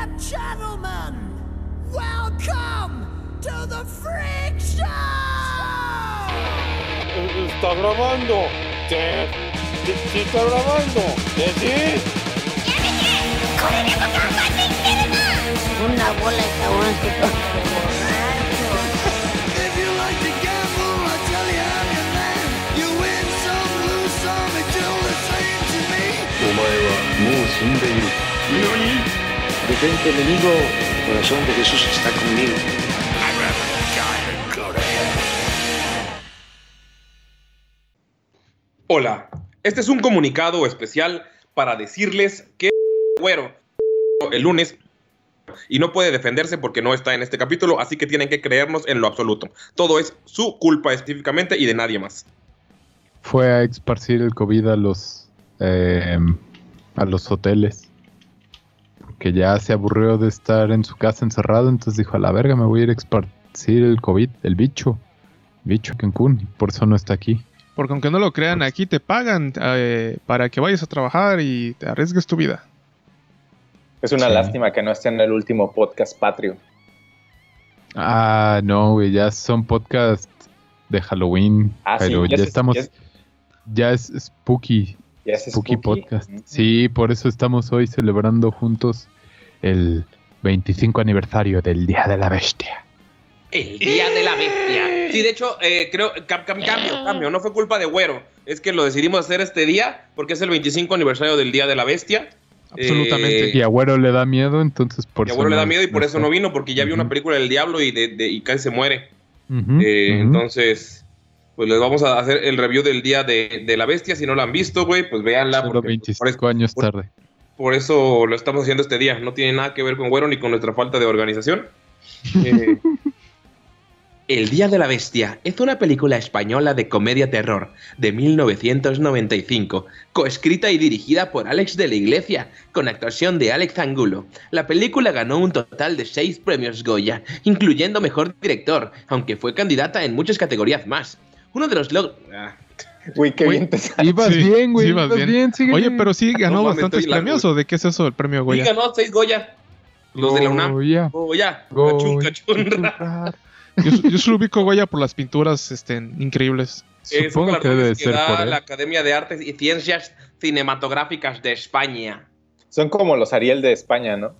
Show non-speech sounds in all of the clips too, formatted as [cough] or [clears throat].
and gentlemen, welcome to the Freak Show! Está grabando. ¿Qué? ¿Sí, sí está grabando? ¿Eh, sí? Una bola de cabrón que If you like to gamble, I tell you I'm your man. You win some, lose some, it's all the same to me. お前はもう死んでいる何 Detente enemigo El corazón de Jesús está conmigo Hola, este es un comunicado especial para decirles que güero el lunes y no puede defenderse porque no está en este capítulo, así que tienen que creernos en lo absoluto. Todo es su culpa específicamente y de nadie más. Fue a esparcir el COVID a los eh, a los hoteles. Que ya se aburrió de estar en su casa encerrado, entonces dijo, a la verga, me voy a ir a esparcir el COVID, el bicho. Bicho Cancún, y por eso no está aquí. Porque aunque no lo crean, aquí te pagan eh, para que vayas a trabajar y te arriesgues tu vida. Es una Sí. lástima que no esté en el último podcast patrio. Ah, no, güey, ya son podcasts de Halloween, Ah, sí, pero ya ya, estamos, ya es- ya es spooky, Ya es spooky, spooky. podcast. Sí, por eso estamos hoy celebrando juntos el 25 aniversario del Día de la Bestia. El día de la bestia. Sí, de hecho, eh, creo, cam- cam- cambio, cambio, no fue culpa de güero, es que lo decidimos hacer este día porque es el 25 aniversario del día de la bestia. Absolutamente. Eh, Y a Güero le da miedo, entonces por Mi eso. abuelo le da miedo y por eso no vino, porque ya vio Ujú. una película del diablo y, de, de- y casi se muere. Eh. Entonces, pues les vamos a hacer el review del día de, de la bestia. Si no la han visto, güey, pues véanla. Solo porque, 25 por, eso, años por- tarde. por eso lo estamos haciendo este día. No tiene nada que ver con Güero ni con nuestra falta de organización. [laughs] Eh, el Día de la Bestia es una película española de comedia-terror de 1995, coescrita y dirigida por Alex de la Iglesia, con actuación de Alex Angulo. La película ganó un total de seis premios Goya, incluyendo Mejor Director, aunque fue candidata en muchas categorías más. Uno de los logros... Uy, qué Güey, bien te sale. Ibas Sí, bien, güey. sí, ibas bien. bien, síguele. Oye, pero sí ganó No bastantes premios, ¿o de qué es eso el premio Goya? ganó seis Goya. Los de la UNAM. Goya. Goya. Goya. Cachun, cachun. [laughs] Yo, yo solo ubico Goya por las pinturas este, increíbles. Eh, son Supongo que debe ser por él. la Academia de Artes y Ciencias Cinematográficas de España. Son como los Ariel de España, ¿no?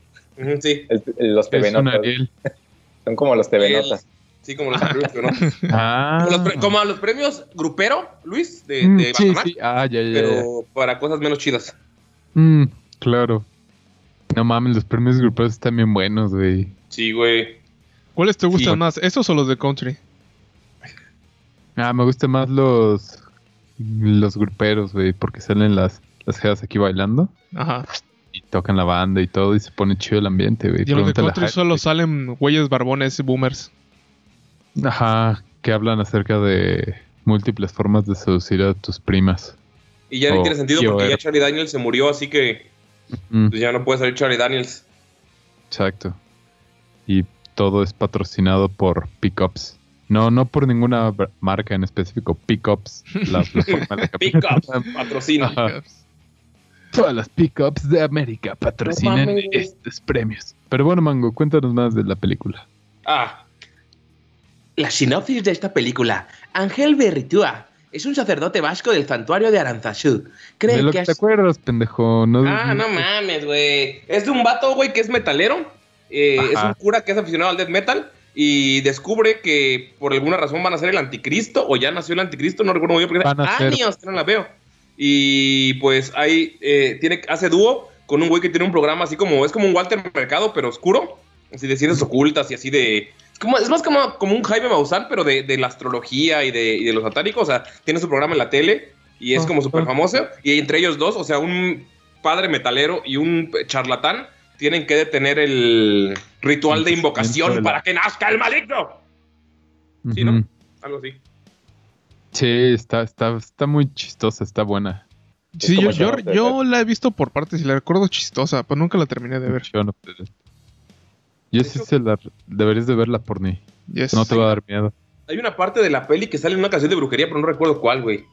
Sí, El- el- los TV Es Notas. [laughs] Son como los TV Notas. Sí, como los premios, ¿no? Ah. [laughs] Como, los pre- como a los premios grupero, Luis, de, Mm, de sí, Bananá, sí. Ah, ya, ya, pero para cosas menos chidas. Mm, claro. No mames, los premios grupales están bien buenos, güey. Sí, güey. ¿Cuáles te gustan Sí. más? ¿Estos o los de country? Ah, me gustan más los los gruperos, güey, porque salen las las aquí bailando Ajá. y tocan la banda y todo y se pone chido el ambiente, güey. Y en los de country solo salen güeyes barbones y boomers. Ajá, que hablan acerca de múltiples formas de seducir a tus primas. Y ya no tiene sentido porque ya. Charlie Daniels se murió, así que Mm, pues, ya no puede salir Charlie Daniels. exacto. Y todo es patrocinado por Pickups. No, no por ninguna marca en específico, Pickups. La plataforma [laughs] de Pickups, patrocina. Todas las Pickups de América patrocinan No estos premios. Pero bueno, Mango, cuéntanos más de la película. Ah. La sinopsis de esta película. Ángel Berritúa es un sacerdote vasco del santuario de Aranzazú. Cree de lo que que te es- acuerdas, pendejo. No, Ah, no mames, güey. Es de un vato, güey, que es metalero. Eh, es un cura que es aficionado al death metal. Y descubre que por alguna razón van a ser el anticristo. O ya nació el anticristo, no recuerdo muy bien. Porque años que no la veo. Y pues ahí eh, tiene, hace dúo con un güey que tiene un programa así como. Es como un Walter Mercado, pero oscuro. Así de ciencias ocultas y así de. Es, como, es más como, como un Jaime Maussan, pero de, de la astrología y de, y de los satánicos. O sea, tiene su programa en la tele y es como súper famoso. Y entre ellos dos, o sea, un padre metalero y un charlatán, tienen que detener el ritual de invocación la- para que nazca el maligno. Sí, ¿no? Algo así. Sí, está, está, está muy chistosa, está buena. Sí, yo, yo, yo la he visto por partes y la recuerdo chistosa, pero nunca la terminé de ver. The Dead. Yo sí se la deberías de verla por mí. Yes. No te va a dar miedo. Hay una parte de la peli que sale en una canción de brujería, pero no recuerdo cuál, güey.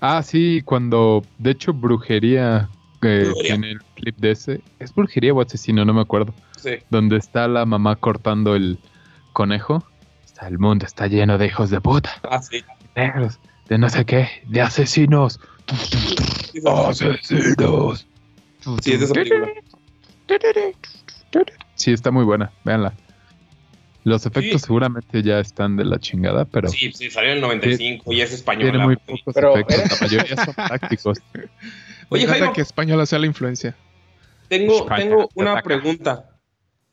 Ah, sí, cuando de hecho brujería que Brujería. tiene el clip de ese. ¿Es brujería o asesino? No me acuerdo. Sí. Donde está la mamá cortando el conejo. Está, el mundo está lleno de hijos de puta, Ah, sí. negros, de no sé qué, de asesinos. Asesinos. Sí, es de esa película. Sí, está muy buena, véanla. Los efectos Sí. seguramente ya están de la chingada, pero Sí, sí, salió en el 95 y es española. tiene muy pocos Pero efectos. La mayoría son [laughs] prácticos. Oye, Jairo, que española sea la influencia. tengo, España, tengo te una ataca. pregunta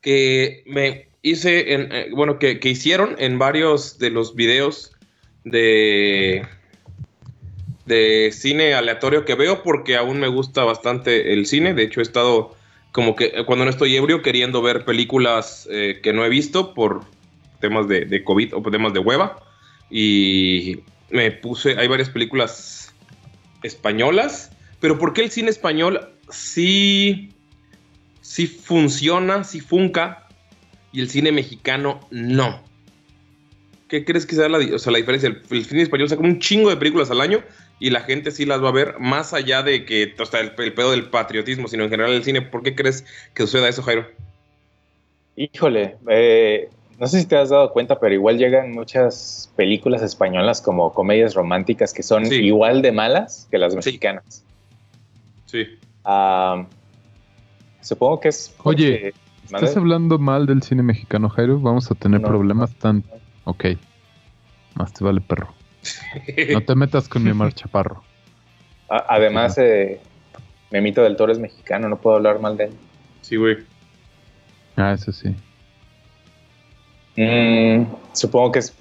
que me hice, en, eh, bueno, que, que hicieron en varios de los videos de, de cine aleatorio que veo porque aún me gusta bastante el cine. De hecho, he estado como que eh, cuando no estoy ebrio queriendo ver películas eh, que no he visto por temas de, COVID o temas de hueva. Y me puse, hay varias películas españolas, pero ¿por qué el cine español sí, sí funciona, sí funca y el cine mexicano no? ¿Qué crees que sea la, o sea, la diferencia? El, el cine español saca un chingo de películas al año y la gente sí las va a ver, más allá de que o sea, el, el pedo del patriotismo, sino en general el cine. ¿Por qué crees que suceda eso, Jairo? Híjole, eh, no sé si te has dado cuenta, pero igual llegan muchas películas españolas como comedias románticas que son Sí. igual de malas que las mexicanas. Sí. Supongo que es. Oye. ¿Estás hablando mal del cine mexicano, Jairo? Vamos a tener No. problemas tan... Ok. Más te vale perro. No te metas con mi Omar [laughs] Chaparro. A- además, eh, Memito del Toro es mexicano, no puedo hablar mal de él. Sí, güey. Ah, eso sí. Mm, supongo que es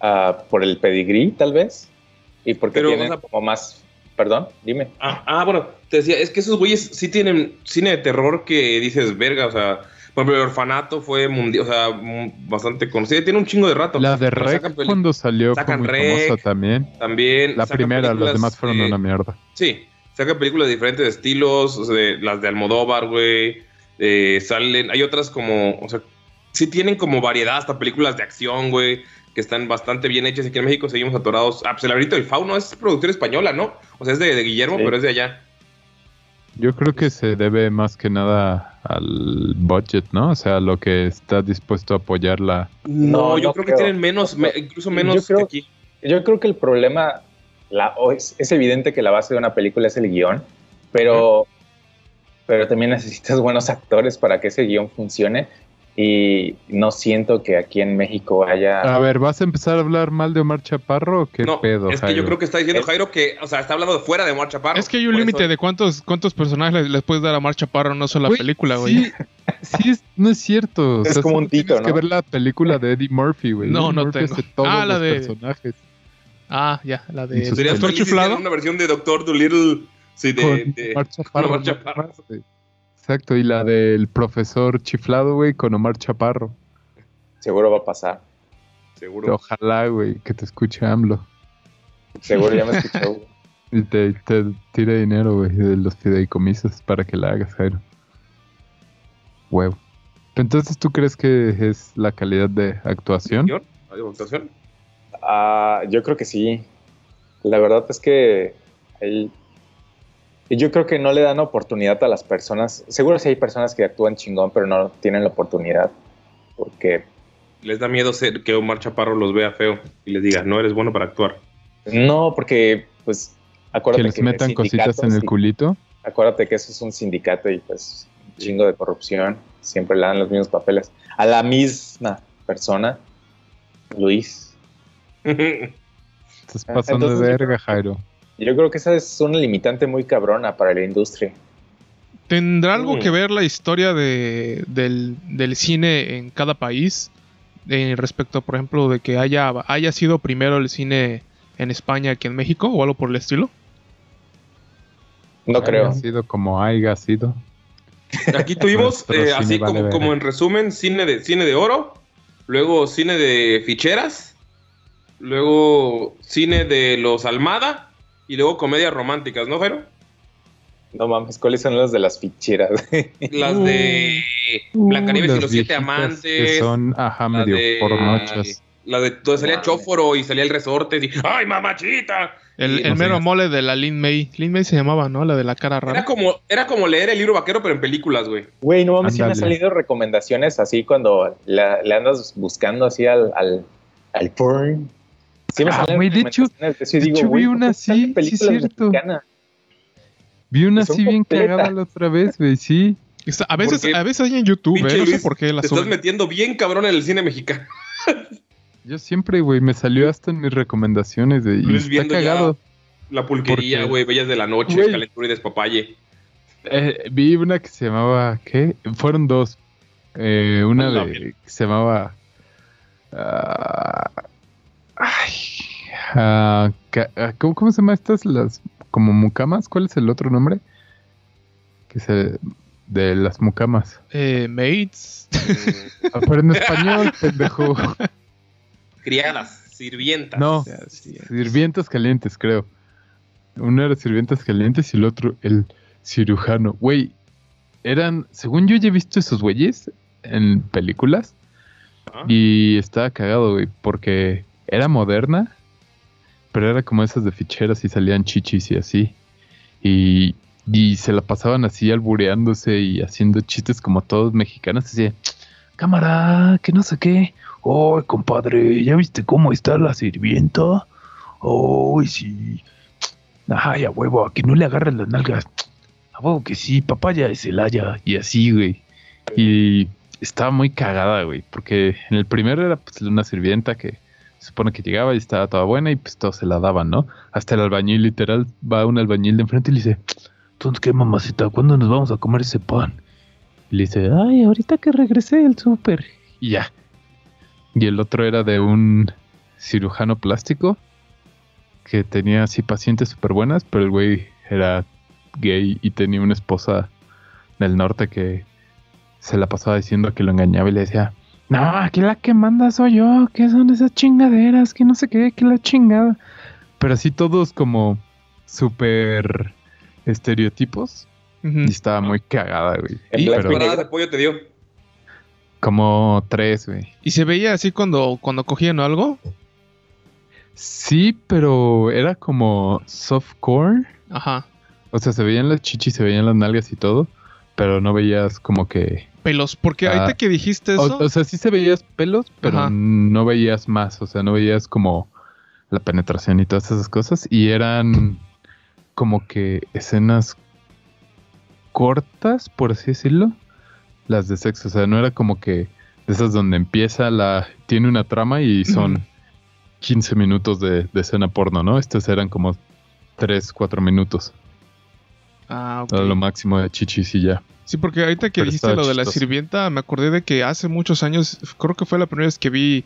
ah, por el pedigrí, tal vez. Y porque Pero, tienen o sea- como más. Perdón, dime. Ah, ah, bueno, te decía, es que esos güeyes sí tienen cine de terror que dices, verga, o sea, por ejemplo, el orfanato fue mundial, o sea, mm, bastante conocido, tiene un chingo de rato. La de Rec cuando salió fue sacan muy Rec, famosa también. También. La primera, las demás fueron eh, una mierda. Sí, sacan películas de diferentes estilos, o sea, de- las de Almodóvar, güey. eh, salen, hay otras como, o sea, sí tienen como variedad, hasta películas de acción, güey, que están bastante bien hechas. Aquí en México seguimos atorados. Ah, pues el laberinto del fauno es producción española, ¿no? O sea, es de, de Guillermo, Sí. pero es de allá. Yo creo que se debe más que nada al budget, ¿no? O sea, lo que está dispuesto a apoyar la... No, No, yo no creo, creo. que tienen menos, me- incluso menos Yo creo- que aquí. Yo creo que el problema, la, o es, es evidente que la base de una película es el guion, pero, pero también necesitas buenos actores para que ese guion funcione. Y no siento que aquí en México haya. A ver, ¿vas a empezar a hablar mal de Omar Chaparro o qué No, pedo, es que Jairo? yo creo que está diciendo Jairo que, o sea, está hablando de fuera de Omar Chaparro. Es que hay un límite de cuántos, cuántos personajes le- les puedes dar a Marcha Parro en una sola Güey, película, güey. Sí, sí es- no es cierto. O Es sea, como un tito, tienes que ¿no? ver la película de Eddie Murphy, güey. No, Eddie no Murphy tengo. todos Ah, la los de- personajes. Ah, ya, la de sus Serías Doctor Chiflado. una versión de Doctor Dolittle. Sí, de. con de- Omar [laughs] Chaparro. Omar. Chaparro. Exacto, y la del profesor chiflado, güey, con Omar Chaparro. Seguro va a pasar. Seguro. Ojalá, güey, que te escuche AMLO. Seguro ya me escuchó. [laughs] Y te, te tire dinero, güey, de los fideicomisos para que la hagas, Jairo. Huevo. Entonces, ¿tú crees que es la calidad de actuación? ¿Hay votación? Ah, yo creo que sí. La verdad es que yo creo que no le dan oportunidad a las personas. Seguro sí hay personas que actúan chingón, pero no tienen la oportunidad. Porque Les da miedo ser que Omar Chaparro los vea feo y les diga, no eres bueno para actuar. no, porque pues acuérdate Que les metan cositas en el y- culito. Acuérdate que eso es un sindicato y pues un chingo de corrupción. Siempre le dan los mismos papeles a la misma persona, Luis. [laughs] Estás pasando entonces de verga, que- Jairo. Yo creo que esa es una limitante muy cabrona para la industria. ¿Tendrá algo Mm. que ver la historia de, del, del cine en cada país? Eh, respecto, por ejemplo, de que haya, haya sido primero el cine en España que en México o algo por el estilo. No creo. Ha sido como haya sido. Aquí tuvimos, eh, así vale como, como en resumen, cine de, cine de oro, luego cine de ficheras, luego cine de los Almada y luego comedias románticas, ¿no, Jairo? No mames, ¿cuáles son las de las ficheras? [laughs] Las de Blancanieves y Uh, las los siete amantes. Que son, ajá, medio de- pornochas. La de donde salía Mames. Chóforo y salía el resorte y ¡ay, mamachita! El, Y el no sé. mero mole de la Lin May. Lin May se llamaba, ¿no? La de la cara Era rara. como, era como leer el libro vaquero, pero en películas, güey. Güey, no mames, sí me han salido recomendaciones así cuando le andas buscando así al, al, al porn. Sí me Ah, salen de de de digo, vi güey, ¿por una así, sí, cierto. Vi una así bien cagada la otra vez, güey, sí. Está- a, veces, a veces hay en YouTube, ¿eh? No sé por qué la Te estás metiendo bien cabrón en el cine mexicano. Yo siempre, güey, me salió hasta en mis recomendaciones, güey. Y Luis está cagado. La pulquería, güey, Bellas de la Noche, Güey. Calentura y Despapalle. Eh, vi una que se llamaba, ¿qué? Fueron dos. Eh, una de, que se llamaba... ah, ay, ah, ah, ¿cómo, cómo se llama estas? Las como mucamas. ¿Cuál es el otro nombre? Que se de las mucamas. Eh, Mates. Mm, Ah, pero en español, [laughs] pendejo. criadas, sirvientas. No, sirvientas calientes, creo. Uno era sirvientas calientes y el otro el cirujano. Güey, eran, según yo ya he visto esos güeyes en películas Ah. y estaba cagado, güey, porque era moderna, pero era como esas de ficheras y salían chichis y así. Y, y se la pasaban así albureándose y haciendo chistes como todos mexicanos. Así, cámara, que no sé qué. Oh, compadre, ¿ya viste cómo está la sirvienta? Oh, sí. Ay, a huevo, a que no le agarren las nalgas. A huevo que sí, papaya de Celaya. Y así, güey. Y estaba muy cagada, güey. Porque en el primero era pues una sirvienta que se supone que llegaba y estaba toda buena y pues todos se la daban, ¿no? Hasta el albañil, literal, va un albañil de enfrente y le dice, entonces, ¿qué mamacita? ¿Cuándo nos vamos a comer ese pan? Y le dice, ay, ahorita que regresé del súper. Y ya. Y el otro era de un cirujano plástico que tenía así pacientes súper buenas, pero el güey era gay y tenía una esposa del norte que se la pasaba diciendo que lo engañaba y le decía, no, aquí la que manda soy yo, que son esas chingaderas, que no sé qué, que la chingada. Pero así todos como súper estereotipos y estaba muy cagada, güey. Y- blanco y pero- ¿Cuántas negro. de pollo te dio? Como tres, güey. Y se veía así cuando, cuando cogían algo. Sí, pero era como softcore. Ajá. O sea, se veían las chichis, se veían las nalgas y todo, pero no veías como que... Pelos. Porque Ah. ahorita que dijiste eso. O, o sea, sí se veías pelos, pero Ajá. no veías más. O sea, no veías como la penetración y todas esas cosas. Y eran como que escenas cortas, por así decirlo, las de sexo. O sea, no era como que de esas donde empieza la... Tiene una trama y son Ujú. 15 minutos de, de escena porno, ¿no? Estos eran como 3, 4 minutos. Ah, ok. Lo máximo de chichis y ya. Sí, porque ahorita que Pero dijiste lo de la sirvienta, me acordé de que hace muchos años, creo que fue la primera vez que vi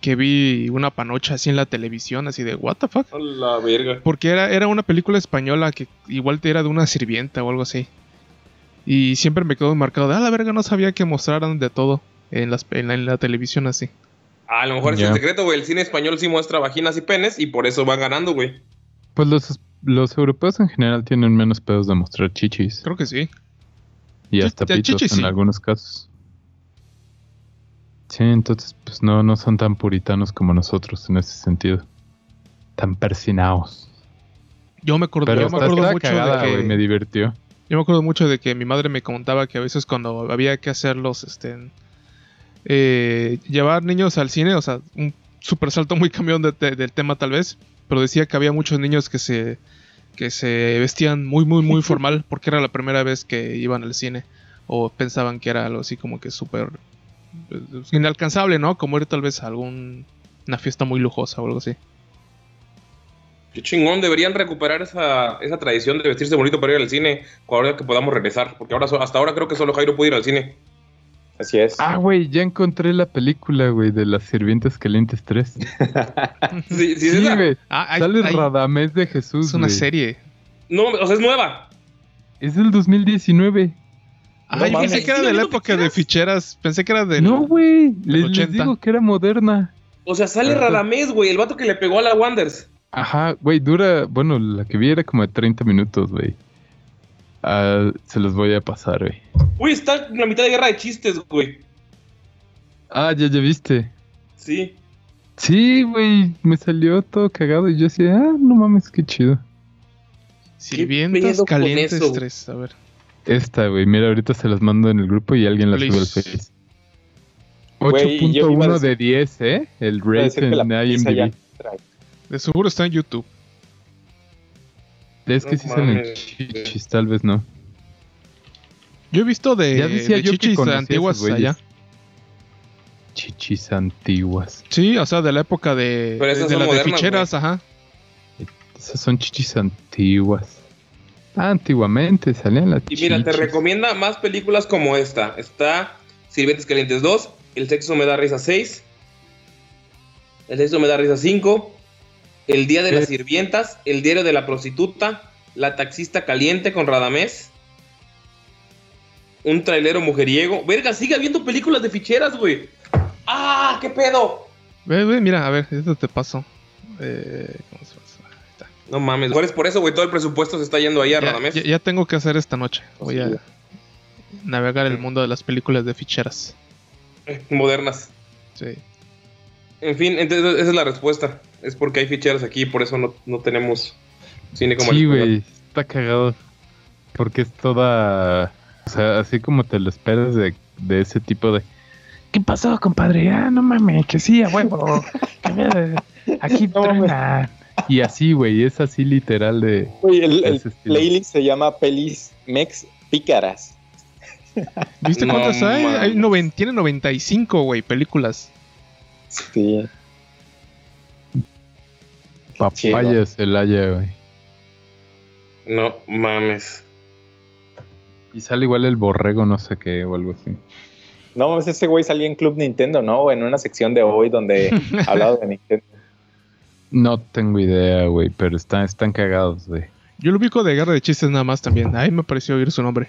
que vi una panocha así en la televisión, así de what the fuck. A la verga. Porque era, era una película española que igual era de una sirvienta o algo así. Y siempre me quedó marcado de, ah, la verga, no sabía que mostraran de todo en, las, en, la, en la televisión así. A lo mejor es el secreto, güey. El cine español sí muestra vaginas y penes y por eso van ganando, güey. Pues los, los europeos en general tienen menos pedos de mostrar chichis. Creo que sí. Y hasta pitos chichis, en sí. algunos casos. Sí, entonces pues no, no son tan puritanos como nosotros en ese sentido. Tan persinados. Yo me acuerdo, Pero yo me acuerdo mucho cagada, de que... me divirtió. Yo me acuerdo mucho de que mi madre me contaba que a veces cuando había que hacerlos, este, eh, llevar niños al cine, o sea, un super salto muy camión de del tema tal vez, pero decía que había muchos niños que se, que se vestían muy, muy, muy [laughs] formal porque era la primera vez que iban al cine o pensaban que era algo así como que súper eh, inalcanzable, ¿no? Como ir tal vez a algún una fiesta muy lujosa o algo así. Qué chingón, deberían recuperar esa, esa tradición de vestirse bonito para ir al cine ahora que podamos regresar. Porque ahora hasta ahora creo que solo Jairo puede ir al cine. Así es. Ah, güey, ya encontré la película, güey, de las sirvientes calientes 3. [laughs] Sí, sí, Sí, esa- güey. Ah, hay- Sale hay- Radamés de Jesús, es una serie. No, o sea, es nueva. Es del 2019. Ah, No yo mames. pensé que era de la época de ficheras. Pensé que era de. No, güey. Les, les 80. digo que era moderna. O sea, sale Ajá. Radamés, güey, el vato que le pegó a la Wonders. Ajá, güey, dura. Bueno, la que vi era como de 30 minutos, güey. Ah, se los voy a pasar, güey. Uy, está en la mitad de guerra de chistes, güey. Ah, ya, ya viste. Sí. Sí, güey, me salió todo cagado y yo decía, ah, no mames, qué chido. Sirvientas calientes? 3. A ver. Esta, güey, mira, ahorita se las mando en el grupo y alguien las sube al. Face. Güey, yo iba a 8.1 decir- de 10, ¿eh? El la en IMDb. De seguro está en YouTube. Es que No sí salen chichis, tal vez no. Yo he visto de, Ya decía de yo que chichis antiguas allá. Chichis antiguas. Sí, o sea, de la época de, Pero esas de son las de ficheras, ajá. Esas son chichis antiguas. Ah, antiguamente salían las Y mira, te chichis. recomienda más películas como esta. Está Sirvientes Calientes 2, El sexo me da risa 6, El sexo me da risa 5, El día de las sirvientas, El diario de la prostituta, La taxista caliente con Radamés, Un trailero mujeriego. Verga, sigue habiendo películas de ficheras, güey. ¡Ah, qué pedo! Ve, ve, mira, a ver, esto te paso. Eh, ¿cómo se pasa? Ahí está. No mames, por, por eso, güey, todo el presupuesto se está yendo ahí a Ya, Radamés. ya- ya tengo que hacer esta noche. Voy a navegar el mundo de las películas de ficheras. Modernas. Sí. En fin, entonces esa es la respuesta. Es porque hay ficheras aquí y por eso no, no tenemos cine como Sí, güey, está cagado. Porque es toda. O sea, así como te lo esperas de, de ese tipo de. ¿Qué pasó, compadre? Ah, no mames, que sí, a huevo. [laughs] Aquí No. Y así, güey, es así literal de. Güey, el, el playlist se llama Pelis Mex Pícaras. ¿Viste No cuántas hay? hay noven- tiene 95, güey, películas. Sí. Papaya Celaya, güey. No mames. Y sale igual el borrego, no sé qué, o algo así. No, mames, ese güey salía en Club Nintendo, ¿no? O en una sección de hoy donde [laughs] hablaba de Nintendo. No tengo idea, güey, pero están, están cagados, güey. Yo lo ubico de Guerra de Chistes nada más también. Ahí me pareció oír su nombre.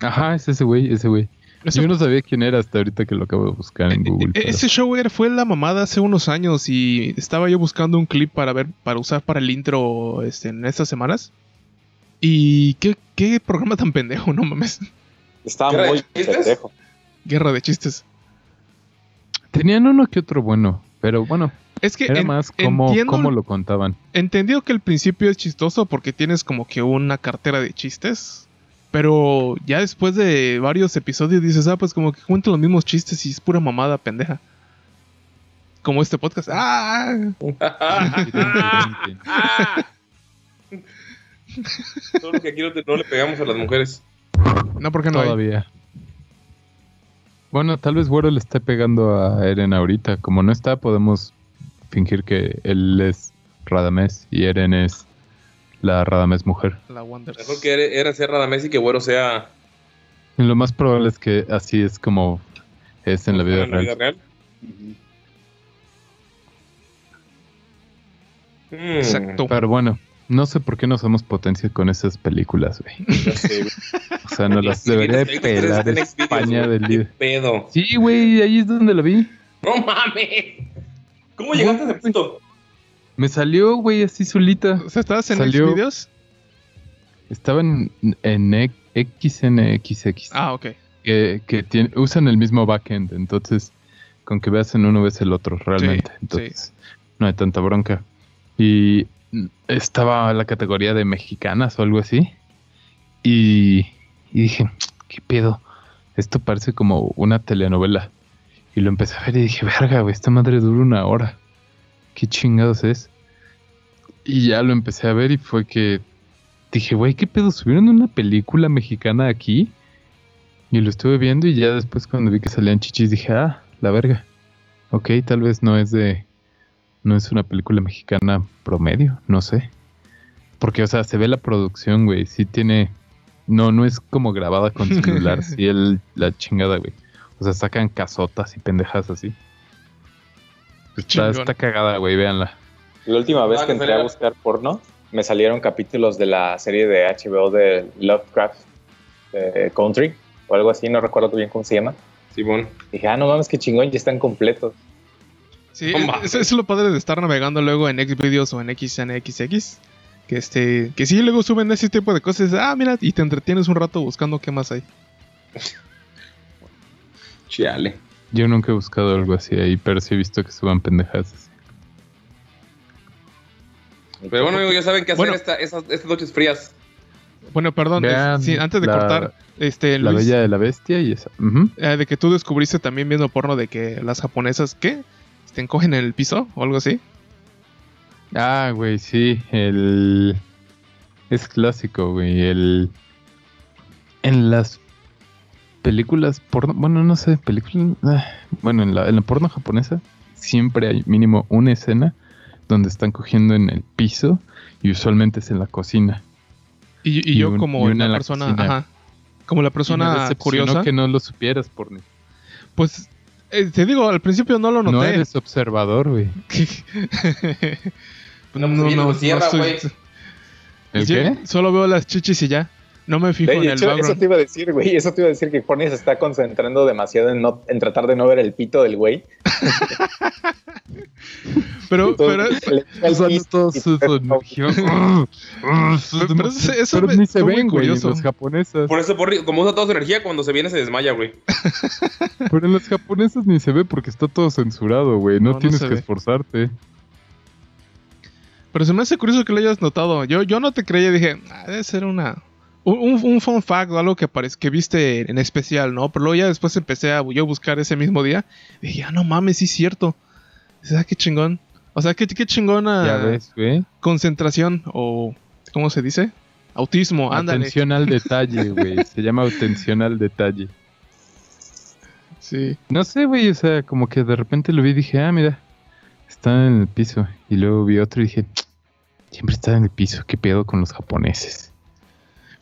Ajá, es ese güey, ese güey. Ese, Yo no sabía quién era hasta ahorita que lo acabo de buscar en Google. e- pero- ese show era- fue la mamada hace unos años y estaba yo buscando un clip para ver, para usar para el intro este, en estas semanas. Y qué, qué programa tan pendejo, no mames. Estaba ¿Guerra de muy pendejo. Guerra de Chistes. Tenían uno que otro bueno, pero bueno, Es que era en- más cómo, entiendo, cómo lo contaban. entendido que el principio es chistoso porque tienes como que una cartera de chistes. Pero ya después de varios episodios dices, ah, pues como que cuentan los mismos chistes y es pura mamada pendeja. Como este podcast. ¡Ah! [laughs] Solo que aquí no, te- no le pegamos a las mujeres. No, porque no hay? Todavía. Bueno, tal vez Güero le esté pegando a Eren ahorita. Como no está, podemos fingir que él es Radamés y Eren es la Radamés mujer. La Wonders. Mejor que era- ser Radamés y que Güero sea Y lo más probable es que así es como es en la vida real. real. Mm, Exacto. Pero bueno, no sé por qué no somos potencia con esas películas, güey. ya sé, güey. O sea, nos [laughs] las debería de pelar España del ¿Qué líder. pedo? Sí, güey, ahí es donde la vi. ¡No mames! ¿Cómo llegaste a ese punto? Me salió, güey, así solita. O sea, ¿estabas en Xvideos? Estaba en, en XNXX. Ah, ok. que, que tiene- usan el mismo backend, entonces con que veas en uno ves el otro realmente, Sí, entonces no hay tanta bronca. Y estaba la categoría de mexicanas o algo así, y, y dije, ¿qué pedo? Esto parece como una telenovela. Y lo empecé a ver y dije, verga, güey, esta madre dura una hora. ¿Qué chingados es? Y ya lo empecé a ver y fue que dije, güey, ¿qué pedo? ¿Subieron una película mexicana aquí? Y lo estuve viendo y ya después cuando vi que salían chichis dije, ah, la verga. Ok, tal vez no es de... No es una película mexicana promedio, no sé. Porque, o sea, se ve la producción, güey. Sí tiene... No, no es como grabada con [laughs] celular. sí, el, la chingada, güey. O sea, sacan casotas y pendejas así. Está, cagada, güey, véanla. La última vez Ah, que entré a buscar porno, me salieron capítulos de la serie de HBO de Lovecraft eh, Country o algo así, no recuerdo bien cómo se llama. Simón. Dije, ah, no mames, qué chingón, ya están completos. Sí, eso es lo padre de estar navegando luego en Xvideos o en XNXX. Que este, que sí, luego suben ese tipo de cosas. Ah, mira, y te entretienes un rato buscando qué más hay. Chale. Yo nunca he buscado algo así ahí, pero sí he visto que suban pendejadas. Pero bueno, amigos, ya saben qué hacer Bueno. esta- esas, estas noches frías. Bueno, perdón, Vean es- sí, antes de la- cortar, este, La Luis, Bella de la Bestia y esa. Eh, de que tú descubriste también viendo porno de que las japonesas, ¿qué? ¿Te encogen en el piso o algo así? Ah, güey, sí, el... Es clásico, güey, el... En las películas porno... Bueno, no sé, películas... ah, Bueno, en la, en la porno japonesa siempre hay mínimo una escena donde están cogiendo en el piso y usualmente es en la cocina. Y, y Y yo un- como y una la en la persona, ajá, como la me persona curiosa, que no lo supieras, porno. pues eh, te digo, al principio no lo noté. No eres observador, güey. [laughs] No, pues, cierra, estoy- güey. ¿El Sí, qué? Solo veo las chichis y ya. No me fijo De en el hecho, eso background. te iba a decir, güey. Eso te iba a decir que Pony se está concentrando demasiado en, no, en tratar de no ver el pito del güey. Pero, [laughs] pero, Entonces, el Usando y su, energía. [laughs] Pero- pero eso- eso Pero me- ni se ven, güey, las japonesas. Por eso, por, como usa toda su energía, cuando se viene se desmaya, güey. [laughs] Pero en las japonesas ni se ve porque está todo censurado, güey. No, tienes que ve. esforzarte. pero se me hace curioso que lo hayas notado. Yo, yo no te creía, dije, ah, debe ser una. Un, un, un fun fact o algo que, que viste en especial, ¿no? Pero luego ya después empecé a yo buscar ese mismo día. Y dije, ah, no mames, sí es cierto. O sea, qué chingón. O sea, qué, qué chingona Ya ves, güey. concentración o. ¿Cómo se dice? Autismo, ándale. Atención al [laughs] detalle, güey. Se llama atención al detalle. Sí. No sé, güey. O sea, como que de repente lo vi y dije, ah, mira, está en el piso. Y luego vi otro y dije, siempre está en el piso. ¿Qué pedo con los japoneses?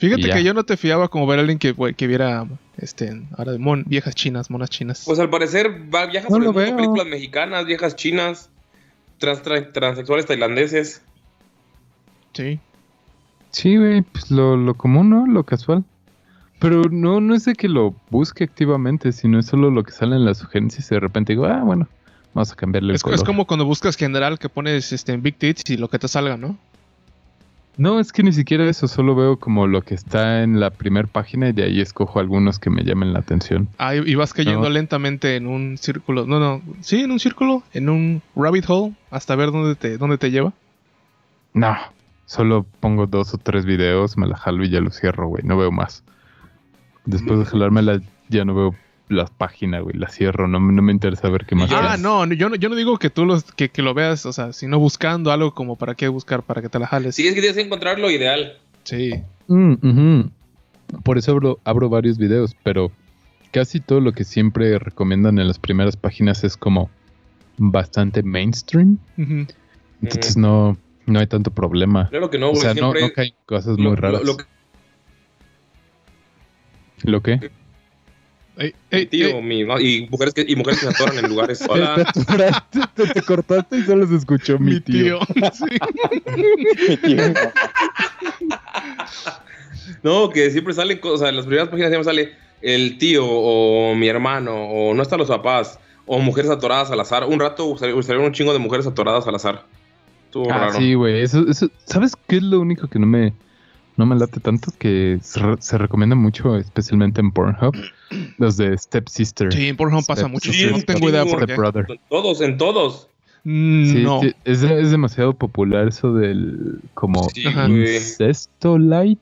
Fíjate que yo no te fiaba como ver a alguien que, que viera este, ahora de mon- viejas chinas, monas chinas. Pues al parecer va, viaja No sobre lo el mundo, películas mexicanas, viejas chinas, trans, tra- transexuales tailandeses. sí. Sí, güey, pues lo, lo común, ¿no? Lo casual. Pero no, no es de que lo busque activamente, sino es solo lo que sale en las sugerencias y de repente digo, ah, bueno, vamos a cambiarle el Es, color. es como cuando buscas general que pones este, en Big Tits y lo que te salga, ¿no? No, es que ni siquiera eso, solo veo como lo que está en la primera página y de ahí escojo algunos que me llamen la atención. Ah, y vas cayendo No. lentamente en un círculo. No, no. Sí, en un círculo, en un rabbit hole, hasta ver dónde te, dónde te lleva. No, solo pongo dos o tres videos, me la jalo y ya lo cierro, güey, no veo más. Después de jalármela ya no veo la página, güey, la cierro, no, me- no me interesa ver qué más. Ah, no, no, yo no, yo no digo que tú los, que, que lo veas, o sea, sino buscando algo como para qué buscar, para que te la jales. Sí, es que tienes que encontrar lo ideal. Sí. Mm. Por eso abro, abro varios videos, pero casi todo lo que siempre recomiendan en las primeras páginas es como bastante mainstream. Entonces no, no hay tanto problema. Claro que no, o güey. sea, no, siempre no caen cosas lo- muy lo- raras. lo ¿Lo, Eh, qué? Ey, Mi ey, tío, ey. mi- y, mujeres que, y mujeres que se atoran en lugares. [laughs] Hola. Te, atoraste, te- te cortaste y solo se escuchó mi, Mi tío. tío. [laughs] Sí. Mi tío. No, que siempre salen cosas. En las primeras páginas siempre sale el tío o mi hermano o no están los papás o mujeres atoradas al azar. Un rato sal- salieron un chingo de mujeres atoradas al azar. Estuvo Ah, raro. sí, güey. Eso, eso, ¿Sabes qué es lo único que no me, no me late tanto? Que se, re- se recomienda mucho, especialmente en Pornhub, [clears throat] los de Step Sister. Sí, en Pornhub pasa Step mucho. Sí, no tengo idea por Step qué. Brother. En todos, en todos. Mm, Sí, no. sí, es, es demasiado popular eso del como Sí, incesto light.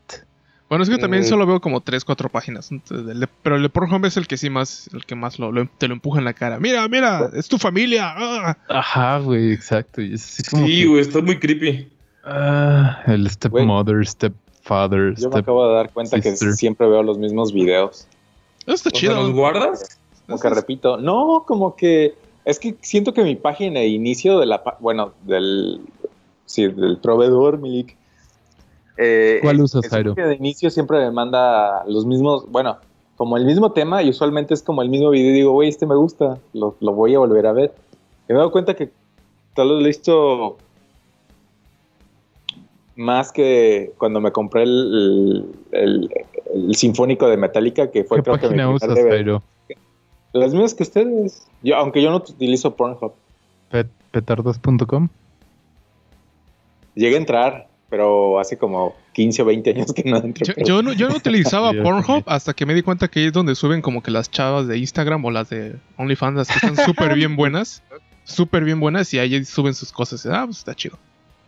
Bueno, es que también Mm. solo veo como 3, 4 páginas. Entonces, el de- Pero el de Pornhub es el que sí más, el que más lo, lo- te lo empuja en la cara. Mira, mira, es tu familia. ah". Ajá, güey, exacto. Y es así como Sí, que, güey, está muy creepy. ah, el stepmother, stepfather, Yo me acabo de dar cuenta que sister. siempre veo los mismos videos. Está chido. ¿los guardas? Como que repito, no, como que es que siento que mi página de inicio de la, bueno, del, sí, del proveedor, Milik. eh, ¿Cuál usas, Jairo? que de inicio siempre me manda los mismos, bueno, como el mismo tema y usualmente es como el mismo video y digo, güey, este me gusta, lo, lo voy a volver a ver. Y me he dado cuenta que tal vez lo he visto más que cuando me compré el, el, el sinfónico de Metallica, que fue ¿Qué creo que mi usas? Las mismas que ustedes. Yo, aunque yo no utilizo Pornhub. Pet- petardos.com. Llegué a entrar. pero hace como 15 o 20 años que no entro. Yo, no, yo no [laughs] utilizaba [laughs] Pornhub hasta que me di cuenta que ahí es donde suben como que las chavas de Instagram o las de OnlyFans las que están súper [laughs] bien buenas. Súper bien buenas y ahí suben sus cosas. Ah, pues está chido.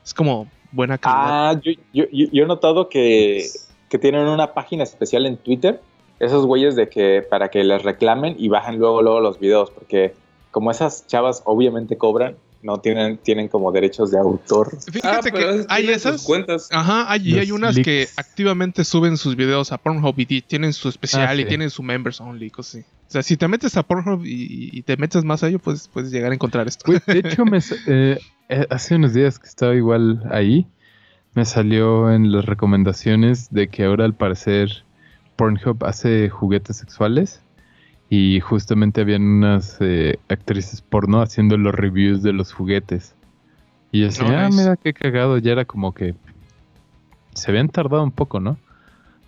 Es como buena calidad. Ah, yo, yo, yo- yo he notado que, que tienen una página especial en Twitter, esos güeyes de que para que les reclamen y bajan luego luego los videos, porque como esas chavas obviamente cobran, no tienen, tienen como derechos de autor. Fíjate que hay esas. cuentas. Ajá, hay, y hay unas leaks. que activamente suben sus videos a Pornhub y ti- tienen su especial Ah, y tienen su members only cosas así. O sea, si te metes a Pornhub y, y te metes más a ello, pues puedes llegar a encontrar esto. De hecho, me, [laughs] eh, hace unos días que estaba igual ahí, me salió en las recomendaciones de que ahora al parecer Pornhub hace juguetes sexuales y justamente habían unas eh, actrices porno haciendo los reviews de los juguetes. Y yo decía, Oh, ah, nice. mira qué cagado, ya era como que se habían tardado un poco, ¿no?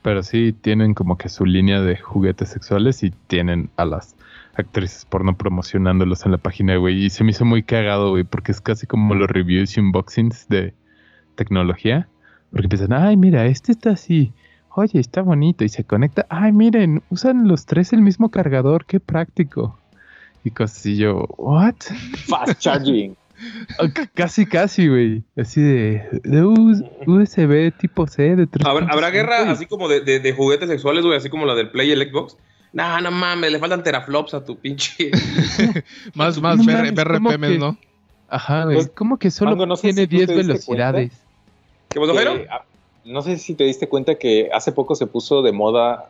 Pero sí tienen como que su línea de juguetes sexuales y tienen a las actrices porno promocionándolos en la página, güey. Y se me hizo muy cagado, güey, porque es casi como los reviews y unboxings de tecnología. Porque empiezan, ay, mira, este está así. Oye, está bonito y se conecta. Ay, miren, usan los tres el mismo cargador, qué práctico. Y cosas así yo, ¿what? [laughs] Fast charging. Ah, casi, casi, güey. Así de, de US- USB tipo C de 3. ¿Habrá, habrá guerra así como de, de- de juguetes sexuales, güey? Así como la del Play y el Xbox. No, no mames, le faltan teraflops a tu pinche. [laughs] más más No BR mames, ¿cómo BRPMs, que- ¿no? Ajá, güey. Pues, ¿Cómo que solo Mango, no sé tiene si tú 10 te diste velocidades? ¿Qué pasó, que, no sé si te diste cuenta que hace poco se puso de moda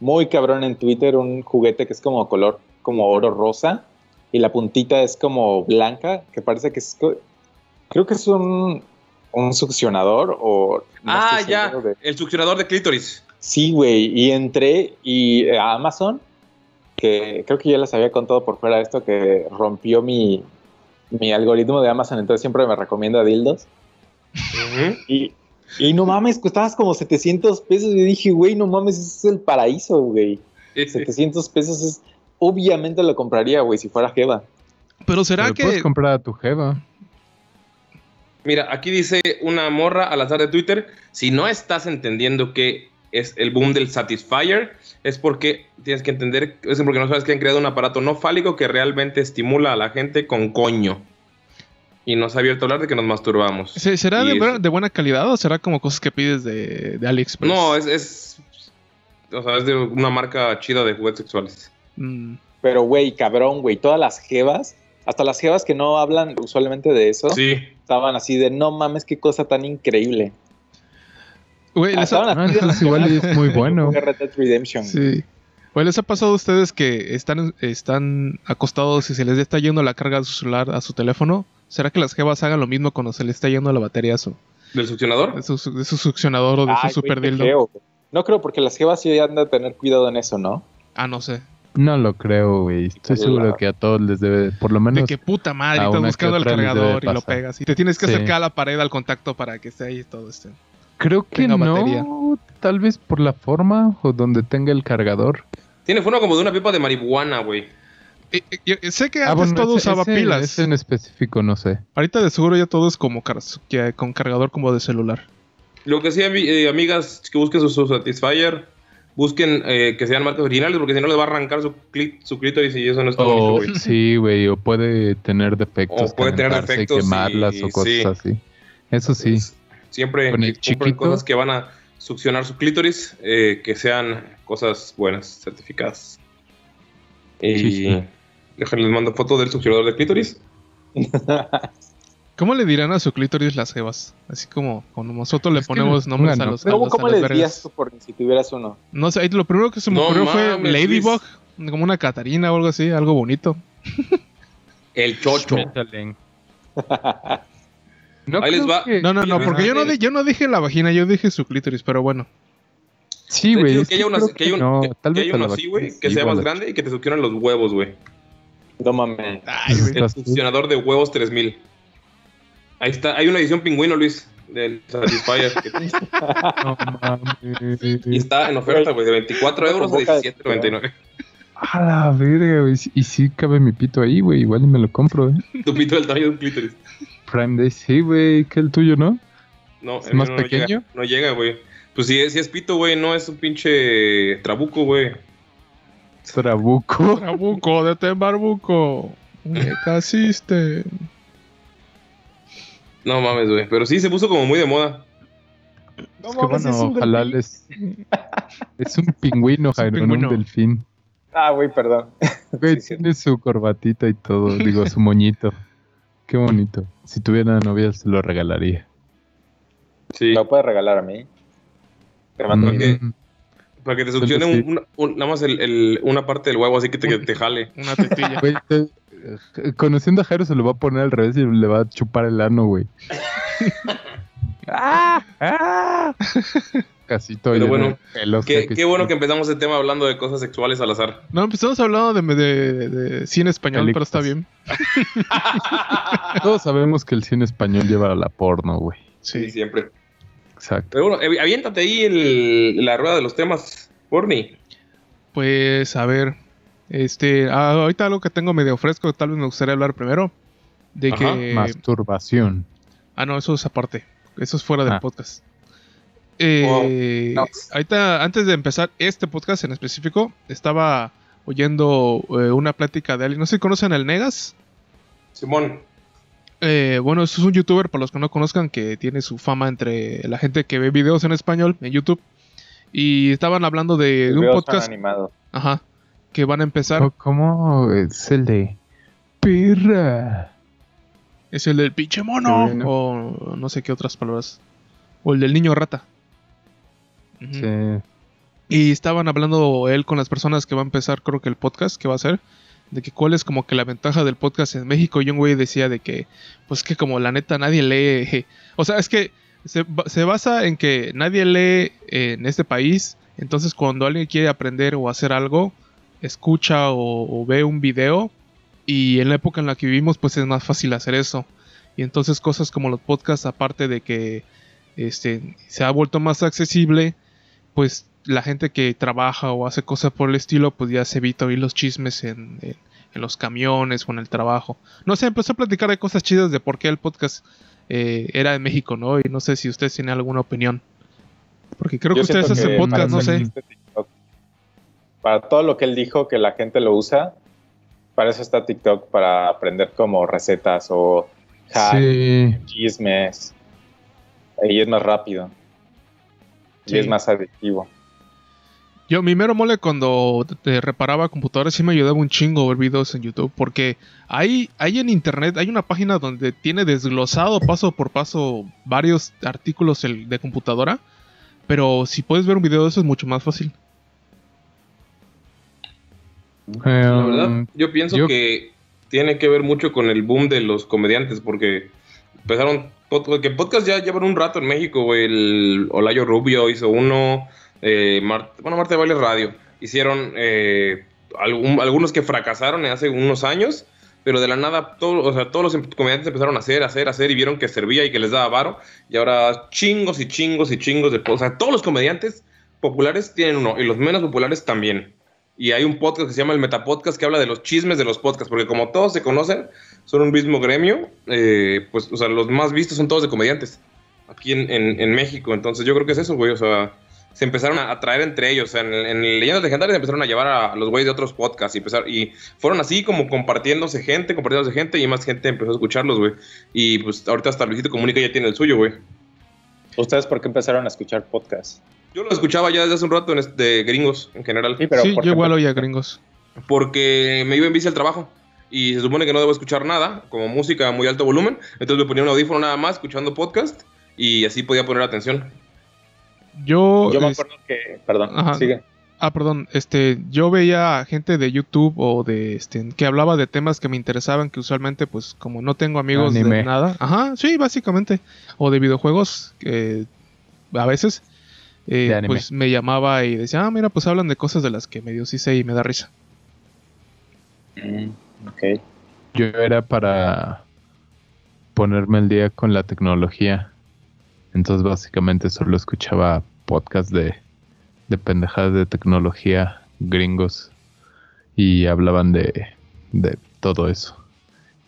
muy cabrón en Twitter un juguete que es como color como oro rosa y la puntita es como blanca, que parece que es creo que es un un succionador o no Ah, ya. de- El succionador de clítoris. Sí, güey, y entré y eh, a Amazon que creo que ya les había contado por fuera esto que rompió mi mi algoritmo de Amazon, entonces siempre me recomienda dildos. Y, y no mames, costabas como 700 pesos. Y dije, güey, no mames, ese es el paraíso, güey. 700 pesos es. Obviamente lo compraría, güey, si fuera Jeva. Pero será Pero que. puedes comprar a tu jeva. Mira, aquí dice una morra al azar de Twitter, si no estás entendiendo que es el boom del Satisfyer, es porque tienes que entender, es porque no sabes que han creado un aparato no fálico que realmente estimula a la gente con coño. Y nos ha abierto a hablar de que nos masturbamos. ¿se- ¿Será de, es- de buena calidad o será como cosas que pides de, de AliExpress? No, es, es, o sea, es de una marca chida de juguetes sexuales. Mm, Pero, güey, cabrón, güey, todas las Jevas, hasta las Jevas que no hablan usualmente de eso, Sí. estaban así de, no mames, qué cosa tan increíble. Güey, les ha- Ah, de entonces igual es muy bueno. Red Dead Redemption. Sí. Güey, ¿les ha pasado a ustedes que están, están acostados y se les está yendo la carga de su celular a su teléfono? ¿Será que las jevas hagan lo mismo cuando se les está yendo la batería a su, ¿Del succionador? de, su, de su succionador o de Ay, su super güey, dildo? güey. No creo, porque las Jevas sí han de tener cuidado en eso, ¿no? Ah, no sé. No lo creo, güey. Estoy seguro que a todos les debe, por lo De menos. que puta madre, estás buscando el cargador y lo pegas. Y te tienes que Sí. acercar a la pared al contacto para que esté ahí todo este. Creo que tenga no. batería. Tal vez por la forma o donde tenga el cargador. Tiene forma como de una pipa de marihuana, güey. Eh, eh, sé que Ah, antes bueno, todo ese- usaba ese- pilas. Ese en específico no sé. Ahorita de seguro ya todo es como car- con cargador como de celular. Lo que sí, eh, amigas, que busquen su, su Satisfyer, busquen eh, que sean marcas originales, porque si no les va a arrancar su, clit, su clítoris y eso no está bonito, O, güey. sí, güey, o puede tener defectos. O puede tener defectos quemarlas y- o cosas sí. así. Eso sí. Siempre Con el compren cosas que van a succionar su clítoris, eh, que sean cosas buenas, certificadas. Y Sí, sí. déjenles mando foto del succionador de clítoris. [laughs] ¿Cómo le dirán a su clítoris las jevas? Así como cuando nosotros le Es ponemos nombres a los, ¿Cómo, los- cómo a las le dirías tú por si tuvieras uno? No sé, lo primero que se me No ocurrió fue Ladybug, como una Catarina o algo así, algo bonito. El chocho. [laughs] No Ahí les va. que- No, no, no, porque yo no, no dije la vagina, yo dije su clítoris, pero bueno. Sí, güey. que haya, que haya no, que- tal que vez haya a uno así, güey, que sí, sea más grande y que te succionen los huevos, güey. No mames. Ay, güey. El succionador de huevos 3000. Ahí está, hay una edición pingüino, Luis, del Satisfyer. [laughs] No mames. y está en oferta, güey, de 24 Con euros a boca de 17.99. A la verga, güey. Y sí cabe mi pito ahí, güey. Igual y me lo compro, ¿eh? Tu pito del tamaño de un clítoris. Prime Day, sí, güey. Que el tuyo, ¿no? No, ¿Es el mío más no pequeño? Llega, no llega, güey. Pues si es, si es pito, güey, no es un pinche trabuco, güey. Trabuco. [laughs] Trabuco, de Barbuco. Me casiste. No mames, güey. Pero sí, se puso como muy de moda. No es que mames, bueno, es un ojalá delfín. les... [laughs] Es un pingüino, un Jairo, no pingüino. un delfín. Ah, güey, perdón. Güey, Sí, sí. tiene su corbatita y todo, digo, su moñito. Qué bonito. Si tuviera novia se lo regalaría. Sí. ¿Lo puedes regalar a mí? Te mando. Mm, Para que te succione Sí. un- un- un- nada más el- el- una parte del huevo así que te, que te jale. [laughs] Una tetilla. Güey, te- eh, conociendo a Jairo se lo va a poner al revés y le va a chupar el ano, güey. [laughs] ¡Ah! ¡Ah! Casito Pero bueno, Qué, que qué bueno que empezamos el tema hablando de cosas sexuales al azar. No, pues estamos hablando de, de- de cine español, pero está bien. [laughs] Todos sabemos que el cine español lleva a la porno, güey. Sí, Sí. siempre. Exacto. Pero bueno, avi- aviéntate ahí el- la rueda de los temas, Porni. Pues a ver, este, ah, ahorita algo que tengo medio fresco, tal vez me gustaría hablar primero. De Ajá, que... Masturbación. Ah, no, eso es aparte. Eso es fuera del Ah. podcast. Eh, Oh, no. Ahorita, antes de empezar este podcast en específico, estaba oyendo eh, una plática de alguien. No sé si conocen al Negas. Simón. Eh, bueno, eso es un youtuber, para los que no conozcan, que tiene su fama entre la gente que ve videos en español en YouTube. Y estaban hablando de, de un podcast, animados. ajá, que van a empezar. ¿Cómo es el de perra? Es el del pinche mono. Sí, ¿no? O no sé qué otras palabras. O el del niño rata. Sí. Y estaban hablando él con las personas que va a empezar, creo que el podcast que va a hacer, de que cuál es como que la ventaja del podcast en México. Y un güey decía de que, pues que como la neta nadie lee. [laughs] O sea, es que se, se basa en que nadie lee en este país. Entonces, cuando alguien quiere aprender o hacer algo, escucha o, o ve un video. Y en la época en la que vivimos, pues es más fácil hacer eso. Y entonces, cosas como los podcasts, aparte de que este, se ha vuelto más accesible, pues la gente que trabaja o hace cosas por el estilo, pues ya se evita oír los chismes en, en- en los camiones o en el trabajo. No sé, empezó a platicar de cosas chidas de por qué el podcast eh, era de México, ¿no? Y no sé si ustedes tienen alguna opinión. Porque creo Yo que ustedes hacen que podcast, no sé. TikTok. Para todo lo que él dijo que la gente lo usa, para eso está TikTok, para aprender como recetas o hacks, Sí. chismes. Y es más rápido. Sí. Y es más adictivo. Yo, mi mero mole cuando te reparaba computadoras sí me ayudaba un chingo ver videos en YouTube. Porque hay, hay en internet, hay una página donde tiene desglosado paso por paso varios artículos el- de computadora. Pero si puedes ver un video de eso es mucho más fácil. La verdad, Um, yo pienso yo- que tiene que ver mucho con el boom de los comediantes, porque empezaron, que podcast ya llevan un rato en México, el Olayo Rubio hizo uno, eh, bueno, Marta de Baile Radio, hicieron eh, algunos que fracasaron hace unos años, pero de la nada, todo, o sea, todos los em- comediantes empezaron a hacer, hacer, hacer, y vieron que servía y que les daba varo, y ahora chingos y chingos y chingos de, o sea, todos los comediantes populares tienen uno, y los menos populares también. Y hay un podcast que se llama el Metapodcast que habla de los chismes de los podcasts, porque como todos se conocen, son un mismo gremio, eh, pues, o sea, los más vistos son todos de comediantes aquí en, en- en México. Entonces yo creo que es eso, güey, o sea, se empezaron a atraer entre ellos. O sea, en, en Leyendas Legendarias empezaron a llevar a los güeyes de otros podcasts y, empezar, y fueron así como compartiéndose gente, compartiéndose gente y más gente empezó a escucharlos, güey. Y pues ahorita hasta Luisito Comunica ya tiene el suyo, güey. ¿Ustedes por qué empezaron a escuchar podcast? Yo lo escuchaba ya desde hace un rato en este, de gringos en general. Sí, pero sí, ¿por yo igual oía gringos. porque me iba en bici al trabajo y se supone que no debo escuchar nada, como música a muy alto volumen, entonces me ponía un audífono nada más escuchando podcast y así podía poner atención. Yo, Yo me es- acuerdo que. Perdón, Ajá. sigue. Ah, perdón, este, yo veía a gente de YouTube o de, este, que hablaba de temas que me interesaban, que usualmente, pues, como no tengo amigos de Anime. nada, ajá, sí, básicamente, o de videojuegos, eh, a veces, eh, De pues, me llamaba y decía, ah, mira, pues hablan de cosas de las que medio sí sé y me da risa. Mm, Yo era para ponerme al día con la tecnología. Entonces básicamente solo escuchaba podcasts de, de pendejadas de tecnología gringos y hablaban de, de todo eso.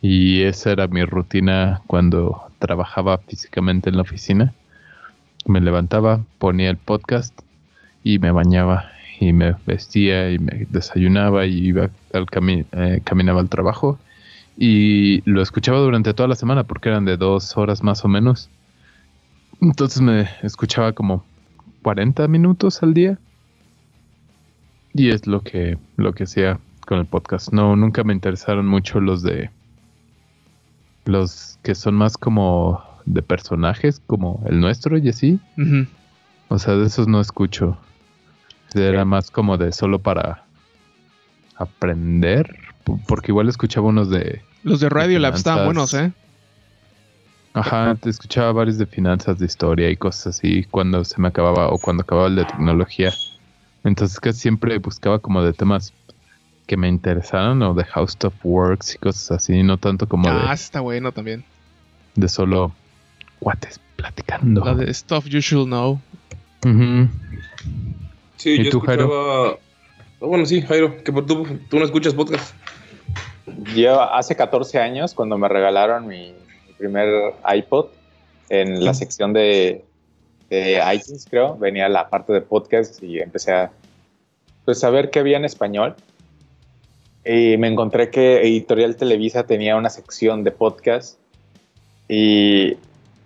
Y esa era mi rutina cuando trabajaba físicamente en la oficina. Me levantaba, ponía el podcast y me bañaba y me vestía y me desayunaba y iba al cami- eh, caminaba al trabajo y lo escuchaba durante toda la semana porque eran de dos horas más o menos. Entonces me escuchaba como 40 minutos al día y es lo que lo que hacía con el podcast. No, nunca me interesaron mucho los de los que son más como de personajes como el nuestro y así. O sea, de esos no escucho. Era más como de solo para aprender. Porque igual escuchaba unos de. Los de Radio Lab estaban finanzas. buenos, ¿eh? Ajá, te escuchaba varios de finanzas, de historia y cosas así cuando se me acababa o cuando acababa el de tecnología. Entonces casi siempre buscaba como de temas que me interesaran o de How Stuff Works y cosas así, no tanto como Ah, de, está bueno también. de solo cuates platicando. La de Stuff You Should Know. Sí, ¿Y yo tú, Jairo? escuchaba... Ah, bueno, sí, Jairo, que por- tú, tú no escuchas podcast. Yo hace 14 años, cuando me regalaron mi, mi primer iPod, en la sección de, de iTunes, creo, venía la parte de podcast y empecé a, pues, a ver qué había en español. Y me encontré que Editorial Televisa tenía una sección de podcast y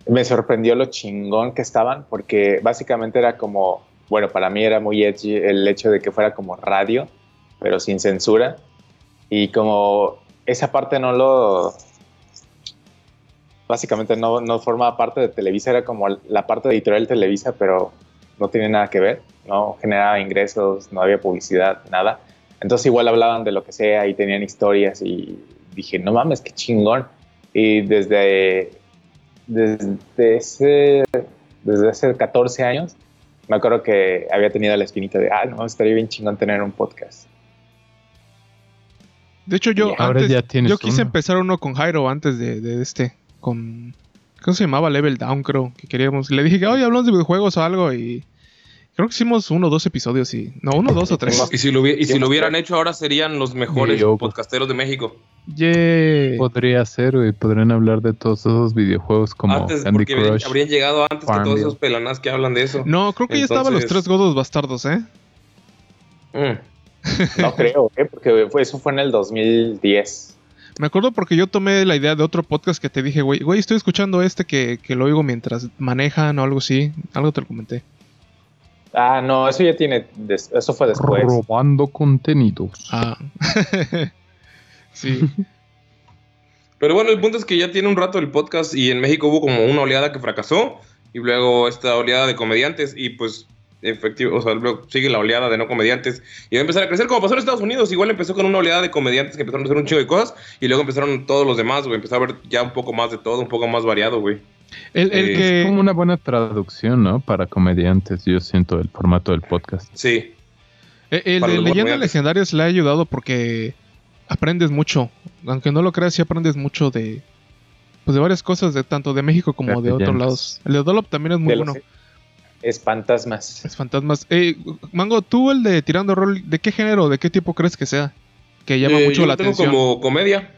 me sorprendió lo chingón que estaban, porque básicamente era como, bueno, para mí era muy edgy el hecho de que fuera como radio, pero sin censura. Y como esa parte no lo. Básicamente no, no formaba parte de Televisa, era como la parte de editorial Televisa, pero no tiene nada que ver. No generaba ingresos, no había publicidad, nada. Entonces, igual hablaban de lo que sea y tenían historias. Y dije, no mames, qué chingón. Y desde, desde, ese, desde hace 14 años, me acuerdo que había tenido la espinita de, ah, no, estaría bien chingón tener un podcast. De hecho, yo Ahora antes, ya yo quise uno. empezar uno con Jairo antes de, de este, con ¿cómo se llamaba? Level Down, creo, que queríamos. Le dije oye, hablamos de videojuegos o algo y creo que hicimos uno o dos episodios y no, uno, dos o tres. Y si lo, hubi- y si lo hubieran hecho ahora serían los mejores Yo- podcasteros de México. Yeah. Podría ser, güey. Podrían hablar de todos esos videojuegos como antes, Candy porque habrían- Crush. habrían llegado antes que todos esos pelanás que hablan de eso. No, creo que ya estaban los tres godos bastardos, ¿eh? Mm. [laughs] No creo, ¿eh? porque fue- eso fue en el 2010. Me acuerdo porque yo tomé la idea de otro podcast que te dije, güey, güey, estoy escuchando este que, que lo oigo mientras manejan o algo así. Algo te lo comenté. Ah, no, eso ya tiene, des- eso fue después. Robando contenidos. Ah. [laughs] sí. [laughs] Pero bueno, el punto es que ya tiene un rato el podcast y en México hubo como una oleada que fracasó y luego esta oleada de comediantes y pues efectivo, o sea, luego sigue la oleada de no comediantes y va a empezar a crecer como pasó en Estados Unidos. Igual empezó con una oleada de comediantes que empezaron a hacer un chingo de cosas y luego empezaron todos los demás, güey. Empezó a ver ya un poco más de todo, un poco más variado, güey. El, el Eh, que... Es como una buena traducción, ¿no? Para comediantes, yo siento el formato del podcast. Sí. El Para de leyendas legendarias le ha ayudado porque aprendes mucho. Aunque no lo creas, sí aprendes mucho de pues de varias cosas, de tanto de México como De de otros lados. El de Dolop también es muy bueno. espantasmas. Es fantasmas. Eh, Mango, tú el de tirando rol, ¿de qué género, de qué tipo crees que sea? Que llama Eh, mucho yo la tengo atención. como comedia.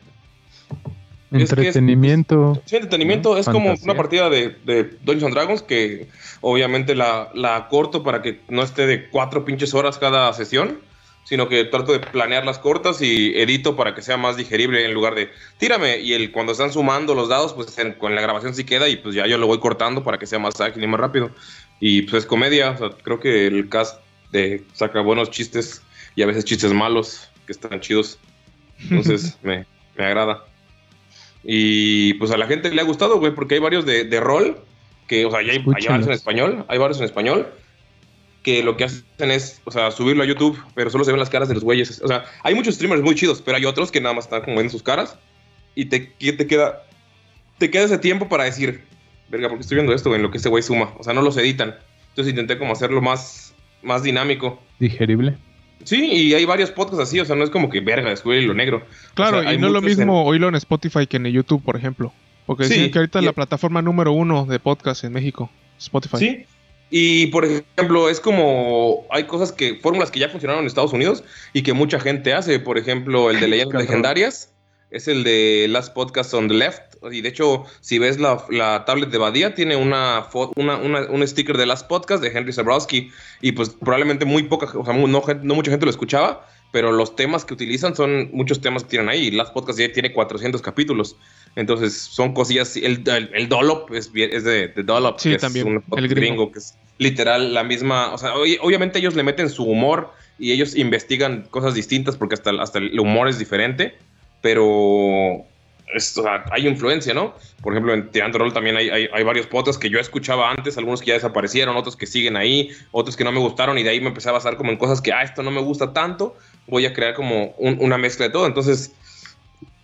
Es que es- Entretenimiento. Sí, entretenimiento. ¿no? Es como Fantasía. una partida de, de Dungeons and Dragons que obviamente la, la corto para que no esté de cuatro pinches horas cada sesión, sino que trato de planearlas cortas y edito para que sea más digerible en lugar de tírame y el cuando están sumando los dados, pues en- con la grabación sí queda y pues ya yo lo voy cortando para que sea más ágil y más rápido. Y pues es comedia, o sea, creo que el cast de, saca buenos chistes y a veces chistes malos que están chidos. Entonces [laughs] me, me agrada. Y pues a la gente le ha gustado, güey, porque hay varios de, de rol, que, o sea, ya hay, hay varios en español, hay varios en español, que lo que hacen es, o sea, subirlo a YouTube, pero solo se ven las caras de los güeyes. O sea, hay muchos streamers muy chidos, pero hay otros que nada más están como en sus caras y te, que te queda, te queda ese tiempo para decir, verga, porque estoy viendo esto, en lo que este güey suma. O sea, no los editan. Entonces intenté como hacerlo más, más dinámico. Digerible. Sí, y hay varios podcasts así, o sea, no es como que verga, descubrir lo negro. Claro, O sea, hay y no es lo en- mismo oírlo en Spotify que en YouTube, por ejemplo. Porque Sí, dicen que ahorita es la plataforma número uno de podcast en México, Spotify. Sí. Y por ejemplo, es como hay cosas que, fórmulas que ya funcionaron en Estados Unidos y que mucha gente hace. Por ejemplo, el de leyendas legendarias. Es el de Last Podcast on the Left. Y de hecho, si ves la, la tablet de Badía, tiene una, una, una- un sticker de Last Podcast de Henry Zabrowski. Y pues probablemente muy poca, o sea, no, no mucha gente lo escuchaba, pero los temas que utilizan son muchos temas que tienen ahí. Y Last Podcast ya tiene 400 capítulos. Entonces son cosillas. El, el, el Dollop es, es de, de Dollop, Sí, que también, es un el gringo. gringo, que es literal la misma. O sea, obviamente ellos le meten su humor y ellos investigan cosas distintas porque hasta, hasta el humor es diferente, pero es- o sea, hay influencia, ¿no? Por ejemplo, en Tirando Roll también hay, hay, hay varios podcasts que yo escuchaba antes, algunos que ya desaparecieron, otros que siguen ahí, otros que no me gustaron y de ahí me empecé a basar como en cosas que, ah, esto no me gusta tanto, voy a crear como un- una mezcla de todo. Entonces,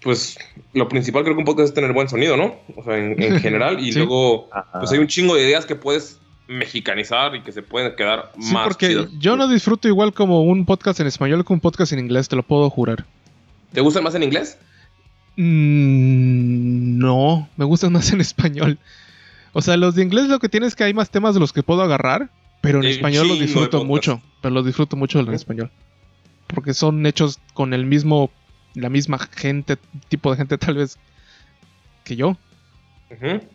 pues lo principal creo que un podcast es tener buen sonido, ¿no? O sea, en, en [laughs] general. Y Sí. luego, Ajá. pues hay un chingo de ideas que puedes mexicanizar y que se pueden quedar Sí, más porque chidas. yo no disfruto igual como un podcast en español que un podcast en inglés, te lo puedo jurar. ¿Te gustan más en inglés? Mm, no, me gustan más en español. O sea, los de inglés lo que tiene es que hay más temas de los que puedo agarrar, pero en español los disfruto mucho. Pero los disfruto mucho en español. Porque son hechos con el mismo, la misma gente, tipo de gente tal vez que yo,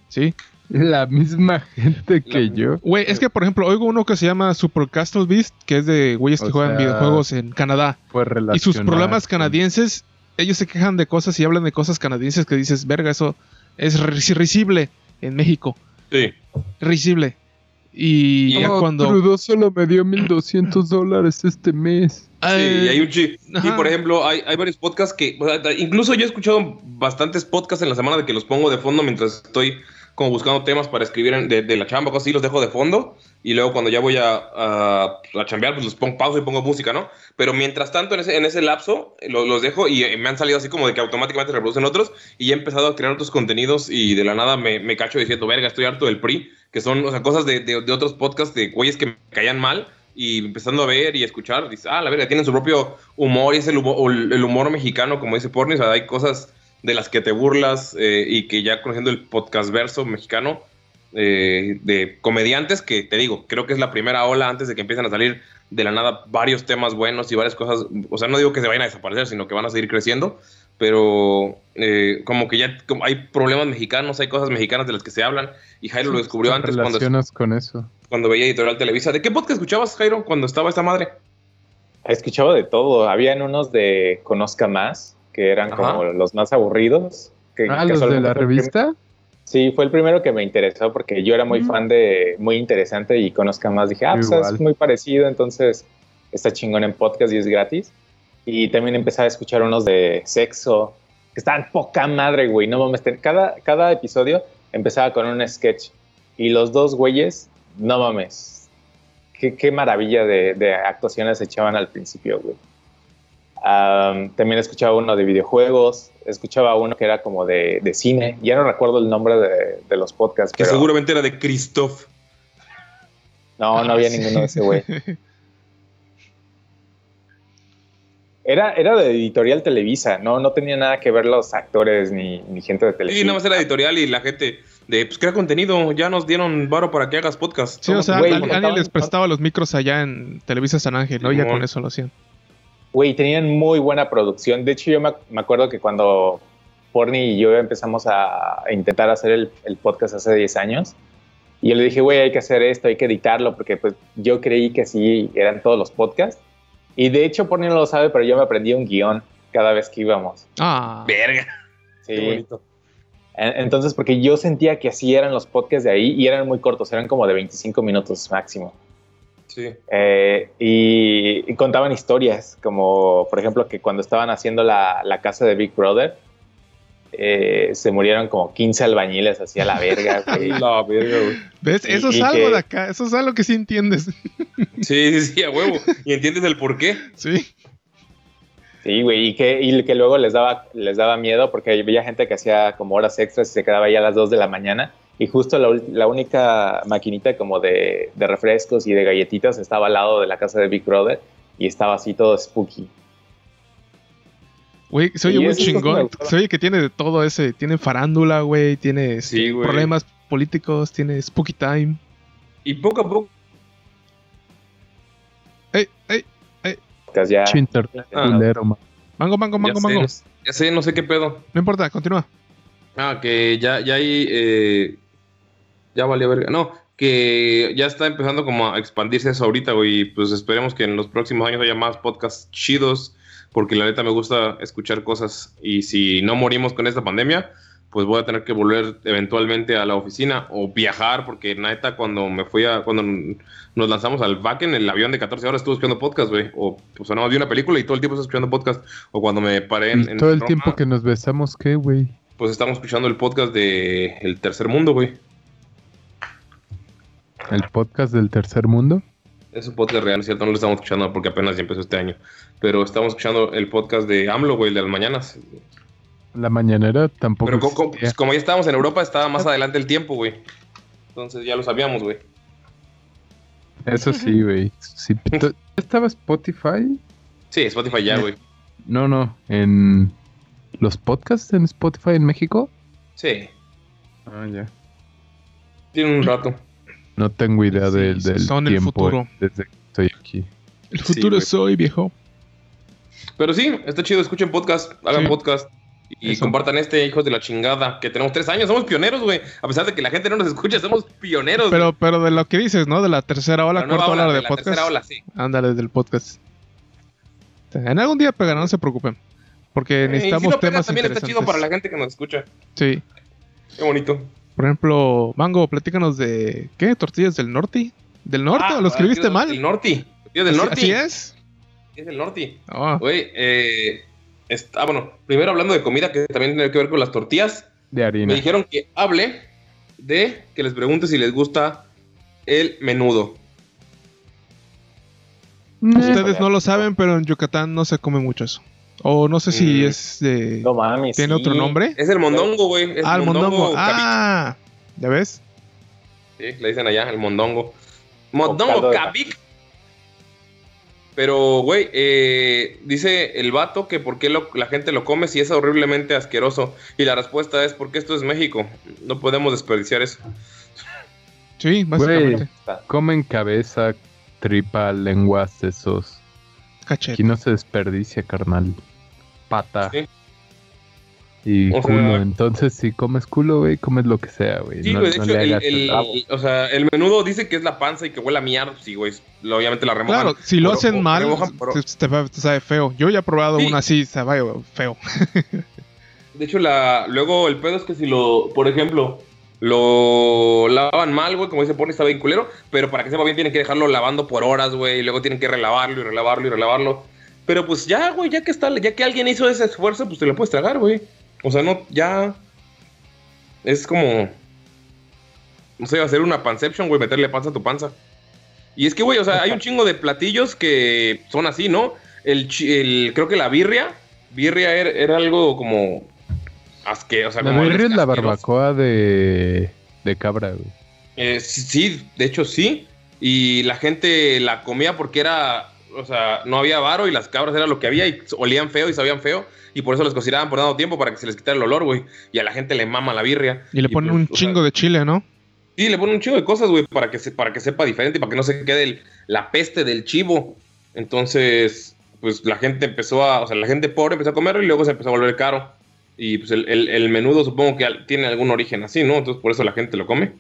¿sí? La misma [laughs] gente que La- yo. Güey, es que por ejemplo, oigo uno que se llama Super Castle Beast, que es de güeyes que O juegan sea, videojuegos en Canadá. Fue Y sus problemas canadienses, ellos se quejan de cosas y hablan de cosas canadienses que dices, verga, eso es ri- risible en México. Sí. Risible. Y ya Oh, cuando... Trudeau solo me dio 1200 dólares este mes. Sí, y hay un chi- Y por ejemplo, hay, hay varios podcasts que. o sea, incluso yo he escuchado bastantes podcasts en la semana de que los pongo de fondo mientras estoy como buscando temas para escribir en- de, de la chamba, cosas así, los dejo de fondo. Y luego cuando ya voy a, a, a chambear, pues los pongo pausa y pongo música, ¿no? Pero mientras tanto, en ese, en ese lapso, eh, lo- los dejo y eh, me han salido así como de que automáticamente reproducen otros. Y he empezado a crear otros contenidos y de la nada me, me cacho diciendo, verga, estoy harto del PRI. Que son, o sea, cosas de, de- de otros podcasts de güeyes que me caían mal y empezando a ver y escuchar, dices, ah, la verga, tienen su propio humor y es el humor, el humor mexicano, como dice Porni, o sea, hay cosas de las que te burlas eh, y que ya conociendo el podcast verso mexicano eh, de comediantes, que te digo, creo que es la primera ola antes de que empiecen a salir de la nada varios temas buenos y varias cosas, o sea, no digo que se vayan a desaparecer, sino que van a seguir creciendo, pero eh, como que ya como hay problemas mexicanos, hay cosas mexicanas de las que se hablan y Jairo lo descubrió ¿Te antes cuando relacionas con eso? cuando veía Editorial Televisa. ¿De qué podcast escuchabas, Jairo, cuando estaba esta madre? Escuchaba de todo. Habían unos de Conozca Más, que eran Ajá. como los más aburridos. Que Ah, los de la revista. Sí, fue el primero que me interesó porque yo era muy Mm. fan de Muy Interesante y Conozca Más. Dije, ah, pues es muy parecido, entonces está chingón en podcast y es gratis. Y también empecé a escuchar unos de sexo, que estaban poca madre, güey. No mames, cada, cada episodio empezaba con un sketch. Y los dos güeyes, no mames. Qué, qué maravilla de, de actuaciones echaban al principio, güey. Am, también escuchaba uno de videojuegos, escuchaba uno que era como de, de cine. Ya no recuerdo el nombre de, de los podcasts, Que pero seguramente era de Christoph. no, no había ninguno de ese güey. [laughs] Era, era de editorial Televisa, no, no tenía nada que ver los actores ni, ni gente de Sí, Televisa. nada más era editorial y la gente de, pues crea contenido, ya nos dieron varo para que hagas podcast. Sí, o sea, Güey, alguien les prestaba los micros allá en Televisa San Ángel, ¿no? Y ya con eso lo hacían. Güey, tenían muy buena producción. De hecho, yo me, me acuerdo que cuando Porni y yo empezamos a, a intentar hacer el, el podcast hace 10 años, y yo le dije, güey, hay que hacer esto, hay que editarlo, porque pues yo creí que así eran todos los podcasts. Y de hecho, Porni no lo sabe, pero yo me aprendí un guion cada vez que íbamos. Ah, Verga. Sí. Qué bonito. En- Entonces, porque yo sentía que así eran los podcasts de ahí y eran muy cortos, eran como de 25 minutos máximo. Sí. Eh, y, y contaban historias, como por ejemplo que cuando estaban haciendo la, la casa de Big Brother, eh, se murieron como 15 albañiles así a la verga. [laughs] güey. La verga, güey. ¿ves? Y- Eso es y algo que- de acá, eso es algo que sí entiendes. [laughs] Sí, sí, sí, a huevo. Y entiendes el por qué. sí. Sí, güey, y que, y que luego les daba, les daba miedo porque había gente que hacía como horas extras y se quedaba ahí a las 2 de la mañana. Y justo la, única maquinita como de, de refrescos y de galletitas estaba al lado de la casa de Big Brother y estaba así todo spooky. Güey, se oye muy chingón. Se oye que tiene de todo ese. Tiene farándula, güey. Tiene Sí, güey. problemas políticos. Tiene Spooky Time. Y poco a poco. ¡Ey, ey! Podcast ya. Chinter, Ah. culero, Mango, mango, mango, ya mango. sé- ya sé, no sé qué pedo. No importa, continúa. Ah, que ya, ya hay. eh, ya valió verga. No, que ya está empezando como a expandirse eso ahorita, güey. Y pues esperemos que en los próximos años haya más podcasts chidos. Porque la neta me gusta escuchar cosas. Y si no morimos con esta pandemia, pues voy a tener que volver eventualmente a la oficina o viajar. Porque neta, cuando me fui a. Cuando nos lanzamos al back en el avión de 14 horas, estuve escuchando podcast, güey. O pues no, vi una película y todo el tiempo estuve escuchando podcast. O cuando me paré en. Y en todo el Roma, tiempo que nos besamos, ¿qué, güey? pues estamos escuchando el podcast de El Tercer Mundo, güey. El podcast del tercer mundo. Es un podcast real, ¿cierto? No lo estamos escuchando porque apenas ya empezó este año. Pero estamos escuchando el podcast de AMLO, güey, de las mañanas. La mañanera tampoco. Pero co- co- existía. pues, como ya estábamos en Europa, estaba más adelante el tiempo, güey. Entonces ya lo sabíamos, güey. Eso sí, [laughs] güey. Sí, ¿tú- ¿Estaba Spotify? Sí, Spotify ya, güey. No, no. En los podcasts en Spotify en México. Sí, Ah, ya. tiene un rato. No tengo idea Sí, del, del son el tiempo futuro. desde que estoy aquí. El Sí, futuro güey. soy, viejo. Pero sí, está chido, escuchen podcast, hagan Sí. podcast. Y Eso. compartan este, hijos de la chingada, que tenemos tres años, somos pioneros, güey. A pesar de que la gente no nos escucha, somos pioneros. güey. Pero, pero de lo que dices, ¿no? De la tercera ola, cuarta ola, ola de, la podcast. tercera ola, sí. Ándale, del podcast. En algún día pegarán, no se preocupen. Porque Eh, y necesitamos si no pegas, temas también está chido para la gente que nos escucha. Sí. Qué bonito. Por ejemplo, Mango, platícanos de... ¿Qué? ¿Tortillas del norte? ¿Del norte? Ah, ¿Lo escribiste tío mal? Del norte. Tío del ¿Así- norte. ¿Así es? Es del norte. Oh, Güey, eh, est- ah, bueno, primero hablando de comida, que también tiene que ver con las tortillas. De Me harina. dijeron que hable de que les pregunte si les gusta el menudo. Ustedes no lo saben, pero en Yucatán no se come mucho eso. O no sé si Mm. es de... No mames. ¿Tiene sí. otro nombre? Es el mondongo, güey. Ah, el mondongo. Ah, ¿ya ves? Sí, le dicen allá, el mondongo. Mondongo de cabic. Pero, güey, eh, dice el vato que por qué lo- la gente lo come si es horriblemente asqueroso. Y la respuesta es porque esto es México. No podemos desperdiciar eso. Sí, básicamente. Comen cabeza, tripa, lengua, sesos. Cachete. Aquí no se desperdicia, carnal. Pata. Sí. Y O sea- culo. Entonces, si comes culo, güey, comes lo que sea, güey. Sí, no, güey, de no hecho, el, el- o sea, el menudo dice que es la panza y que huele a mierda. Sí, güey. Obviamente la remojan. Claro, si lo hacen mal, remojan te, te sabe feo. Yo ya he probado Sí. una así, sabe feo. [laughs] De hecho, la, luego el pedo es que si lo, por ejemplo, lo lavan mal, güey, como dice Pony, está bien culero, pero para que sepa bien tienen que dejarlo lavando por horas, güey, y luego tienen que relavarlo y relavarlo y relavarlo. Pero pues ya, güey, ya que está, ya que alguien hizo ese esfuerzo, pues te lo puedes tragar, güey. O sea, no, ya es como, no sé, hacer una panception, güey, meterle panza a tu panza. Y es que, güey, o sea, hay un chingo de platillos que son así, ¿no? El, el creo que la birria, birria era, era algo como asque, o sea, La como birria es la asqueroso. barbacoa de, de cabra, güey. Eh, sí, de hecho sí. Y la gente la comía porque era, o sea, no había varo y las cabras era lo que había y olían feo y sabían feo. Y por eso las cocinaban por dado tiempo para que se les quitara el olor, güey. Y a la gente le mama la birria. Y le ponen pues, un sea, chingo de chile, ¿no? Sí, le ponen un chingo de cosas, güey, para que, se, para que sepa diferente y para que no se quede el- la peste del chivo. Entonces, pues la gente empezó a, o sea, la gente pobre empezó a comerlo y luego se empezó a volver caro. Y pues el, el- el menudo supongo que tiene algún origen así, ¿no? Entonces por eso la gente lo come.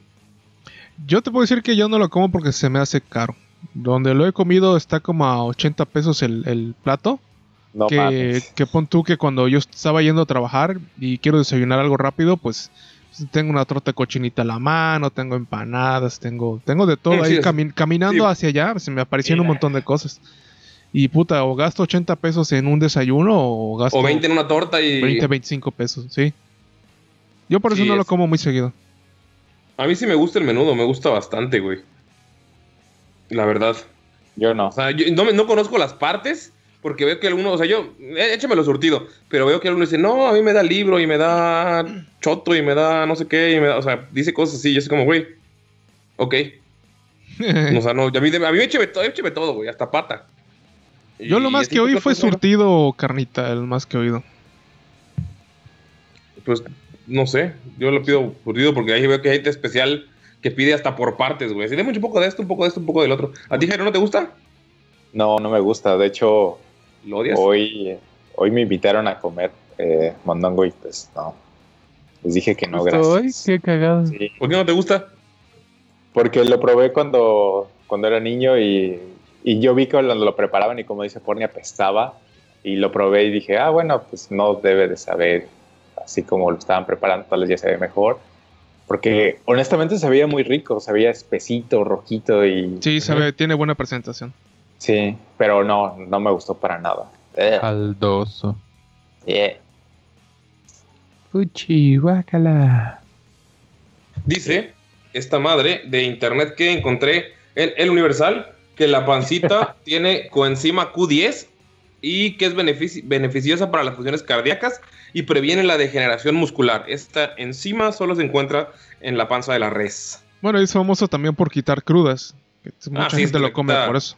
Yo te puedo decir que yo no lo como porque se me hace caro. Donde lo he comido está como a 80 pesos el, el plato. No que, mames. que pon tú que cuando yo estaba yendo a trabajar y quiero desayunar algo rápido, pues tengo una torta de cochinita a la mano, tengo empanadas, tengo, tengo de todo ahí sí, cami- caminando sí. hacia allá, se me aparecieron un Mira. montón de cosas. Y puta, o gasto 80 pesos en un desayuno o gasto O 20 en una torta y... 20, 25 pesos, sí. Yo por eso Sí, no lo como muy seguido. A mí sí me gusta el menudo, me gusta bastante, güey. La verdad. Yo no. O sea, yo no, me- no conozco las partes porque veo que algunos, o sea, yo, eh, échamelo surtido, pero veo que algunos dicen, no, a mí me da libro y me da choto y me da no sé qué, y me da, o sea, dice cosas así, yo soy como, güey, ok. [laughs] O sea, no, a mí, a mí écheme, todo, écheme todo, güey, hasta pata. Yo lo más que oí fue surtido carnita, el más que oído. Pues, no sé, yo lo pido surtido porque ahí veo que hay gente especial que pide hasta por partes, güey. Si deme un poco de esto, un poco de esto, un poco del otro. ¿A ti, Jairo, no te gusta? No, no me gusta. De hecho, ¿Lo odias? hoy, hoy me invitaron a comer eh, mondongo y pues no. Les dije que no, hoy, gracias. qué cagado. Sí, ¿Por qué no te gusta? porque lo probé cuando, cuando era niño y, y yo vi que cuando lo preparaban y como dice Forni apestaba y lo probé y dije, ah, bueno, pues no debe de saber así como lo estaban preparando, tal vez ya se ve mejor. Porque honestamente se veía muy rico, se veía espesito, rojito y... Sí, sabe, tiene buena presentación. Sí, pero no, no me gustó para nada. Eh, Caldoso. yeah. Uchi, guácala. Dice esta madre de internet que encontré en El Universal que la pancita [laughs] tiene coenzima Q10 y que es benefici- beneficiosa para las funciones cardíacas y previene la degeneración muscular. Esta enzima solo se encuentra en la panza de la res. Bueno, es famoso también por quitar crudas. Mucha Ah, sí, gente lo come por eso.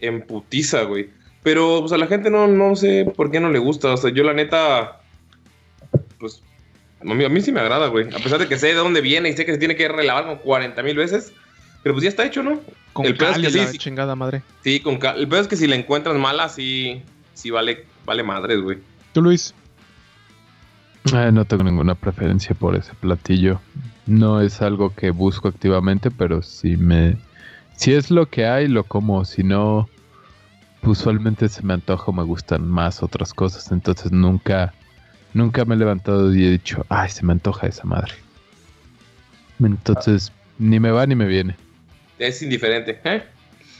En putiza, güey. Pero pues a la gente no, no sé por qué no le gusta. O sea, yo la neta, pues a mí, a mí sí me agrada, güey. A pesar de que sé de dónde viene y sé que se tiene que relavar como 40 mil veces. Pero pues ya está hecho, ¿no? Con el pedo es que sí, la sí. chingada madre. Sí, con cal- El peor es que si la encuentras mala, sí, sí vale, vale madres, güey. ¿Tú, Luis? Eh, no tengo ninguna preferencia por ese platillo. No es algo que busco activamente, pero si me... Si es lo que hay, lo como. Si no, usualmente se me antoja o me gustan más otras cosas. Entonces nunca, nunca me he levantado y he dicho, ay, se me antoja esa madre. Entonces, ni me va ni me viene. Es indiferente, ¿eh?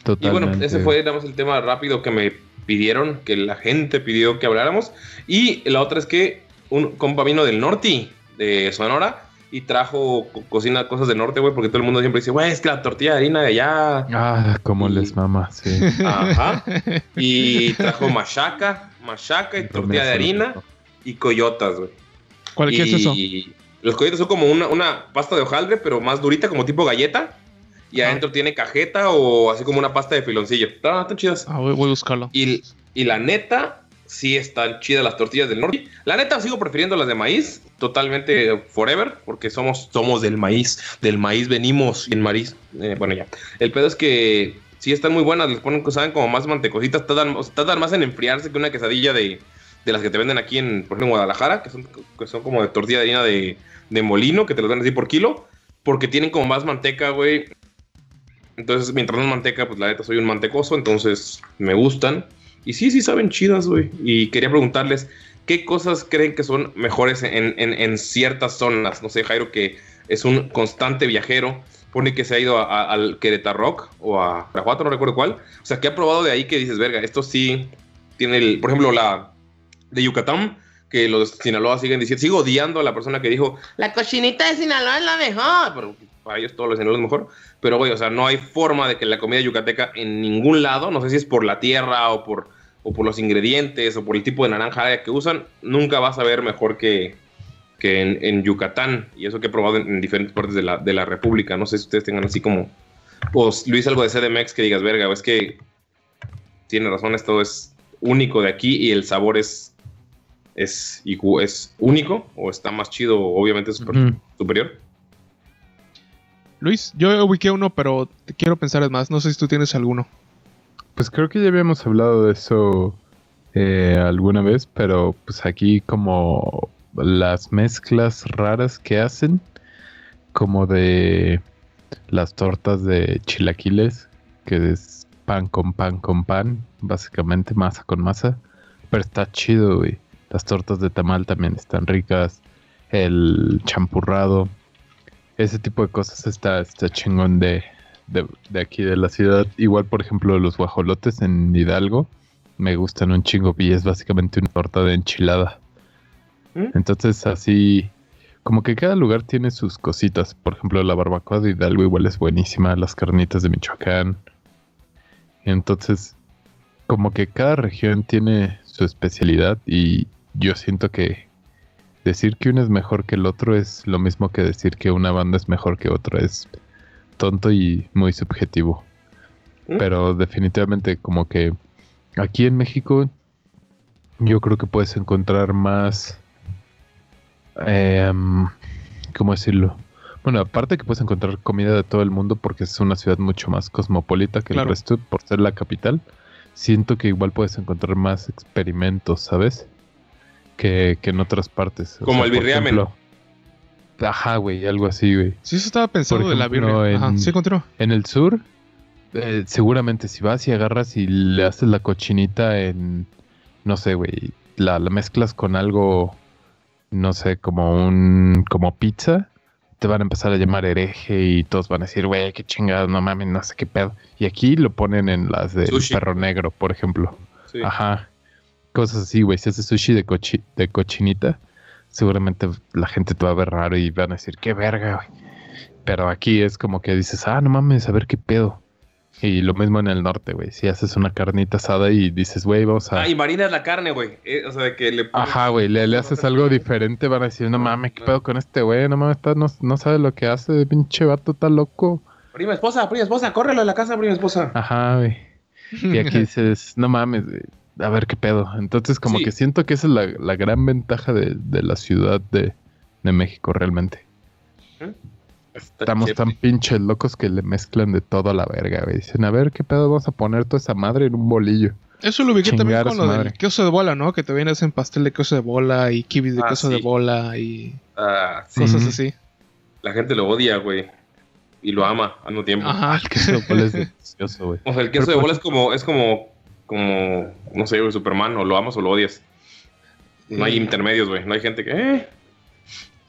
Y Totalmente. bueno, ese fue, digamos, el tema rápido que me pidieron, que la gente pidió que habláramos. Y la otra es que un compa vino del norte, de Sonora, y trajo co- cocina cosas del norte, güey, porque todo el mundo siempre dice, güey, es que la tortilla de harina de allá. Ah, como Y- les mama, sí. Ajá. [laughs] Y trajo machaca, machaca y tortilla de harina y coyotas, güey. ¿Cuál qué es eso? Y los coyotes son como una, una pasta de hojaldre, pero más durita, como tipo galleta. Y Ah. adentro tiene cajeta o así como una pasta de filoncillo. Están, están chidas. Ah, voy, voy a buscarlo. Y, y la neta, sí están chidas las tortillas del norte. La neta, sigo prefiriendo las de maíz, totalmente forever, porque somos, somos del maíz. Del maíz venimos en maíz. Eh, bueno, ya. El pedo es que sí están muy buenas, les ponen, saben, como más mantecositas, tardan, tardan más en enfriarse que una quesadilla de, de las que te venden aquí en, por ejemplo, en Guadalajara, que son, que son como de tortilla de harina de, de molino, que te las dan así por kilo, porque tienen como más manteca, güey. Entonces, mientras más manteca, pues la neta soy un mantecoso, entonces me gustan. Y sí, sí saben chidas, güey. Y quería preguntarles, ¿qué cosas creen que son mejores en, ciertas zonas? No sé, Jairo, que es un constante viajero. Pone que se ha ido al Querétaro Rock o a Guanajuato, no recuerdo cuál. O sea, que ha probado de ahí que dices, verga, esto sí tiene el... Por ejemplo, la de Yucatán, que los de Sinaloa siguen diciendo... Sigo odiando a la persona que dijo, la cochinita de Sinaloa es la mejor. Pero para ellos todo lo de Sinaloa es mejor. Pero, güey, o sea, no hay forma de que la comida yucateca en ningún lado, no sé si es por la tierra o por, o por los ingredientes o por el tipo de naranja que usan, nunca vas a ver mejor que, que en, en Yucatán. Y eso que he probado en, en diferentes partes de la, de la República. No sé si ustedes tengan así como. O Luis, algo de CDMX que digas, verga, es que tiene razón, esto es único de aquí y el sabor es. Es, es único o está más chido, obviamente super- Ujú. superior. Luis, yo ubiqué uno, pero quiero pensar en más. No sé si tú tienes alguno. Pues creo que ya habíamos hablado de eso eh, alguna vez, pero pues aquí como las mezclas raras que hacen, como de las tortas de chilaquiles, que es pan con pan con pan, básicamente masa con masa, pero está chido, güey. Las tortas de tamal también están ricas, el champurrado, ese tipo de cosas está, está chingón de, de, de aquí de la ciudad. Igual, por ejemplo, los guajolotes en Hidalgo me gustan un chingo y es básicamente una torta de enchilada. ¿Mm? Entonces, así, como que cada lugar tiene sus cositas. Por ejemplo, la barbacoa de Hidalgo igual es buenísima, las carnitas de Michoacán. Entonces, como que cada región tiene su especialidad y yo siento que decir que uno es mejor que el otro es lo mismo que decir que una banda es mejor que otra. Es tonto y muy subjetivo. ¿Mm? Pero definitivamente como que aquí en México yo creo que puedes encontrar más... em, ¿Cómo decirlo? Bueno, aparte que puedes encontrar comida de todo el mundo porque es una ciudad mucho más cosmopolita que Claro. el resto por ser la capital. siento que igual puedes encontrar más experimentos, ¿sabes? Que, que en otras partes. O Como sea, el birriamen. Ajá, güey, algo así, güey. Sí, eso estaba pensando de la birria. Ajá, en- sí, continúa. En el sur, eh, seguramente si vas y agarras y le haces la cochinita en, no sé, güey, la, la mezclas con algo, no sé, como un, como pizza, te van a empezar a llamar hereje y todos van a decir, güey, qué chingada, no mames, no sé qué pedo. Y aquí lo ponen en las del Sushi. perro negro, por ejemplo. Sí. Ajá. Cosas así, güey. Si haces sushi de, cochi- de cochinita, seguramente la gente te va a ver raro y van a decir, qué verga, güey. Pero aquí es como que dices, ah, no mames, a ver qué pedo. Y lo mismo en el norte, güey. Si haces una carnita asada y dices, güey, vamos a. Ah, y marinas la carne, güey. Eh, o sea, de que le pones- Ajá, güey, le, le haces algo diferente, van a decir, no mames, qué pedo con este güey, no mames, está- no, no sabe lo que hace, pinche vato, está loco. Prima esposa, prima esposa, córrelo de la casa, prima esposa. Ajá, güey. Y aquí [laughs] dices, no mames, güey, a ver qué pedo. Entonces, como Sí. que siento que esa es la, la gran ventaja de, de la ciudad de, de México, realmente. Estamos chévere. tan pinches locos que le mezclan de todo a la verga, güey. Dicen, a ver qué pedo, vamos a poner toda esa madre en un bolillo. Eso lo ubiqué también con lo del madre. queso de bola, ¿no? Que te vienes en pastel de queso de bola y kibis de Ah, queso de bola y Ah, sí. cosas así. La gente lo odia, güey. Y lo ama al mismo tiempo. Ajá. El queso de bola es delicioso, güey. O sea, el queso Pero de bola es como, es como, como, no sé, güey, Superman, o lo amas o lo odias. No hay Eh. intermedios, güey. No hay gente que, eh.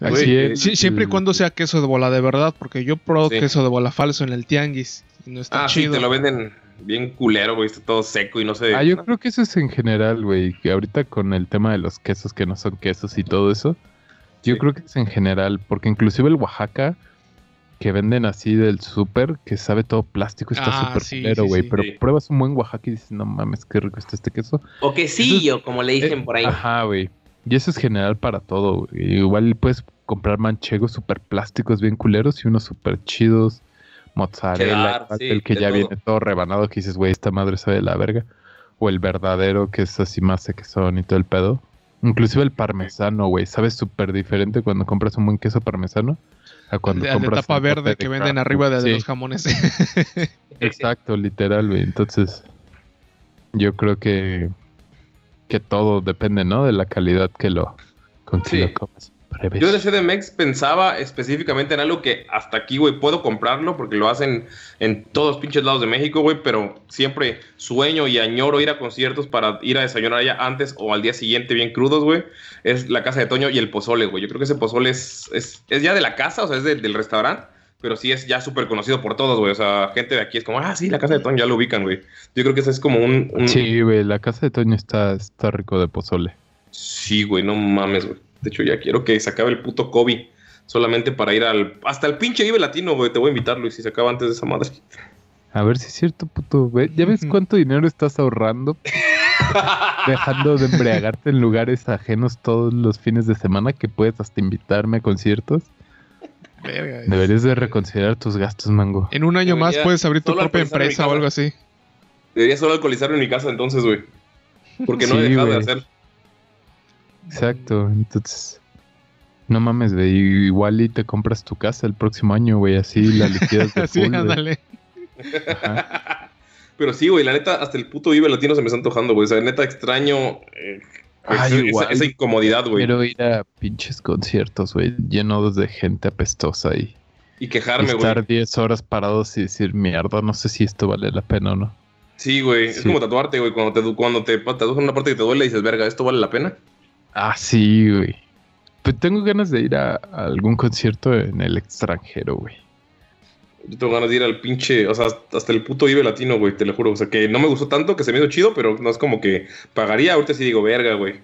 Así Güey, es. Sí, siempre y cuando sea queso de bola de verdad, porque yo probado Sí. queso de bola falso en el tianguis y no está Ah, sí, te lo venden bien culero, güey. Está todo seco y no sé. Ah, yo creo que eso es en general, güey. Que ahorita con el tema de los quesos que no son quesos y todo eso, yo Sí. creo que es en general, porque inclusive el Oaxaca que venden así del súper, que sabe todo plástico, está Ah, súper sí, güey. sí. Pero Sí. pruebas un buen Oaxaca y dices, no mames, qué rico está este queso. O quesillo, como le dicen Eh, por ahí. Ajá, güey. Y eso es general para todo, güey. Igual puedes comprar manchegos súper plásticos bien culeros y unos súper chidos. Mozzarella, el que ya todo. viene todo rebanado que dices, güey, esta madre sabe de la verga. O el verdadero que es así más son y todo el pedo. Inclusive el parmesano, güey. Sabes súper diferente cuando compras un buen queso parmesano a cuando de, de tapa verde de que venden arriba de, de sí. los jamones. [laughs] Exacto, literal, güey. Entonces, yo creo que que todo depende, ¿no? De la calidad que lo con que Sí. lo comes. Breves. Yo de CDMX pensaba específicamente en algo que hasta aquí, güey, puedo comprarlo porque lo hacen en todos los pinches lados de México, güey, pero siempre sueño y añoro ir a conciertos para ir a desayunar allá antes o al día siguiente bien crudos, güey. Es la casa de Toño y el pozole, güey. Yo creo que ese pozole es, es, es ya de la casa, o sea, es del- del restaurante, pero sí es ya súper conocido por todos, güey. O sea, gente de aquí es como, ah, sí, la casa de Toño ya lo ubican, güey. Yo creo que ese es como un... un- Sí, güey, la casa de Toño está, está rico de pozole. Sí, güey, no mames, güey. De hecho, ya quiero que se acabe el puto COVID. Solamente para ir al. Hasta el pinche Vive Latino, güey. Te voy a invitar, Luis, si se acaba antes de esa madre. A ver si es cierto, puto. Ve- ¿Ya ves cuánto dinero estás ahorrando? [laughs] Dejando de embriagarte en lugares ajenos todos los fines de semana que puedes hasta invitarme a conciertos. Verga, Deberías de reconsiderar tus gastos, mango. En un año más puedes abrir tu propia empresa o algo así. Debería solo alcoholizarlo en mi casa entonces, güey. Porque no he dejado de güey. hacer. Exacto, entonces... No mames, güey. Igual y te compras tu casa el próximo año, güey. Así la liquidas de [laughs] full, güey. ándale. Ajá. Pero sí, güey, la neta, hasta el puto Vive Latino se me está antojando, güey. O sea, neta extraño eh, Ay, esa, igual. esa incomodidad, güey. Quiero ir a pinches conciertos, güey. Llenos de gente apestosa y... Quejarme, güey. estar 10 horas parados y decir, mierda, no sé si esto vale la pena o no. Sí, güey. Es Sí. como tatuarte, güey. Cuando te, cuando te tatuas en una parte que te duele y dices, verga, ¿esto vale la pena? Ah, sí, güey. Pues tengo ganas de ir a, a algún concierto en el extranjero, güey. Yo tengo ganas de ir al pinche, o sea, hasta el puto Vive Latino, güey, te lo juro. O sea, que no me gustó tanto, que se me hizo chido, pero no es como que pagaría. Ahorita sí digo, verga, güey.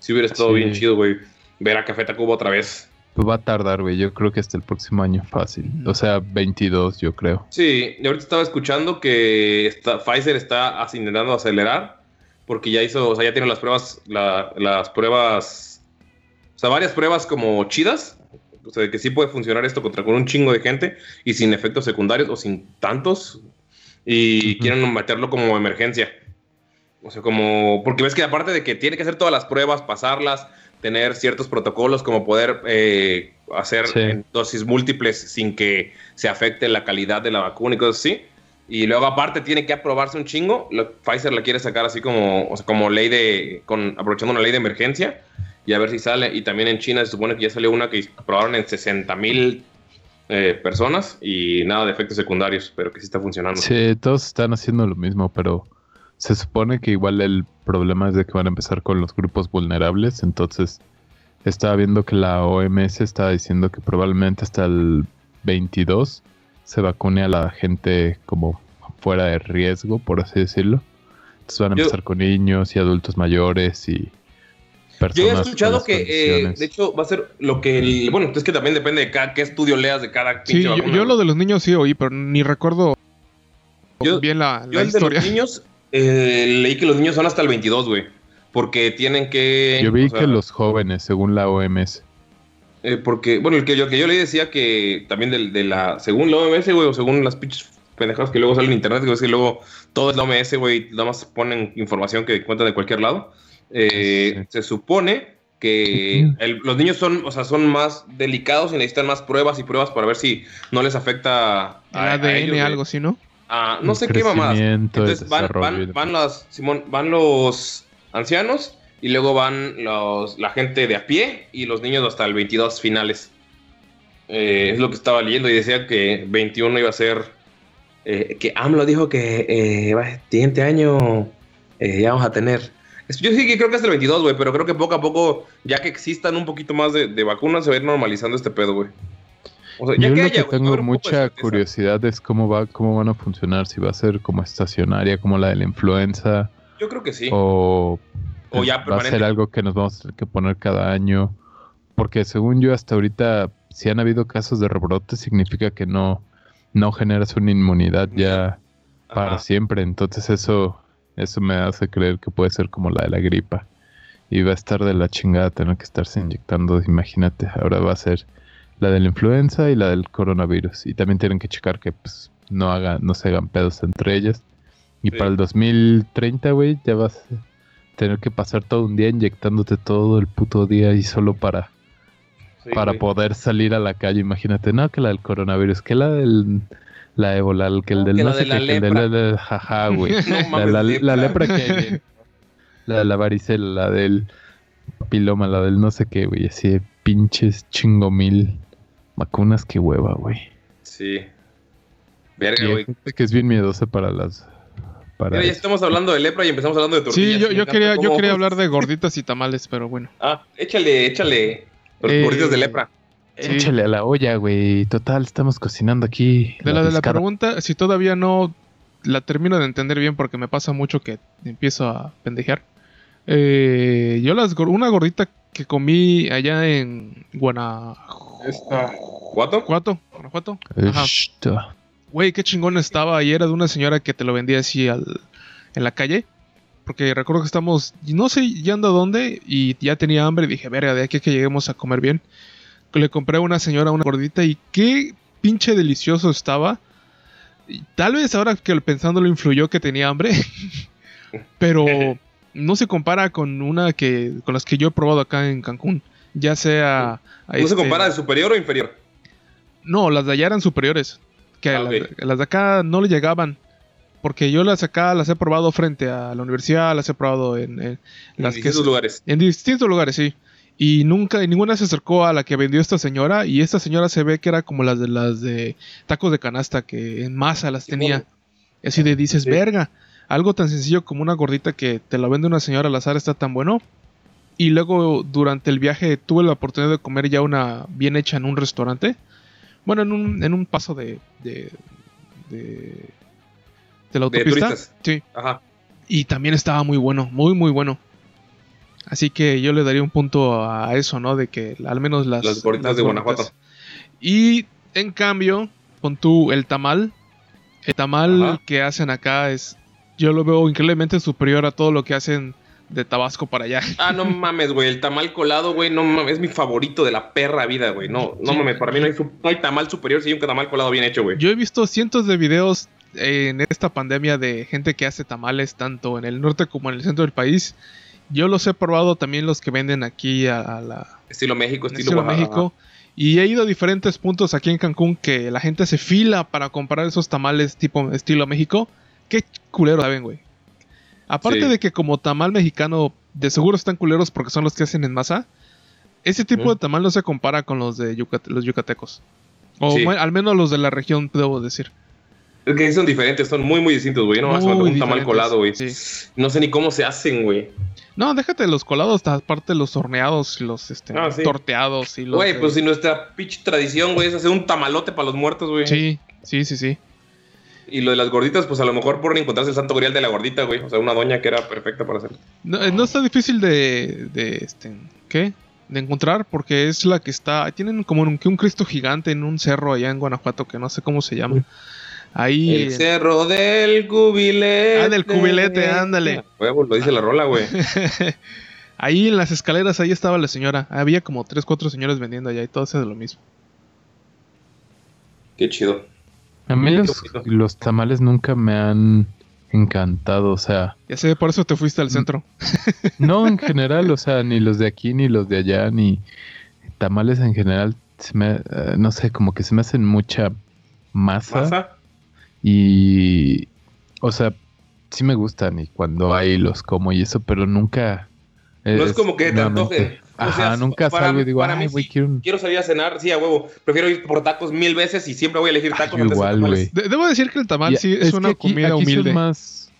Si hubiera estado Sí. bien chido, güey. Ver a Café Tacuba otra vez. Pues va a tardar, güey. Yo creo que hasta el próximo año fácil. O sea, 22, yo creo. Sí, y ahorita estaba escuchando que está, Pfizer está intentando acelerar porque ya hizo, o sea, ya tiene las pruebas, la- las pruebas, o sea, varias pruebas como chidas, o sea, de que sí puede funcionar esto contra con un chingo de gente y sin efectos secundarios o sin tantos y quieren meterlo como emergencia. O sea, como, porque ves que aparte de que tiene que hacer todas las pruebas, pasarlas, tener ciertos protocolos como poder eh, hacer Sí. dosis múltiples sin que se afecte la calidad de la vacuna y cosas así. Y luego aparte tiene que aprobarse un chingo. Pfizer la quiere sacar así como, o sea, como ley de, con, aprovechando una ley de emergencia y a ver si sale. Y también en China se supone que ya salió una que aprobaron en 60 mil eh, personas y nada de efectos secundarios, pero que sí está funcionando. Sí, todos están haciendo lo mismo, pero se supone que igual el problema es de que van a empezar con los grupos vulnerables. Entonces, estaba viendo que la OMS estaba diciendo que probablemente hasta el 22 se vacune a la gente como fuera de riesgo, por así decirlo. Entonces van a Yo- empezar con niños y adultos mayores y personas. Yo he escuchado que, eh, de hecho, va a ser lo que. el- bueno, es que también depende de cada, qué estudio leas de cada Sí, pinche yo, yo lo de los niños sí oí, pero ni recuerdo Yo- bien la, Yo la el de historia. los niños, eh, leí que los niños son hasta el 22, güey. Porque tienen que. Yo vi o sea, que los jóvenes, según la OMS. Eh, porque, bueno, el que, yo, que yo leí decía que también del- de, la. Según la OMS, güey, o según las pinches pendejadas que luego salen en internet, que es que luego todo es la OMS, güey, nada más ponen información que encuentran de cualquier lado. Eh, Sí. Se supone que el- los niños son, o sea, son más delicados y necesitan más pruebas y pruebas para ver si no les afecta El a, a ADN, ellos, güey. algo así, ¿no? Ah, no El sé qué mamadas. Entonces van, van, van las, Simón, van los ancianos y luego van los, la gente de a pie y los niños hasta el 22 finales. Eh, es lo que estaba leyendo y decía que 21 iba a ser... eh, que AMLO dijo que eh, el siguiente año eh, ya vamos a tener... Yo sí que creo que es el 22, güey, pero creo que poco a poco, ya que existan un poquito más de, de vacunas, se va a ir normalizando este pedo, güey. O sea, ya Yo que lo haya, que güey, va a tengo mucha curiosidad es cómo va, cómo van a funcionar, si va a ser como estacionaria, como la de la influenza, Yo creo que sí. o, O ya va a ser algo que nos vamos a tener que poner cada año. Porque según yo hasta ahorita, si han habido casos de rebrote, significa que no, no generas una inmunidad ya para siempre. Entonces eso, eso me hace creer que puede ser como la de la gripa. Y va a estar de la chingada tener que estarse inyectando. Imagínate, ahora va a ser la de la influenza y la del coronavirus. Y también tienen que checar que pues, no, haga, no se hagan pedos entre ellas. Y Sí. para el 2030, güey, ya vas a tener que pasar todo un día inyectándote todo el puto día y solo para, Sí, para güey. poder salir a la calle. Imagínate, no, que la del coronavirus, que la del la ébola, que el No, del que no la sé de qué, que el del jaja, güey. [laughs] No La, mames, la- lepra. la lepra que hay. La de la varicela, la del piloma, la del no sé qué, güey. Así de pinches chingo mil vacunas, qué hueva, güey. Sí. Verga, güey. que es bien miedosa para las... Para Mira, ya estamos hablando de lepra y empezamos hablando de tortillas. Sí, yo, quería, yo quería hablar de gorditas y tamales, pero bueno. [laughs] Ah, échale, échale. Los Eh, gorditos de lepra. Sí. Échale a la olla, güey. Total, estamos cocinando aquí. De la de la pregunta, si todavía no la termino de entender bien porque me pasa mucho que empiezo a pendejear. Eh, yo las una gordita que comí allá en Guanajuato, ¿Cuatro? Guanajuato. Ajá. Güey, qué chingón estaba. Y era de una señora que te lo vendía así al- en la calle. Porque recuerdo que estamos, no sé ya ando a dónde, y ya tenía hambre. Y dije, verga, de aquí a que lleguemos a comer bien. Le compré a una señora una gordita y qué pinche delicioso estaba. Y tal vez ahora que pensándolo influyó que tenía hambre. [laughs] pero no se compara con una que con las que yo he probado acá en Cancún. Ya sea. ¿No se este- compara de superior o inferior? no, las de allá eran superiores. Que Ah, las, de acá no le llegaban. Porque yo las acá las he probado frente a la universidad, las he probado en, en En las que distintos lugares. en distintos lugares, sí. Y nunca, y ninguna se acercó a la que vendió esta señora. Y esta señora se ve que era como las de las de tacos de canasta, que en masa las tenía. Y así de dices, Sí. verga. Algo tan sencillo como una gordita que te la vende una señora al azar está tan bueno. Y luego durante el viaje tuve la oportunidad de comer ya una bien hecha en un restaurante. Bueno, en un, en un paso de, de, de, de la De autopista. turistas. sí. Ajá. Y también estaba muy bueno, muy, muy bueno. Así que yo le daría un punto a eso, ¿no? De que al menos las... Las gorditas de gorditas. Guanajuato. Y en cambio, pon tú el tamal. El tamal Ajá. que hacen acá es... Yo lo veo increíblemente superior a todo lo que hacen de Tabasco para allá. Ah, no mames, güey. El tamal colado, güey. No mames. Es mi favorito de la perra vida, güey. No, no Sí. mames. Para mí no hay, su- no hay tamal superior si hay un tamal colado bien hecho, güey. Yo he visto cientos de videos en esta pandemia de gente que hace tamales tanto en el norte como en el centro del país. Yo los he probado también los que venden aquí a, a la, Estilo México, estilo, estilo. México. Y he ido a diferentes puntos aquí en Cancún que la gente se fila para comprar esos tamales tipo estilo México. Qué culero saben, güey. Aparte Sí. de que como tamal mexicano de seguro están culeros porque son los que hacen en masa, ese tipo de tamal no se compara con los de los yucatecos. O Sí. al menos los de la región, debo decir. Es que son diferentes, son muy, muy distintos, güey. Yo No, más Muy un tamal colado, güey. sí. No sé ni cómo se hacen, güey. No, déjate los colados, aparte los horneados y los este, Ah, sí. torteados y los... Güey, pues si nuestra pinche tradición, güey, es hacer un tamalote para los muertos, güey. Sí, sí, sí, sí. Y lo de las gorditas, pues a lo mejor por encontrarse el santo grial de la gordita, güey. O sea, una doña que era perfecta para hacer. No, eh, no está difícil de, de este, ¿qué? De encontrar porque es la que está, tienen como un, que un Cristo gigante en un cerro allá en Guanajuato que no sé cómo se llama. Ahí El cerro del cubilete. Ah, del cubilete, ándale. Huevo, lo dice la rola, güey. [laughs] ahí en las escaleras ahí estaba la señora. Había como tres, cuatro señores vendiendo allá y todo eso de lo mismo. Qué chido. A mí los, los tamales nunca me han encantado, o sea, Ya sé, por eso te fuiste Mm. al centro. [laughs] no en general, o sea, ni los de aquí, ni los de allá, ni tamales en general, se me, eh, no sé, como que se me hacen mucha masa, ¿Masa? y, o sea, sí me gustan y cuando hay los como y eso, pero nunca... No es como que te antoje. O Ajá, sea, nunca para- salgo y digo, para mí ay, quiero un... Quiero salir a cenar, sí, a huevo. Prefiero ir por tacos mil veces y siempre voy a elegir Ay, tacos de igual, güey. De- debo decir que el tamal sí es, una aquí- comida aquí humilde. Son más,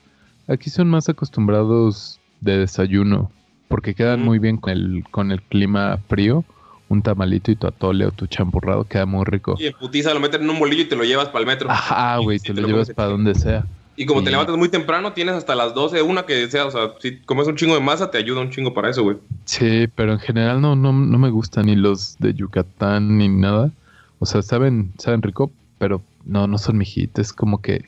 aquí son más acostumbrados de desayuno, porque quedan muy bien con el, con el clima frío. Un tamalito y tu atole o tu champurrado queda muy rico. Y en putiza lo meten en un bolillo y te lo llevas para el metro. Ajá, güey, te te lo lo llevas para donde sea. Y como te levantas muy temprano, tienes hasta las 12, una que sea, o sea, si comes un chingo de masa, te ayuda un chingo para eso, güey. Sí, pero en general no, no, no me gustan ni los de Yucatán ni nada. O sea, saben, saben rico, pero no, no son mi hit. Es como que...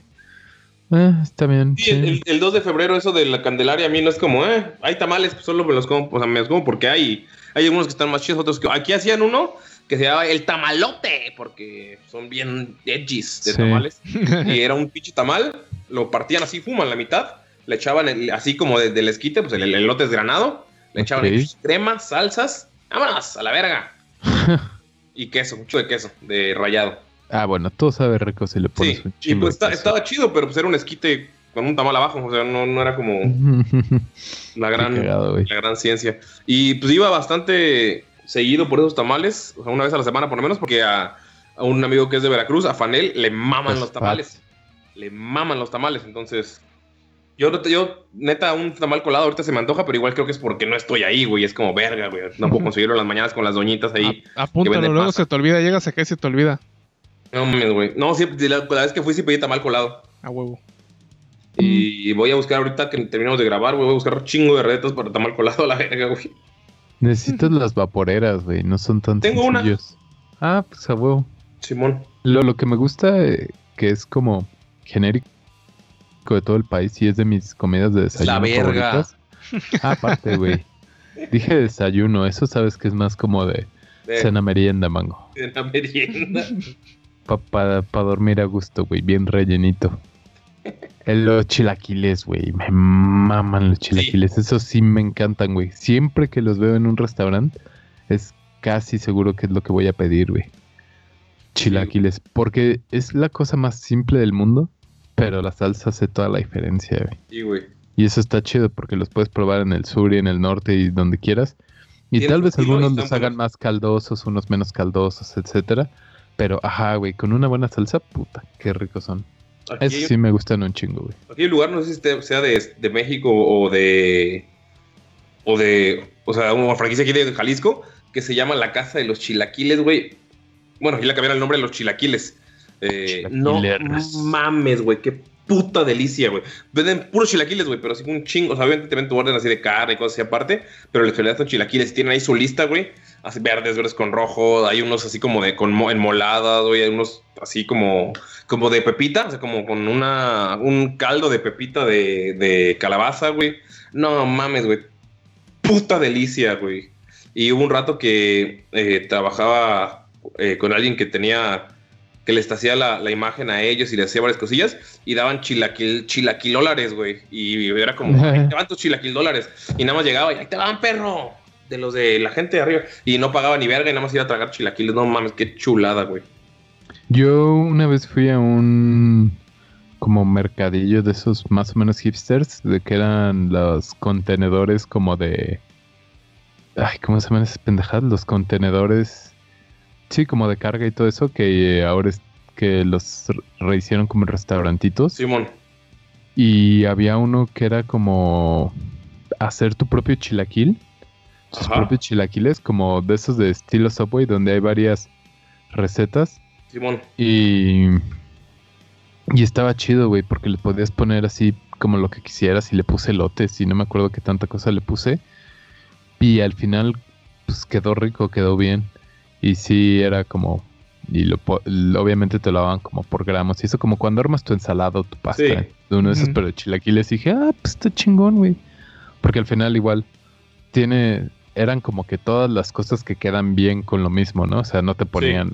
Eh, está bien. Sí, sí. el, el- el 2 de febrero, eso de la Candelaria, a mí no es como, eh, hay tamales, pues solo me los como, o sea, me los como porque hay, hay algunos que están más chidos, otros que. Aquí hacían uno que se llamaba el tamalote, porque son bien edgys de Sí. tamales. [laughs] y era un pinche tamal, lo partían así, fuman la mitad, le echaban el- así como de- del esquite, pues el, el elote desgranado, le echaban Ok. el crema, salsas, vámonos, a la verga. [laughs] y queso, mucho de queso, de rayado. Ah, bueno, todo sabe rico si le pones Sí, un y chingo pues está- queso. estaba chido, pero pues era un esquite con un tamal abajo, o sea, no, no era como [laughs] la gran, cagado, la gran ciencia. Y pues iba bastante seguido por esos tamales, o sea, una vez a la semana por lo menos, porque a, a un amigo que es de Veracruz, a Fanel, le maman Pues, los tamales. Le maman los tamales, entonces... Yo, yo, neta, un tamal colado ahorita se me antoja, pero igual creo que es porque no estoy ahí, güey. Es como verga, güey. No puedo [laughs] conseguirlo las mañanas con las doñitas ahí. A- apúntalo, luego masa. se te olvida, llegas acá y se te olvida. No mames, güey. No, sí, la, la vez que fui sí pedí tamal colado. A huevo. Y voy a buscar ahorita que terminamos de grabar, güey. Voy a buscar un chingo de retos para tamal colado a [laughs] la verga, güey. Necesitas las vaporeras, güey. No son tan Tengo una. sencillos. Ah, pues a huevo. Simón. Lo, lo que me gusta, eh, que es como genérico de todo el país y es de mis comidas de desayuno. La verga. Ah, aparte, güey. [laughs] Dije desayuno, eso sabes que es más como de De, cena merienda, mango. de la merienda. Para dormir a gusto, güey, bien rellenito. El- Los chilaquiles, güey, me maman los chilaquiles. Esos sí me encantan, güey. Siempre que los veo en un restaurante, es casi seguro que es lo que voy a pedir, güey. Chilaquiles, porque es la cosa más simple del mundo, pero la salsa hace toda la diferencia, güey. Sí, güey. Y eso está chido porque los puedes probar en el sur y en el norte y donde quieras. Y tal vez algunos los hagan más caldosos, unos menos caldosos, etcétera. Pero, ajá, güey, con una buena salsa, puta, qué ricos son. Aquí, Eso sí me gustan un chingo, güey. aquí un lugar, no sé si sea de, de México o de. O de. O sea, una franquicia aquí de Jalisco que se llama La Casa de los Chilaquiles, güey. Bueno, aquí le cambiaron el nombre a los Chilaquiles. Eh, no mames, güey, qué puta delicia, güey. Venden puros chilaquiles, güey, pero así un chingo. O sea, obviamente te venden tu orden así de carne y cosas así aparte, pero les realidad son chilaquiles. Tienen ahí su lista, güey. Así verdes, verdes con rojo. Hay unos así como de con mo- enmoladas, güey. Hay unos así como, como de pepita, o sea, como con una, un caldo de pepita de, de calabaza, güey. No mames, güey. Puta delicia, güey. Y hubo un rato que eh, trabajaba eh, con alguien que tenía que les hacía la, la imagen a ellos y les hacía varias cosillas y daban chilaquil, chilaquilólares, güey. Y era como, [laughs] ahí te van tus chilaquildólares. Y nada más llegaba y ahí te van, perro. de los de la gente de arriba. Y no pagaba ni verga y nada más iba a tragar chilaquiles. No mames, qué chulada, güey. Yo una vez fui a un como mercadillo de esos más o menos hipsters, de que eran los contenedores como de... Ay, ¿cómo se llaman esas pendejadas? Los contenedores... Sí, como de carga y todo eso, que ahora es que los re- rehicieron como restaurantitos. Simón. Y había uno que era como hacer tu propio chilaquil. Tus Ajá. propios chilaquiles, como de esos de estilo Subway, donde hay varias recetas. Simón. Y, y estaba chido, güey, porque le podías poner así como lo que quisieras y le puse lotes y no me acuerdo qué tanta cosa le puse. Y al final, pues quedó rico, quedó bien. Y sí, era como... Y lo, obviamente te lo daban como por gramos. Y eso como cuando armas tu ensalada o tu pasta. Sí. De uno de esos, pero de chilaquiles. Y dije, ah, pues está chingón, güey. Porque al final igual tiene... Eran como que todas las cosas que quedan bien con lo mismo, ¿no? O sea, no te ponían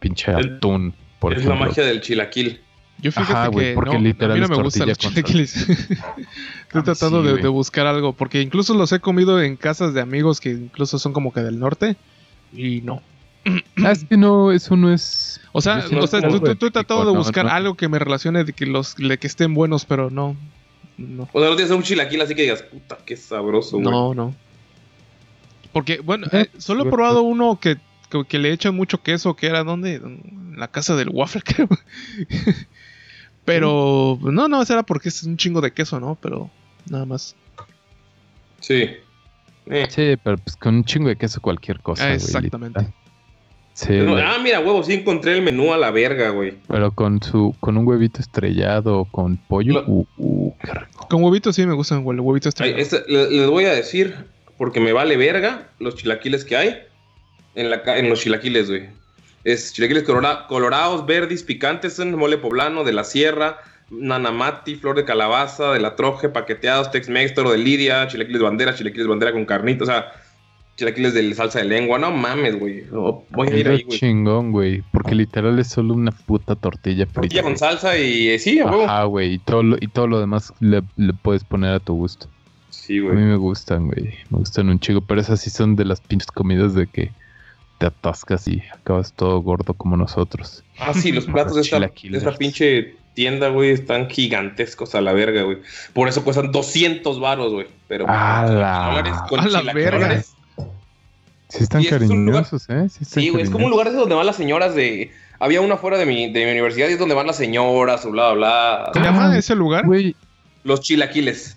pinche El- atún, por es ejemplo. la magia del chilaquil. Yo fíjate Ajá, güey, que porque no, literal a mí no me gustan los chilaquiles. [laughs] Estoy tratando sí, de, güey. de buscar algo, porque incluso los he comido en casas de amigos que incluso son como que del norte y no. Ah, es que no, eso no es. O sea, o sea, tú, tú- tú he tratado de buscar no. algo que me relacione de que los de que estén buenos, pero no. No. O sea, no tienes un chilaquil así que digas, puta, qué sabroso, güey. No, no. Porque, bueno, Eh, eh, solo he probado uno que, que, que le echan mucho queso, que era donde? En la casa del waffle, [laughs] creo. Pero, no, no, ese era porque es un chingo de queso, ¿no? Pero nada más. Sí. Eh. Sí, pero pues con un chingo de queso cualquier cosa. Ah, exactamente. Sí, No, güey, ah, mira, huevo, sí encontré el menú a la verga, güey. pero con su, con un huevito estrellado o con pollo. Lo- Uh, uh, qué rico. Con huevitos sí me gustan, güey, huevitos Ay, estrellados. este- le- les voy a decir, porque me vale verga los chilaquiles que hay en, la, en los chilaquiles, güey. Es chilaquiles colora- colorados, verdes, picantes, en mole poblano, de la sierra, nanamati, flor de calabaza, de la troje, paqueteados, tex-mex, toro de lidia, chilaquiles bandera, chilaquiles bandera con carnita, o sea, chilaquiles de salsa de lengua. No mames, güey. No, voy a ir ahí, güey. chingón, güey. Porque literal es solo una puta tortilla frita. Tortilla con güey. salsa y eh, sí, a huevo. Ajá, güey. Y todo, lo, y todo lo demás le, le puedes poner a tu gusto. Sí, A mí güey. me gustan, güey. Me gustan un chico, pero esas sí son de las pinches comidas de que te atascas y acabas todo gordo como nosotros. Ah, sí, los [laughs] platos de esta, de Chilaquiles. esta pinche tienda, güey, están gigantescos a la verga, güey. Por eso cuestan 200 varos, güey. Pero A la- dólares con a la verga. Sí están Sí, es un lugar- cariñosos, ¿eh? Sí, están Sí, güey, es como un lugar ese donde van las señoras de... Había uno afuera de mi, de mi universidad y es donde van las señoras o bla, bla, ¿Se llama ese lugar? Güey, Los chilaquiles.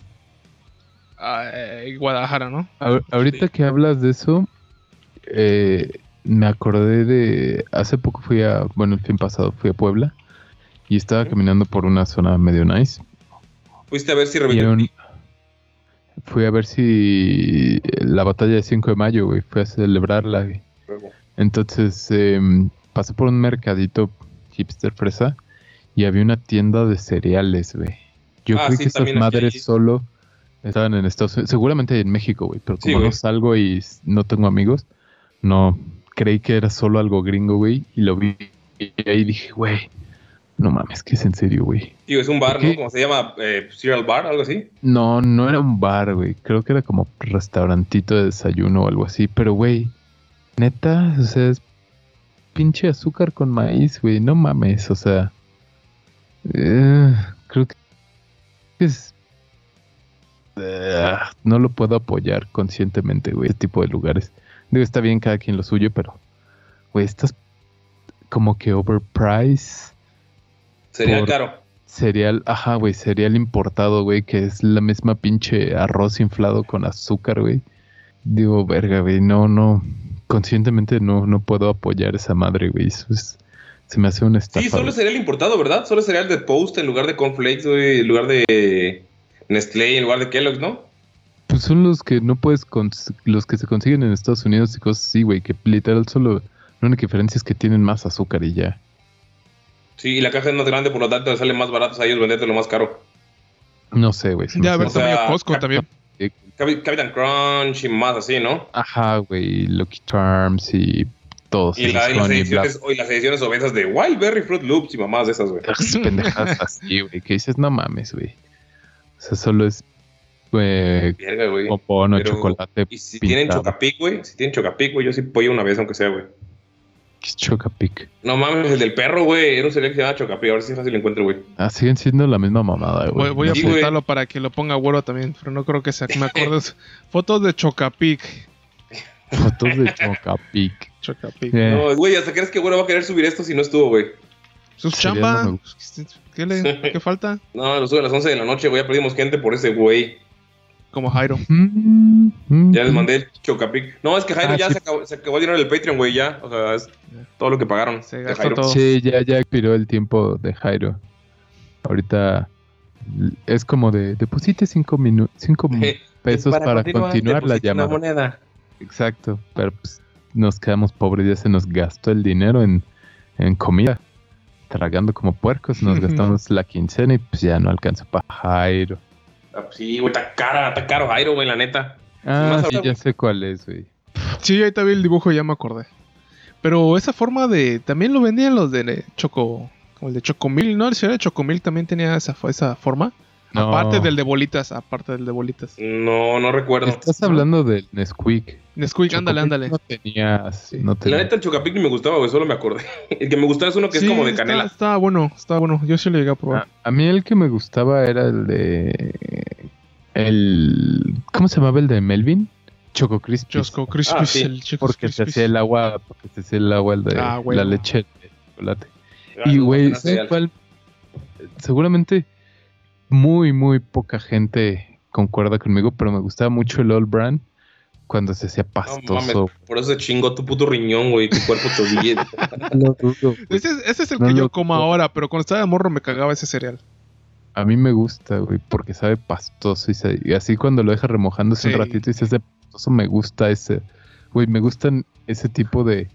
Ah, eh, Guadalajara, ¿no? a- ahorita Sí. que hablas de eso, eh, me acordé de... Hace poco fui a... Bueno, el fin pasado fui a Puebla y estaba caminando por una zona medio nice. Fuiste a ver si reventó. Fui a ver si la batalla de 5 de mayo, güey, fui a celebrarla, güey. Entonces em, pasé por un mercadito hipster fresa y había una tienda de cereales, güey. Yo Ah, creí sí, que estas madres hay. solo estaban en Estados Unidos, seguramente en México, güey, pero Sí, como no güey. salgo y no tengo amigos, no creí que era solo algo gringo, güey, y lo vi y ahí dije, güey, no mames, que es en serio, güey. Tío, es un bar. ¿no? Como se llama, eh, Cereal Bar, algo así. No, no era un bar, güey. Creo que era como restaurantito de desayuno o algo así. Pero, güey, neta, o sea, es pinche azúcar con maíz, güey. No mames, o sea. eh, creo que es. eh, no lo puedo apoyar conscientemente, güey, este tipo de lugares. Digo, está bien cada quien lo suyo, pero, güey, estás como que overpriced Sería Por- caro. cereal, ajá, güey, cereal importado, güey, que es la misma pinche arroz inflado con azúcar, güey. Digo, verga, güey, no, no, conscientemente no, no puedo apoyar esa madre, güey. Es, se me hace una estafa. Sí, solo güey. cereal importado, ¿verdad? Solo cereal de Post en lugar de Cornflakes, güey, en lugar de Nestlé, en lugar de Kellogg's, ¿no? Pues son los que no puedes, cons- los que se consiguen en Estados Unidos y cosas así, güey, que literal solo, la única diferencia es que tienen más azúcar y ya. Sí, y la caja es más grande, por lo tanto, les sale más barato a ellos venderte lo más caro. No sé, güey. Ya, a ver, hace- o sea, tamaño Costco también. Captain Crunch y más así, ¿no? Ajá, güey, Lucky Charms y todos Y, la- y esos las ediciones, y las ediciones obesas de Wild Berry Fruit Loops y mamás de esas, güey. Black, pendejadas [laughs] así, güey, que dices, no mames, güey. O sea, solo es eh, Verga, güey. o chocolate Y si tienen chocapic, güey. Si tienen chocapic, güey, yo sí pollo una vez, aunque sea, güey. ¿Qué es Chocapic? No mames, el del perro, güey. Era un cereal que se llama chocapic. Ahora sí fácil lo encuentro, güey. Ah, siguen siendo la misma mamada, güey. voy a Sí, güey. apuntarlo para que lo ponga güero también, pero no creo que se me acuerdes. [laughs] Fotos de Chocapic. Fotos de Chocapic. [laughs] Chocapic. Eh, No, güey, ¿hasta crees que güero va a querer subir esto si no estuvo, güey? Sus chamba. no ¿Qué, le, ¿Qué [laughs] falta? No, lo sube a las 11 de la noche, güey. Ya perdimos gente por ese güey. Como Jairo. mm, mm, Ya les mm. mandé el chocapic. No, es que Jairo Ah, ya sí. se, acabó, se acabó el dinero del Patreon, güey, ya. O sea, es todo lo que pagaron. Se de gastó Jairo. todo. Sí, ya, ya expiró el tiempo de Jairo. Ahorita es como de deposite cinco minutos, cinco pesos para, continuar, la una llamada. moneda. Exacto, pero pues nos quedamos pobres, ya se nos gastó el dinero en, en comida. Tragando como puercos, nos [laughs] gastamos la quincena y pues ya no alcanza para Jairo. Ah, pues Sí, güey, está cara, está caro Jairo, güey, la neta. Ah, más sí, ya sé cuál es, güey. Sí, ahí te vi el dibujo ya me acordé. Pero esa forma de. También lo vendían los de Choco. Como el de Chocomil, ¿no? El cereal de Chocomil también tenía esa, esa forma. No. Aparte del de bolitas, aparte del de bolitas. No, no recuerdo. Estás hablando del Nesquik. Nesquik, ándale, Chocopic ándale. No tenías, no La tenías. neta, el chocapic ni me gustaba, güey, solo me acordé. [laughs] El que me gustaba es uno que Sí, es como de está- canela. Estaba bueno, estaba bueno. Yo sí lo llegué a probar. A, a mí el que me gustaba era el de. El. ¿Cómo se llamaba el de Melvin? Choco Crispy, Ah, sí, el Choco Porque se hacía el agua, porque se hacía el agua el de Ah, la leche de chocolate. Ah, y no, güey, ¿sabes cuál? Seguramente muy, muy poca gente concuerda conmigo, pero me gustaba mucho el All Brand cuando se hacía No mames, pastoso. por eso se chingó tu puto riñón, güey, tu cuerpo te. [laughs] No. Ese, es- ese es el No que yo como ahora, pero cuando estaba de morro me cagaba ese cereal. A mí me gusta, güey, porque sabe pastoso y, se- y así cuando lo dejas remojándose Sí. un ratito y se hace pastoso, me gusta ese. Güey, me gustan ese tipo de,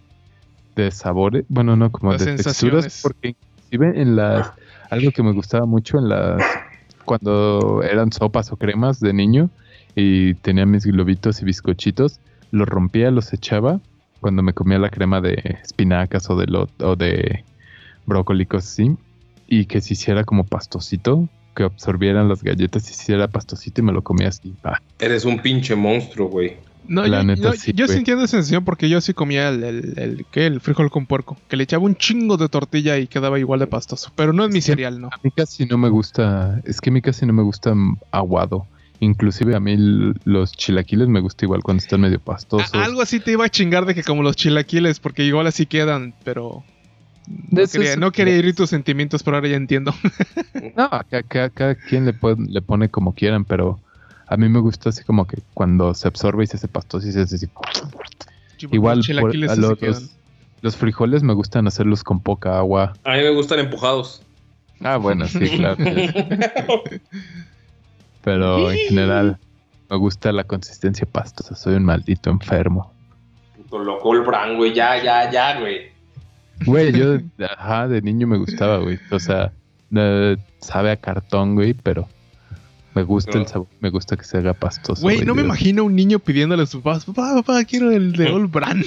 de sabores. Bueno, no, como Las de texturas, porque inclusive en las. Algo que me gustaba mucho en las. Cuando eran sopas o cremas de niño y tenía mis globitos y bizcochitos, los rompía, los echaba cuando me comía la crema de espinacas o de, lo, o de así, y que se hiciera como pastosito, que absorbieran las galletas y se hiciera pastosito y me lo comía así. Eres un pinche monstruo, güey. No, La yo, neta, sí, yo sí entiendo esa sensación porque yo sí comía el, el, el- ¿qué? el frijol con puerco, que le echaba un chingo de tortilla y quedaba igual de pastoso. Pero no es mi cereal, ¿no? A mí casi no me gusta, es que a mí casi no me gusta mm, aguado. Inclusive a mí los chilaquiles me gusta igual cuando están medio pastosos. A- algo así te iba a chingar de que como los chilaquiles, porque igual así quedan, pero... No quería, no quería herir tus sentimientos, pero ahora ya entiendo. [laughs] No, acá- cada quien le, pone, le pone como quieran, pero a mí me gusta así como que cuando se absorbe y se hace pastoso y se hace así. Igual los por- a los, los- los frijoles me gustan hacerlos con poca agua. A mí me gustan empujados. Ah, bueno, sí, claro. [laughs] Pero en general me gusta la consistencia pastosa. Soy un maldito enfermo. Puto loco el Bran, güey. Ya, ya, ya, güey. Güey, yo, ajá, de niño me gustaba, güey. O sea, sabe a cartón, güey, pero me gusta Pero- el sabor, me gusta que se haga pastoso. Güey, no me imagino un niño pidiéndole a sus papás, papá, papá, quiero el de All Brand.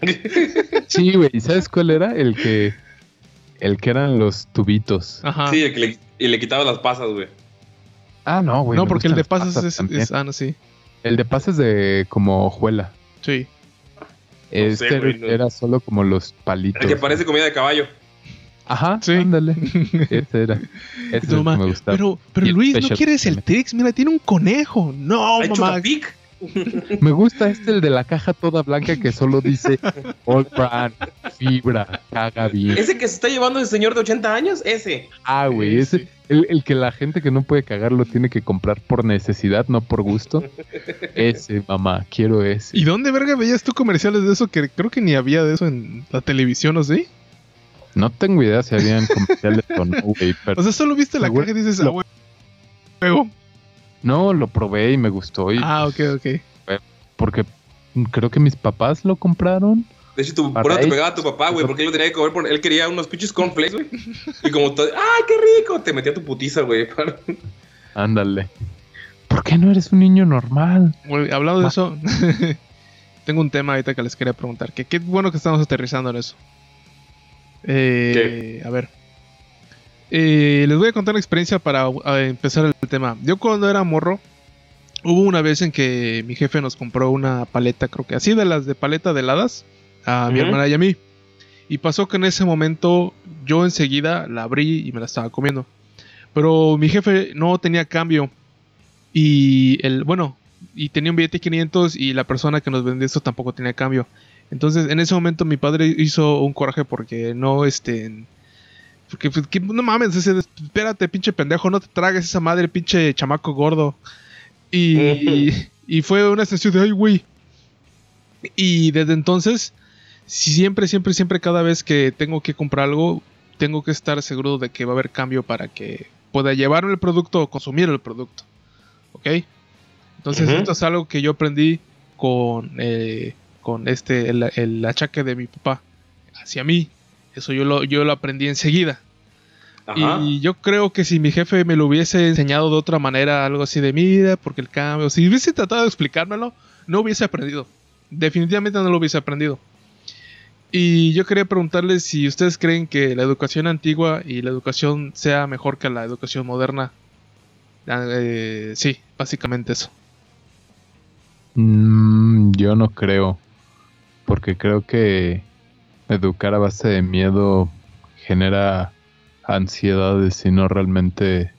[laughs] Sí, güey, ¿y sabes cuál era? El que, el que eran los tubitos. Ajá. Sí, el que le, y le quitaba las pasas, güey. Ah, no, güey. no, porque el de pasas es, Ah, no, sí. El de pasas de como hojuela. Sí. Este sé, güey, no. era solo como los palitos. El que parece comida de caballo. Ajá, Sí. ándale. [laughs] Ese era. Ese me gustaba. Pero, pero Luis, ¿no quieres el. Trix? Mira, tiene un conejo. No, ¿Hay mamá. [laughs] Me gusta este, el de la caja toda blanca que solo dice All Brand, fibra, caga bien. Ese que se está llevando el señor de 80 años, ese. Ah, güey, ese, el, el que la gente que no puede cagar lo tiene que comprar por necesidad, no por gusto. Ese, mamá, quiero ese. ¿Y dónde verga veías tú comerciales de eso? Que creo que ni había de eso en la televisión, ¿o sí? No tengo idea si habían [laughs] comerciales o no, güey, pero O sea, solo viste la caja y dices, lo- ah, güey. Juego. no, lo probé y me gustó. Y Ah, ok, ok. Porque creo que mis papás lo compraron. De hecho, tu, eso te ahí- pegaba a tu papá, güey, porque él lo tenía que comer. por- él quería unos pinches cornflakes, güey. Y como todo, ¡ay, qué rico! Te metía tu putiza, güey. Ándale. ¿Por qué no eres un niño normal? Bueno, hablando de eso, [laughs] tengo un tema ahorita que les quería preguntar. Que qué bueno que estamos aterrizando en eso. Eh, A ver. Eh, les voy a contar una experiencia para empezar el tema. Yo cuando era morro, Hubo una vez en que mi jefe nos compró una paleta, creo que así de las de paleta de heladas, a mi hermana y a mí. Y pasó que en ese momento yo enseguida la abrí y me la estaba comiendo. Pero mi jefe no tenía cambio. Y el, bueno, y tenía un billete de 500 y la persona que nos vendió esto tampoco tenía cambio. Entonces en ese momento mi padre hizo un coraje porque no, este... Porque, pues, que- no mames, ese- espérate, pinche pendejo, no te tragues esa madre, pinche chamaco gordo. Y, y fue una sensación de, ay, güey. Y desde entonces, siempre, siempre, siempre, cada vez que tengo que comprar algo, tengo que estar seguro de que va a haber cambio para que pueda llevarme el producto o consumir el producto. ¿Ok? Entonces, esto es algo que yo aprendí con, eh, con este, el, el achaque de mi papá hacia mí. Eso yo lo, yo lo aprendí enseguida. Ajá. Y yo creo que si mi jefe me lo hubiese enseñado de otra manera, algo así de mira, porque el cambio, si hubiese tratado de explicármelo, no hubiese aprendido. Definitivamente no lo hubiese aprendido. Y yo quería preguntarles si ustedes creen que la educación antigua y la educación sea mejor que la educación moderna. Ah, eh, sí, básicamente eso. Mm, yo no creo. Porque creo que educar a base de miedo genera ansiedades y no realmente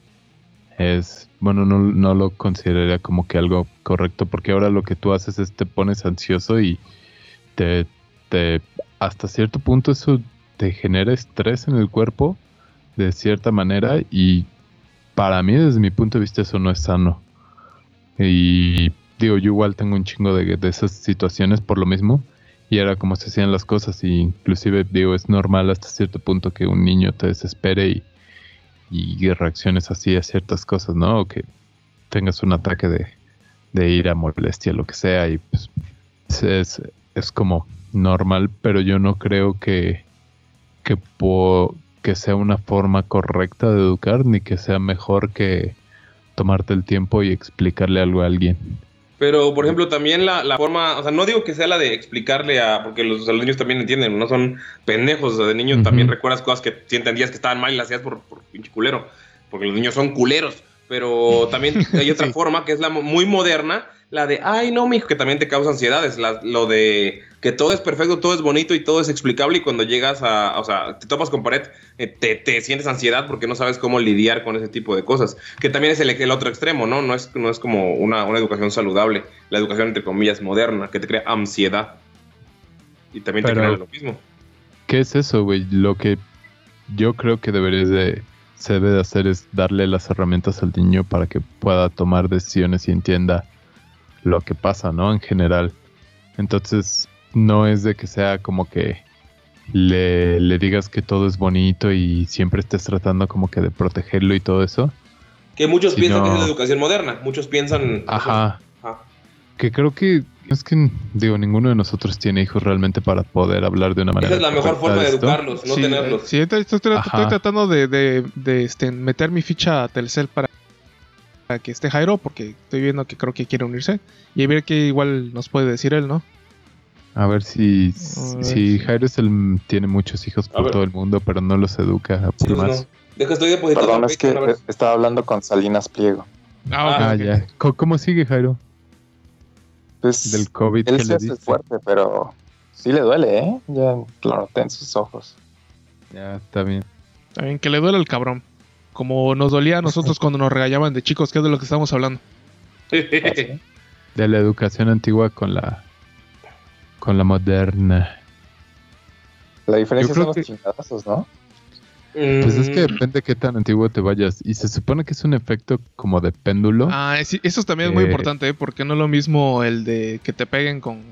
es. Bueno, no, no lo consideraría como que algo correcto. Porque ahora lo que tú haces es te pones ansioso y te. te hasta cierto punto eso te genera estrés en el cuerpo. De cierta manera. Y para mí, desde mi punto de vista, eso no es sano. Y digo, yo igual tengo un chingo de, de esas situaciones por lo mismo. Y era como se hacían las cosas. Y inclusive, digo, es normal hasta cierto punto que un niño te desespere y, y reacciones así a ciertas cosas, ¿no? O que tengas un ataque de, de ira, molestia, lo que sea. Y pues es, es como normal, pero yo no creo que, que, po- que sea una forma correcta de educar, ni que sea mejor que tomarte el tiempo y explicarle algo a alguien. Pero, por ejemplo, también la, la forma, o sea, no digo que sea la de explicarle a, porque los, los niños también entienden, no son pendejos, o sea, de niño Ujú. también recuerdas cosas que entendías que estaban mal y las hacías por, por pinche culero, porque los niños son culeros, pero también hay otra Sí. forma que es la muy moderna, la de, ay, no, mijo, que también te causa ansiedades, la- lo de que todo es perfecto, todo es bonito y todo es explicable y cuando llegas a, o sea, te topas con pared, eh, te, te sientes ansiedad porque no sabes cómo lidiar con ese tipo de cosas, que también es el, el otro extremo, ¿no? No es, no es como una, una educación saludable, la educación entre comillas moderna, que te crea ansiedad y también te crea lo mismo. ¿Qué es eso, güey? Lo que yo creo que deberías de, se debe de hacer es darle las herramientas al niño para que pueda tomar decisiones y entienda lo que pasa, ¿no? En general. Entonces, no es de que sea como que le, le digas que todo es bonito y siempre estés tratando como que de protegerlo y todo eso. Que muchos Si piensan que es la educación moderna, muchos piensan... Ajá. Ajá. Que creo que es que, digo, ninguno de nosotros tiene hijos realmente para poder hablar de una manera. Esa es la mejor forma de esto. educarlos, no sí, tenerlos. sí, estoy, estoy tratando de, de- de, este, meter mi ficha a Telcel para, que esté Jairo, porque estoy viendo que creo que quiere unirse. Y a ver qué igual nos puede decir él, ¿no? A ver si, A ver si Jairo es el- tiene muchos hijos A por ver. todo el mundo, pero no los educa Sí, por pues más. no. Deja, estoy depositando Perdón, es que estaba hablando con Salinas Pliego. Ah, ok, Ah, ok. ya. ¿Cómo sigue Jairo? Pues, Del COVID él que se le hace fuerte, pero sí le duele, ¿eh? Ya lo noté en sus ojos. Ya, está bien. Está bien, que le duele el cabrón. Como nos dolía a nosotros cuando nos regañaban de chicos, que es de lo que estamos hablando. De la educación antigua con la con la moderna. La diferencia son los chingadazos, ¿no? Pues es que Mm, depende qué tan antiguo te vayas. Y se supone que es un efecto como de péndulo. Ah, eso también es muy Eh. importante, ¿eh? porque no es lo mismo el de que te peguen con.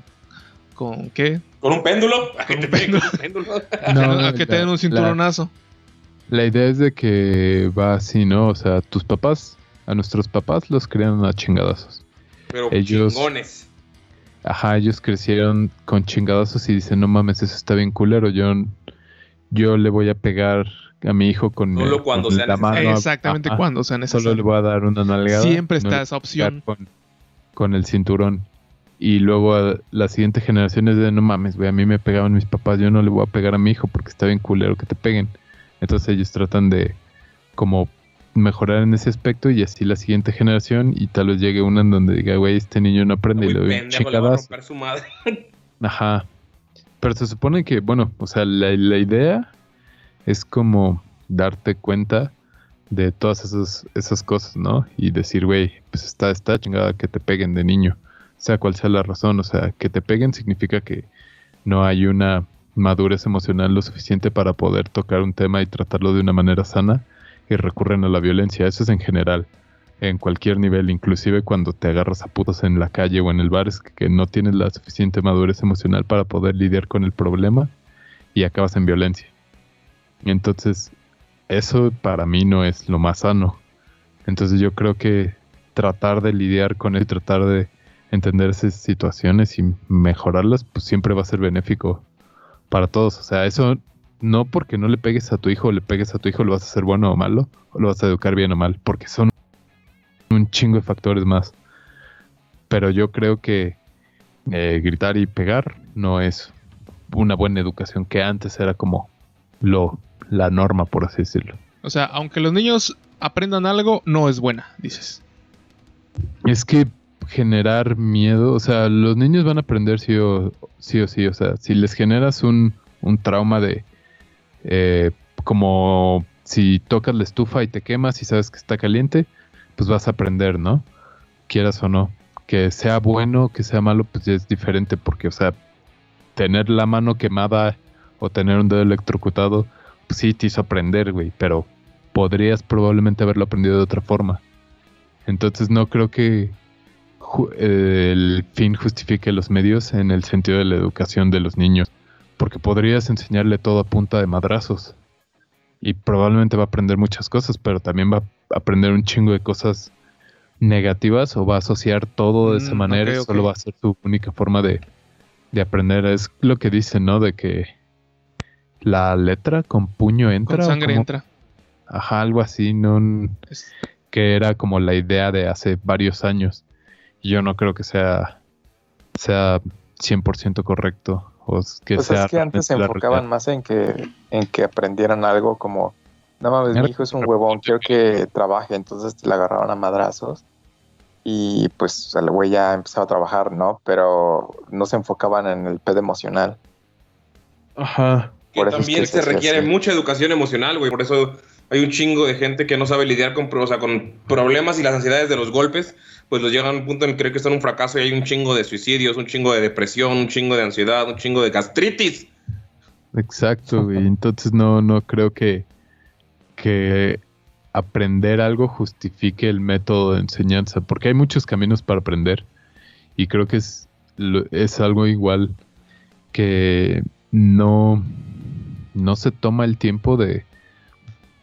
¿Con qué? ¿Con un péndulo? ¿A que te peguen con un péndulo? No, [laughs] a que te den un cinturonazo. La idea es de que va así, ¿no? O sea, tus papás, a nuestros papás los crean a chingadazos. Pero Ellos- chingones. Ajá, ellos crecieron con chingadazos y dicen, no mames, eso está bien culero. Yo, yo le voy a pegar a mi hijo con, Solo el- cuando con sea la mano. Exactamente Ajá, cuando sea Solo le necesario. voy a dar una nalgada. Siempre está esa opción. con el cinturón. Y luego a la siguiente generación es de, no mames, güey, a mí me pegaban mis papás, yo no le voy a pegar a mi hijo porque está bien culero que te peguen. Entonces ellos tratan de como mejorar en ese aspecto y así la siguiente generación y tal vez llegue una en donde diga, güey, este niño no aprende y le doy madre. [laughs] Ajá. Pero se supone que, bueno, o sea, la, la idea es como darte cuenta de todas esas, esas cosas, ¿no? Y decir, güey, pues está, está chingada que te peguen de niño, sea cual sea la razón. O sea, que te peguen significa que no hay una madurez emocional lo suficiente para poder tocar un tema y tratarlo de una manera sana y recurren a la violencia. Eso es en general, en cualquier nivel, inclusive cuando te agarras a putos en la calle o en el bar, es que, que no tienes la suficiente madurez emocional para poder lidiar con el problema y acabas en violencia. Entonces, eso para mí no es lo más sano. Entonces yo creo que tratar de lidiar con él, tratar de entender esas situaciones y mejorarlas, pues siempre va a ser benéfico para todos. O sea, eso no porque no le pegues a tu hijo o le pegues a tu hijo lo vas a hacer bueno o malo, o lo vas a educar bien o mal, porque son un chingo de factores más. Pero yo creo que eh, gritar y pegar no es una buena educación que antes era como lo la norma, por así decirlo. O sea, aunque los niños aprendan algo, no es buena, dices. Es que generar miedo, o sea, los niños van a aprender sí o sí, o, sí o sea, si les generas un, un trauma de eh, como si tocas la estufa y te quemas y sabes que está caliente, pues vas a aprender, ¿no? Quieras o no. Que sea bueno, que sea malo, pues ya es diferente porque, o sea, tener la mano quemada o tener un dedo electrocutado, pues sí te hizo aprender, güey, pero podrías probablemente haberlo aprendido de otra forma. Entonces no creo que el fin justifique los medios en el sentido de la educación de los niños, porque podrías enseñarle todo a punta de madrazos y probablemente va a aprender muchas cosas, pero también va a aprender un chingo de cosas negativas o va a asociar todo de esa Mm, manera y ok, ok. solo va a ser su única forma de, de aprender. Es lo que dicen, ¿no? De que la letra con puño entra. Con ¿o sangre entra. Ajá, algo así, no Es- que era como la idea de hace varios años. Yo no creo que sea sea 100% correcto o que Pues sea es que antes se la enfocaban realidad. más en que, en que aprendieran algo como, no mames, mi hijo es un huevón, quiero que trabaje, entonces le agarraban a madrazos y pues el güey ya empezaba a trabajar, ¿no? Pero no se enfocaban en el pedo emocional. Ajá. Que Por eso es también que se requiere mucha educación emocional, güey. Por eso hay un chingo de gente que no sabe lidiar con, o sea, con problemas y las ansiedades de los golpes. Pues los llegan a un punto en que creen que en un fracaso y hay un chingo de suicidios, un chingo de depresión, un chingo de ansiedad, un chingo de gastritis. Exacto, güey. Entonces no, no creo que, que aprender algo justifique el método de enseñanza, porque hay muchos caminos para aprender. Y creo que es, es algo igual que no, no se toma el tiempo de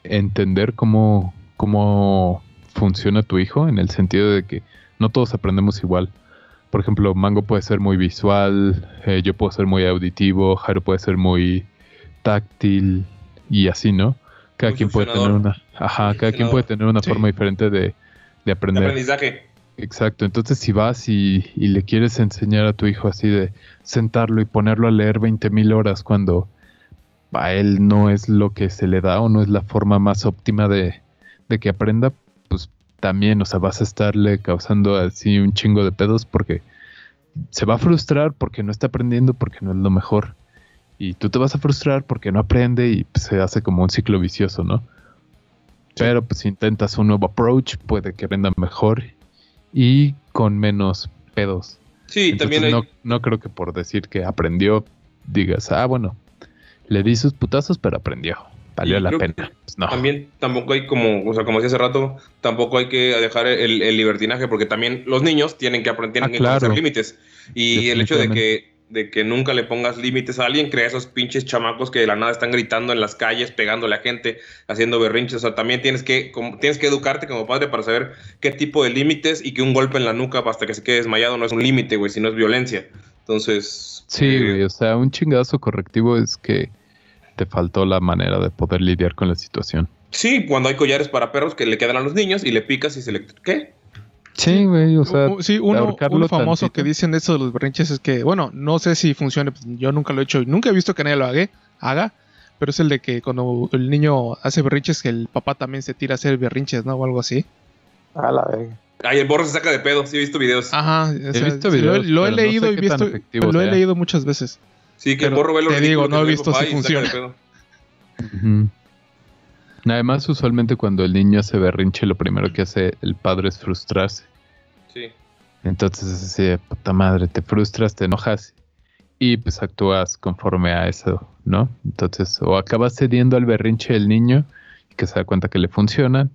entender cómo, cómo funciona tu hijo, en el sentido de que no todos aprendemos igual. Por ejemplo, Mango puede ser muy visual, eh, yo puedo ser muy auditivo, Jairo puede ser muy táctil y así, ¿no? Cada Muy quien puede tener una, ajá, cada quien puede tener una Sí. forma diferente de, de De aprender. aprendizaje. Exacto, entonces si vas y, y le quieres enseñar a tu hijo así de sentarlo y ponerlo a leer 20 mil horas cuando a él no es lo que se le da o no es la forma más óptima de, de que aprenda, también, o sea, vas a estarle causando así un chingo de pedos porque se va a frustrar porque no está aprendiendo porque no es lo mejor. Y tú te vas a frustrar porque no aprende y se hace como un ciclo vicioso, ¿no? Pero pues si intentas un nuevo approach, puede que aprenda mejor y con menos pedos. Sí, Entonces, también hay, no, no creo que por decir que aprendió, digas, ah, bueno, le di sus putazos, pero aprendió. Valió Y la pena. no. también tampoco hay como, o sea, como decía hace rato, tampoco hay que dejar el, el libertinaje porque también los niños tienen que aprender, Ah, conocer claro. límites. Y el hecho de que, de que nunca le pongas límites a alguien crea esos pinches chamacos que de la nada están gritando en las calles, pegándole a gente, haciendo berrinches. O sea, también tienes que, como- tienes que educarte como padre para saber qué tipo de límites y que un golpe en la nuca hasta que se quede desmayado no es un límite, güey, sino es violencia. Entonces, Sí, eh, güey, o sea, un chingazo correctivo es que te faltó la manera de poder lidiar con la situación. sí, cuando hay collares para perros que le quedan a los niños y le picas y se le... ¿Qué? Sí, güey, o sea, sí, uno, uno famoso tantito. que dicen eso de los berrinches es que, bueno, no sé si funcione, pues, yo nunca lo he hecho y nunca he visto que nadie lo haga, haga pero es el de que cuando el niño hace berrinches, que el papá también se tira a hacer berrinches, ¿no? O algo así. A la verga. Ay, el borro se saca de pedo, sí he visto videos. Ajá, o He visto videos, lo, lo he no leído sé y visto, lo he leído muchas veces. Sí, que el pero borro ve lo te digo, no he visto si funciona. pedo. Ujú. Además, usualmente cuando el niño hace berrinche, lo primero que hace el padre es frustrarse. Sí. Entonces es así de puta madre, te frustras, te enojas y pues actúas conforme a eso, ¿no? Entonces, o acabas cediendo al berrinche del niño y que se da cuenta que le funcionan,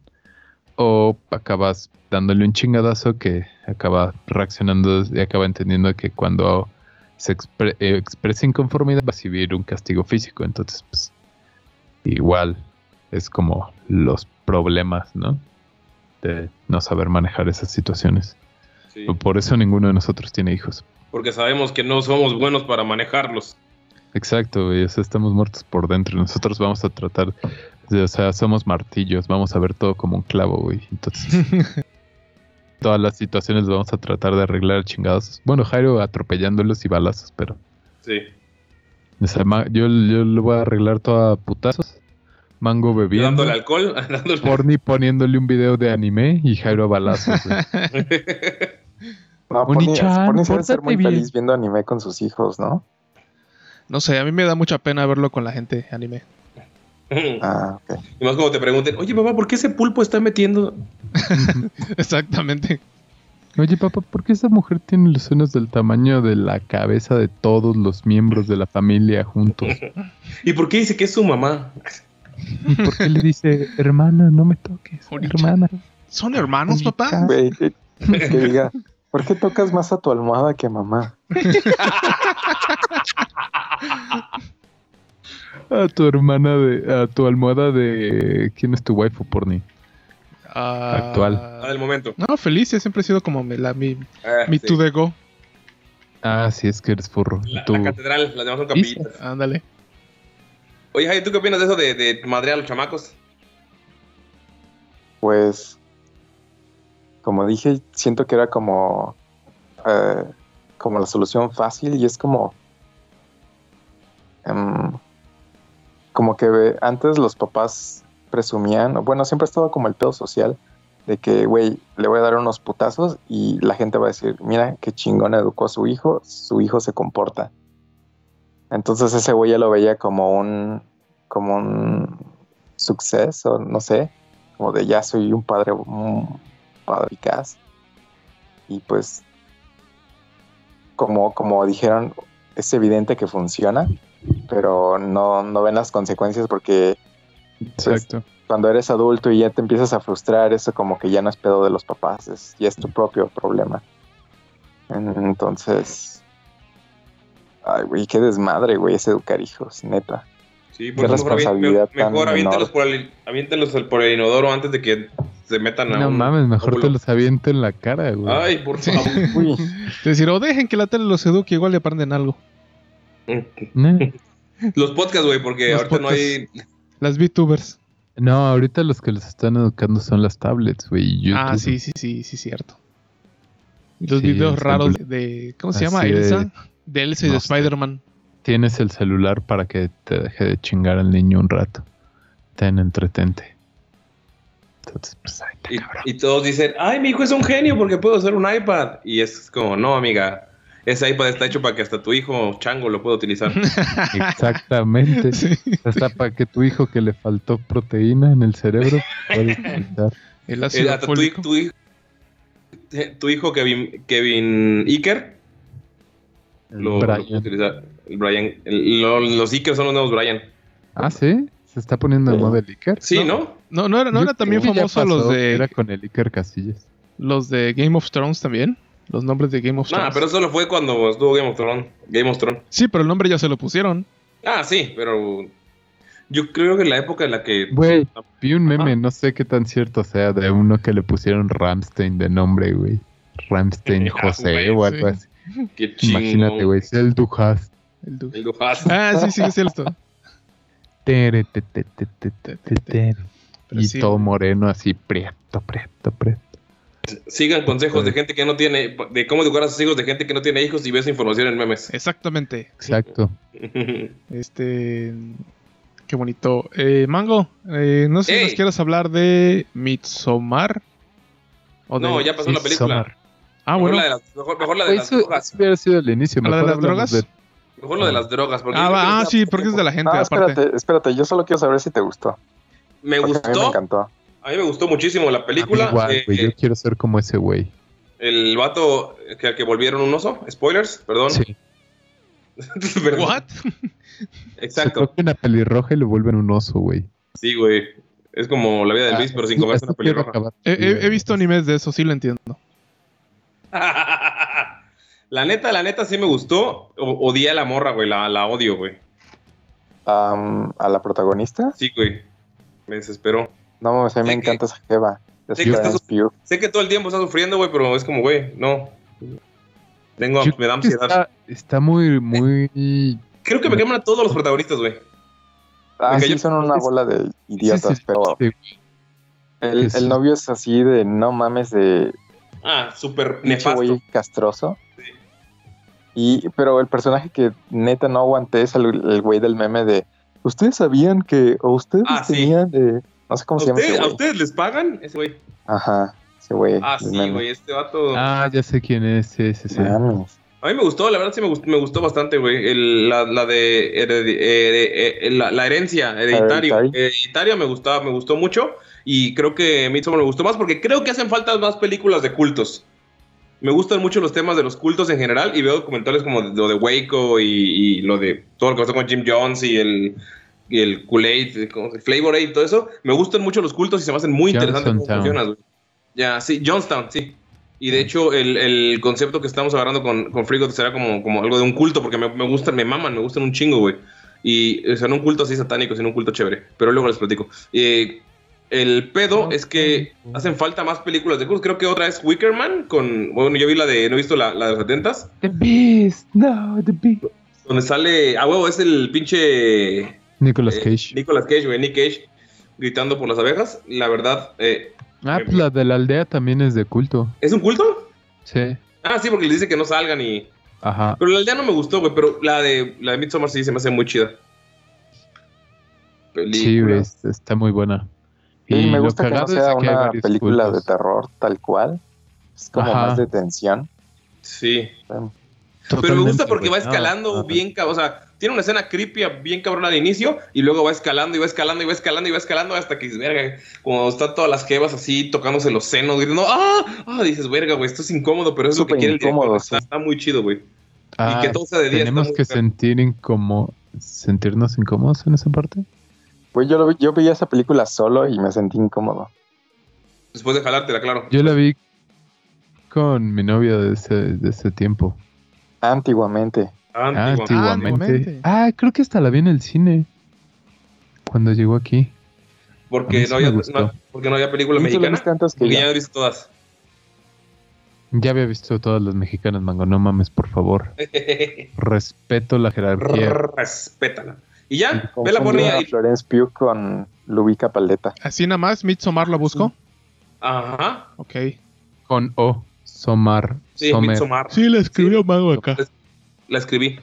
o acabas dándole un chingadazo que acaba reaccionando y acaba entendiendo que cuando se expre- eh, expresa inconformidad va a recibir un castigo físico. Entonces, pues, igual es como los problemas, ¿no? De no saber manejar esas situaciones. sí. Por eso ninguno de nosotros tiene hijos. Porque sabemos que no somos buenos para manejarlos. Exacto, güey, o sea, estamos muertos por dentro. Nosotros vamos a tratar, o sea, somos martillos, vamos a ver todo como un clavo, güey. Entonces, [laughs] todas las situaciones las vamos a tratar de arreglar chingados. Bueno, Jairo atropellándolos y balazos, pero Sí. yo, yo lo voy a arreglar todo a putazos. Mango bebiendo, Dándole alcohol, [laughs] dándole... Porni poniéndole un video de anime y Jairo a balazos. [laughs] No, Pony se debe ser muy bien. feliz viendo anime con sus hijos, ¿no? No sé, a mí me da mucha pena verlo con la gente anime. [laughs] Ah, ok. Y más cuando te pregunten, oye papá, ¿por qué ese pulpo está metiendo? [laughs] Exactamente. Oye, papá, ¿por qué esa mujer tiene los senos del tamaño de la cabeza de todos los miembros de la familia juntos? [laughs] ¿Y por qué dice que es su mamá? ¿Y por qué le dice, hermana, no me toques? Hermana. ¿Son hermanos, papá? Que diga, ¿por qué tocas más a tu almohada que a mamá? A tu hermana de. A tu almohada de. ¿Quién es tu waifu, porni? Ah, Actual. Ah, del momento. No, Felicia siempre ha sido como mi, la, mi, Ah, mi sí. to the go. Ah, sí, es que eres furro. La, Tú- la catedral, las demás son capillitas. Ándale. Oye, Javi, ¿tú qué opinas de eso de, de madrear a los chamacos? Pues, como dije, siento que era como, eh, como la solución fácil y es como, em, como que ve- antes los papás presumían, bueno, siempre ha estado como el pedo social de que, güey, le voy a dar unos putazos y la gente va a decir, mira qué chingón educó a su hijo, su hijo se comporta. Entonces ese güey ya lo veía como un, como un suceso, no sé, como de ya soy un padre, un padre eficaz. Y pues, como, como dijeron, es evidente que funciona, pero no, no ven las consecuencias porque Exacto. cuando eres adulto y ya te empiezas a frustrar, eso como que ya no es pedo de los papás, es, ya es tu propio problema. Entonces, ay, güey, qué desmadre, güey, es educar hijos, neta. Sí, Qué por mejor, avien- responsabilidad me- mejor aviéntalos menor. por, el, aviéntalos por el inodoro antes de que se metan a No un mames, mejor te los aviento en la cara, güey. Ay, por favor. Uy, [laughs] Es decir, o dejen que la tele los eduque, igual le aprenden algo. Eh. [laughs] Los podcasts, güey, porque Los ahorita no hay... Las VTubers. No, ahorita los que los están educando son las tablets, güey. Ah, sí, sí, sí, sí, cierto. Los Sí, videos raros de. ¿Cómo se Así llama? de- Elsa. De Elsa y de no. Spider-Man. Tienes el celular para que te deje de chingar al niño un rato. Ten, entretente. Entonces, pues ahí está, Y, todos dicen, ay, mi hijo es un genio porque puedo hacer un iPad. Y es como, no, amiga, ese iPad está hecho para que hasta tu hijo chango lo pueda utilizar. [laughs] Exactamente. Sí. Hasta para que tu hijo que le faltó proteína en el cerebro pueda [laughs] utilizar. El Eh, ácido hasta tu, tu eh, tu hijo Kevin, Kevin Iker lo, lo puede Brian. utilizar. El Brian, el- lo- los Iker son los nuevos Brian. Ah, sí. Se está poniendo de moda el Iker. Sí, ¿no? No, no era, no era también famoso los pasó, de Era con el Iker Casillas. los de Game of Thrones también. Los nombres de Game of Thrones. Nah, pero eso solo fue cuando estuvo Game of Thrones. Game of Thrones. Sí, pero el nombre ya se lo pusieron. Ah, sí, pero yo creo que en la época en la que... Güey, vi un meme, Ajá. no sé qué tan cierto sea, de uno que le pusieron Ramstein de nombre, güey. Ramstein Ya, José güey, o algo sí. así. Qué chingón. Imagínate, güey, es el Dujas. El du- El Dujas. Ah, sí, sí, es cierto. [laughs] Tere, te, te, te, te, te, te, tere. Pero Y sí, todo moreno así, prieto, prieto, prieto. Sigan consejos de gente que no tiene... De cómo educar a sus hijos de gente que no tiene hijos y ves información en memes. Exactamente. Exacto. [laughs] Este. Qué bonito. Eh, Mango, eh, no sé si Ey. nos quieras hablar de Midsommar. o de- No, ya pasó la película. Ah, mejor, bueno. la de las, mejor, mejor la de las drogas. hubiera sido el inicio. ¿A la de mejor las drogas? Mejor lo de las drogas. Porque Ah, va- ah, sí, porque es de la gente No, aparte. espérate, espérate, yo solo quiero saber si te gustó. Me porque A mí me gustó. encantó. A mí me gustó muchísimo la película. Igual, Eh, güey, yo quiero ser como ese güey. el vato que al que volvieron un oso. Spoilers, perdón. Sí. [laughs] Perdón. ¿What? Se Exacto. toca una pelirroja y lo vuelven un oso, güey. Sí, güey. Es como la vida de Luis, pero sin Sí, comerse una pelirroja. acabar. He, he- he visto animes de eso, sí lo entiendo. [laughs] la neta, la neta sí me gustó. O- odié a la morra, güey. La, la odio, güey. A la protagonista, Sí, güey. Me desesperó. No mames, a mí me que- encanta esa jeva. Es sé que estás-. Sé que todo el tiempo está sufriendo, güey, pero es como, güey, no. Tengo, Yo me da ansiedad. Está, está muy, muy. Creo que me queman a todos los protagonistas, güey. Ah, Porque sí, son una bola de idiotas, Sí, sí, pero sí, el, sí. el novio es así de no mames de Ah, súper nefasto. güey castroso. Sí. Y, pero el personaje que neta no aguanté es el, el güey del meme de ¿Ustedes sabían que, o ustedes Ah, sí. tenían de, no sé cómo ¿A, se llama ese ustedes- ¿A les pagan? Ese güey. Ajá, ese güey. Ah, sí, güey, este vato. Ah, ya sé quién es. Sí, sí, sí. A mí me gustó, la verdad sí me gustó, me gustó bastante, güey. La, la de eh, eh, la, la herencia, hereditario. Hereditary. Hereditario me gustaba, me gustó mucho. Y creo que Midsommar me gustó más porque creo que hacen falta más películas de cultos. Me gustan mucho los temas de los cultos en general y veo documentales como lo de Waco y, y lo de todo lo que pasó con Jim Jones y el, el Kool-Aid, ¿cómo se- Flavor Aid todo eso. Me gustan mucho los cultos y se me hacen muy interesantes cómo funcionan, güey. Ya, sí, Johnstown, sí. Y de hecho, el, el concepto que estamos agarrando con, con Frigo será como, como algo de un culto, porque me, me gustan, me maman, me gustan un chingo, güey. Y, o sea, no un culto así satánico, sino un culto chévere. Pero luego les platico. Eh, el pedo es que hacen falta más películas de cultos. Creo que otra es Wickerman, con, bueno, yo vi la de, no he visto la, la de los 70s, The Beast, no, The Beast. donde sale, ah, huevo, es el pinche Nicolas eh, Cage. Nicolas Cage, güey, Nick Cage, gritando por las abejas. La verdad, eh, Ah, pues la de la aldea también es de culto. ¿es un culto? Sí. Ah, sí, porque les dice que no salgan y... Ajá. Pero la aldea no me gustó, güey, pero la de, la de Midsommar sí se me hace muy chida. Película. Sí, güey, es- está muy buena. Y me gusta que no sea que una película cultos. de terror tal cual. Es como Ajá. más de tensión. Sí. Pero me gusta porque va escalando ajá. bien. O sea, tiene una escena creepy bien cabrón al inicio y luego va escalando y va escalando y va escalando y va escalando hasta que dices, verga, como están todas las jevas así tocándose los senos, gritando, ¡ah! ¡ah! Dices, verga, güey, esto es incómodo, pero es lo que quiere el director. incómodo, Está, sí. está muy chido, güey. Ah, que todo sea de día Tenemos que sentir incómodo, sentirnos incómodos en esa parte. Pues yo, lo vi- yo veía esa película solo y me sentí incómodo. Después de jalártela, claro. Yo la vi con mi novia de ese, de ese tiempo. Antiguamente. Ah, Antigua. antiguamente. antiguamente. Ah, creo que hasta la vi en el cine. Cuando llegó aquí. Porque no, sí había, no- porque no había película ¿Y tú la mexicana. viste antes que Porque yo? ya he visto todas. Ya había visto todas las mexicanas, Mango. No mames, por favor. [laughs] Respeto la jerarquía. Respétala. Y ya, ve la Confundí pornilla a y... Florence Pugh con Lubica Paleta. Así nada más, Midsommar lo busco. Ajá. Ok. Con O. Somar. Sí, Somer. Midsommar. Sí, la escribió Mago acá. La escribí.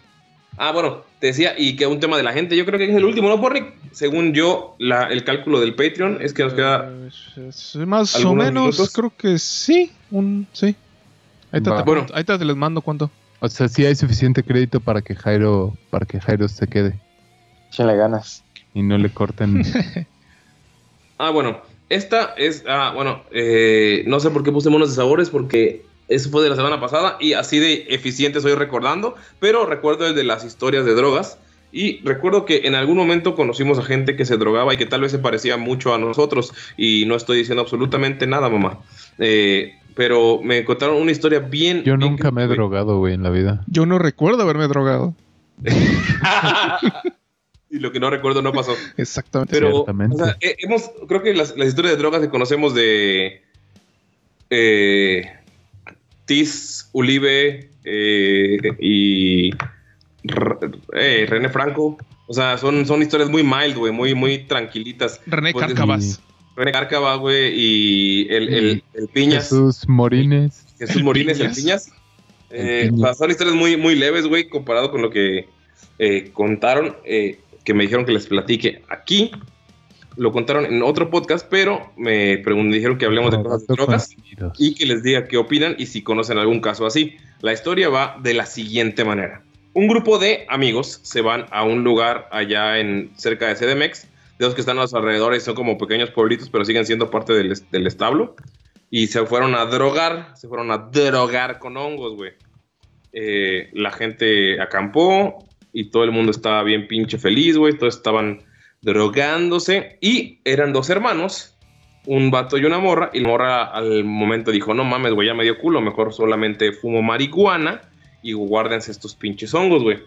Ah, bueno, te decía, y que un tema de la gente, yo creo que es el último, ¿no, Pornic? Según yo, la, el cálculo del Patreon es que nos queda... Eh, más o ¿Algunos menos, minutos? creo que sí. Un, sí. Ahí te, Bueno. ahí te les mando cuánto. O sea, sí hay suficiente crédito para que Jairo, para que Jairo se quede Échenle ganas. y no le corten. [laughs] Ah, bueno, esta es... Ah, bueno, eh, no sé por qué puse monos de sabores, porque eso fue de la semana pasada y así de eficiente estoy recordando, pero recuerdo el de las historias de drogas. Y recuerdo que en algún momento conocimos a gente que se drogaba y que tal vez se parecía mucho a nosotros. Y no estoy diciendo absolutamente nada, mamá. Eh, pero me contaron una historia bien... Yo bien nunca me he drogado, güey, en la vida. Yo no recuerdo haberme drogado. [laughs] y lo que no recuerdo no pasó. Exactamente. Pero, Ciertamente. o sea, eh, hemos, creo que las, las historias de drogas que conocemos de eh, Tiz, Ulibe eh, y eh, René Franco, o sea, son, son historias muy mild, güey, muy, muy tranquilitas. René Pues, Cárcavas. René Cárcava, güey, y el, el, el Piñas, Jesús, Jesús Morines. Morines, el Piñas. Piñas. El Eh, Piñas. sea, son historias muy, muy leves, güey, comparado con lo que eh, contaron. eh, que me dijeron que les platique aquí. Lo contaron en otro podcast, pero me pregun- dijeron que hablemos de cosas de drogas y que les diga qué opinan y si conocen algún caso así. La historia va de la siguiente manera. Un grupo de amigos se van a un lugar allá en cerca de CDMX, de los que están a los alrededores, son como pequeños pueblitos, pero siguen siendo parte del, del establo. Y se fueron a drogar, se fueron a drogar con hongos, güey. Eh, la gente acampó y todo el mundo estaba bien pinche feliz, güey. Todos estaban drogándose y eran dos hermanos un vato y una morra, y la morra al momento dijo, no mames, güey, ya me dio culo, mejor solamente fumo marihuana y guárdense estos pinches hongos, güey.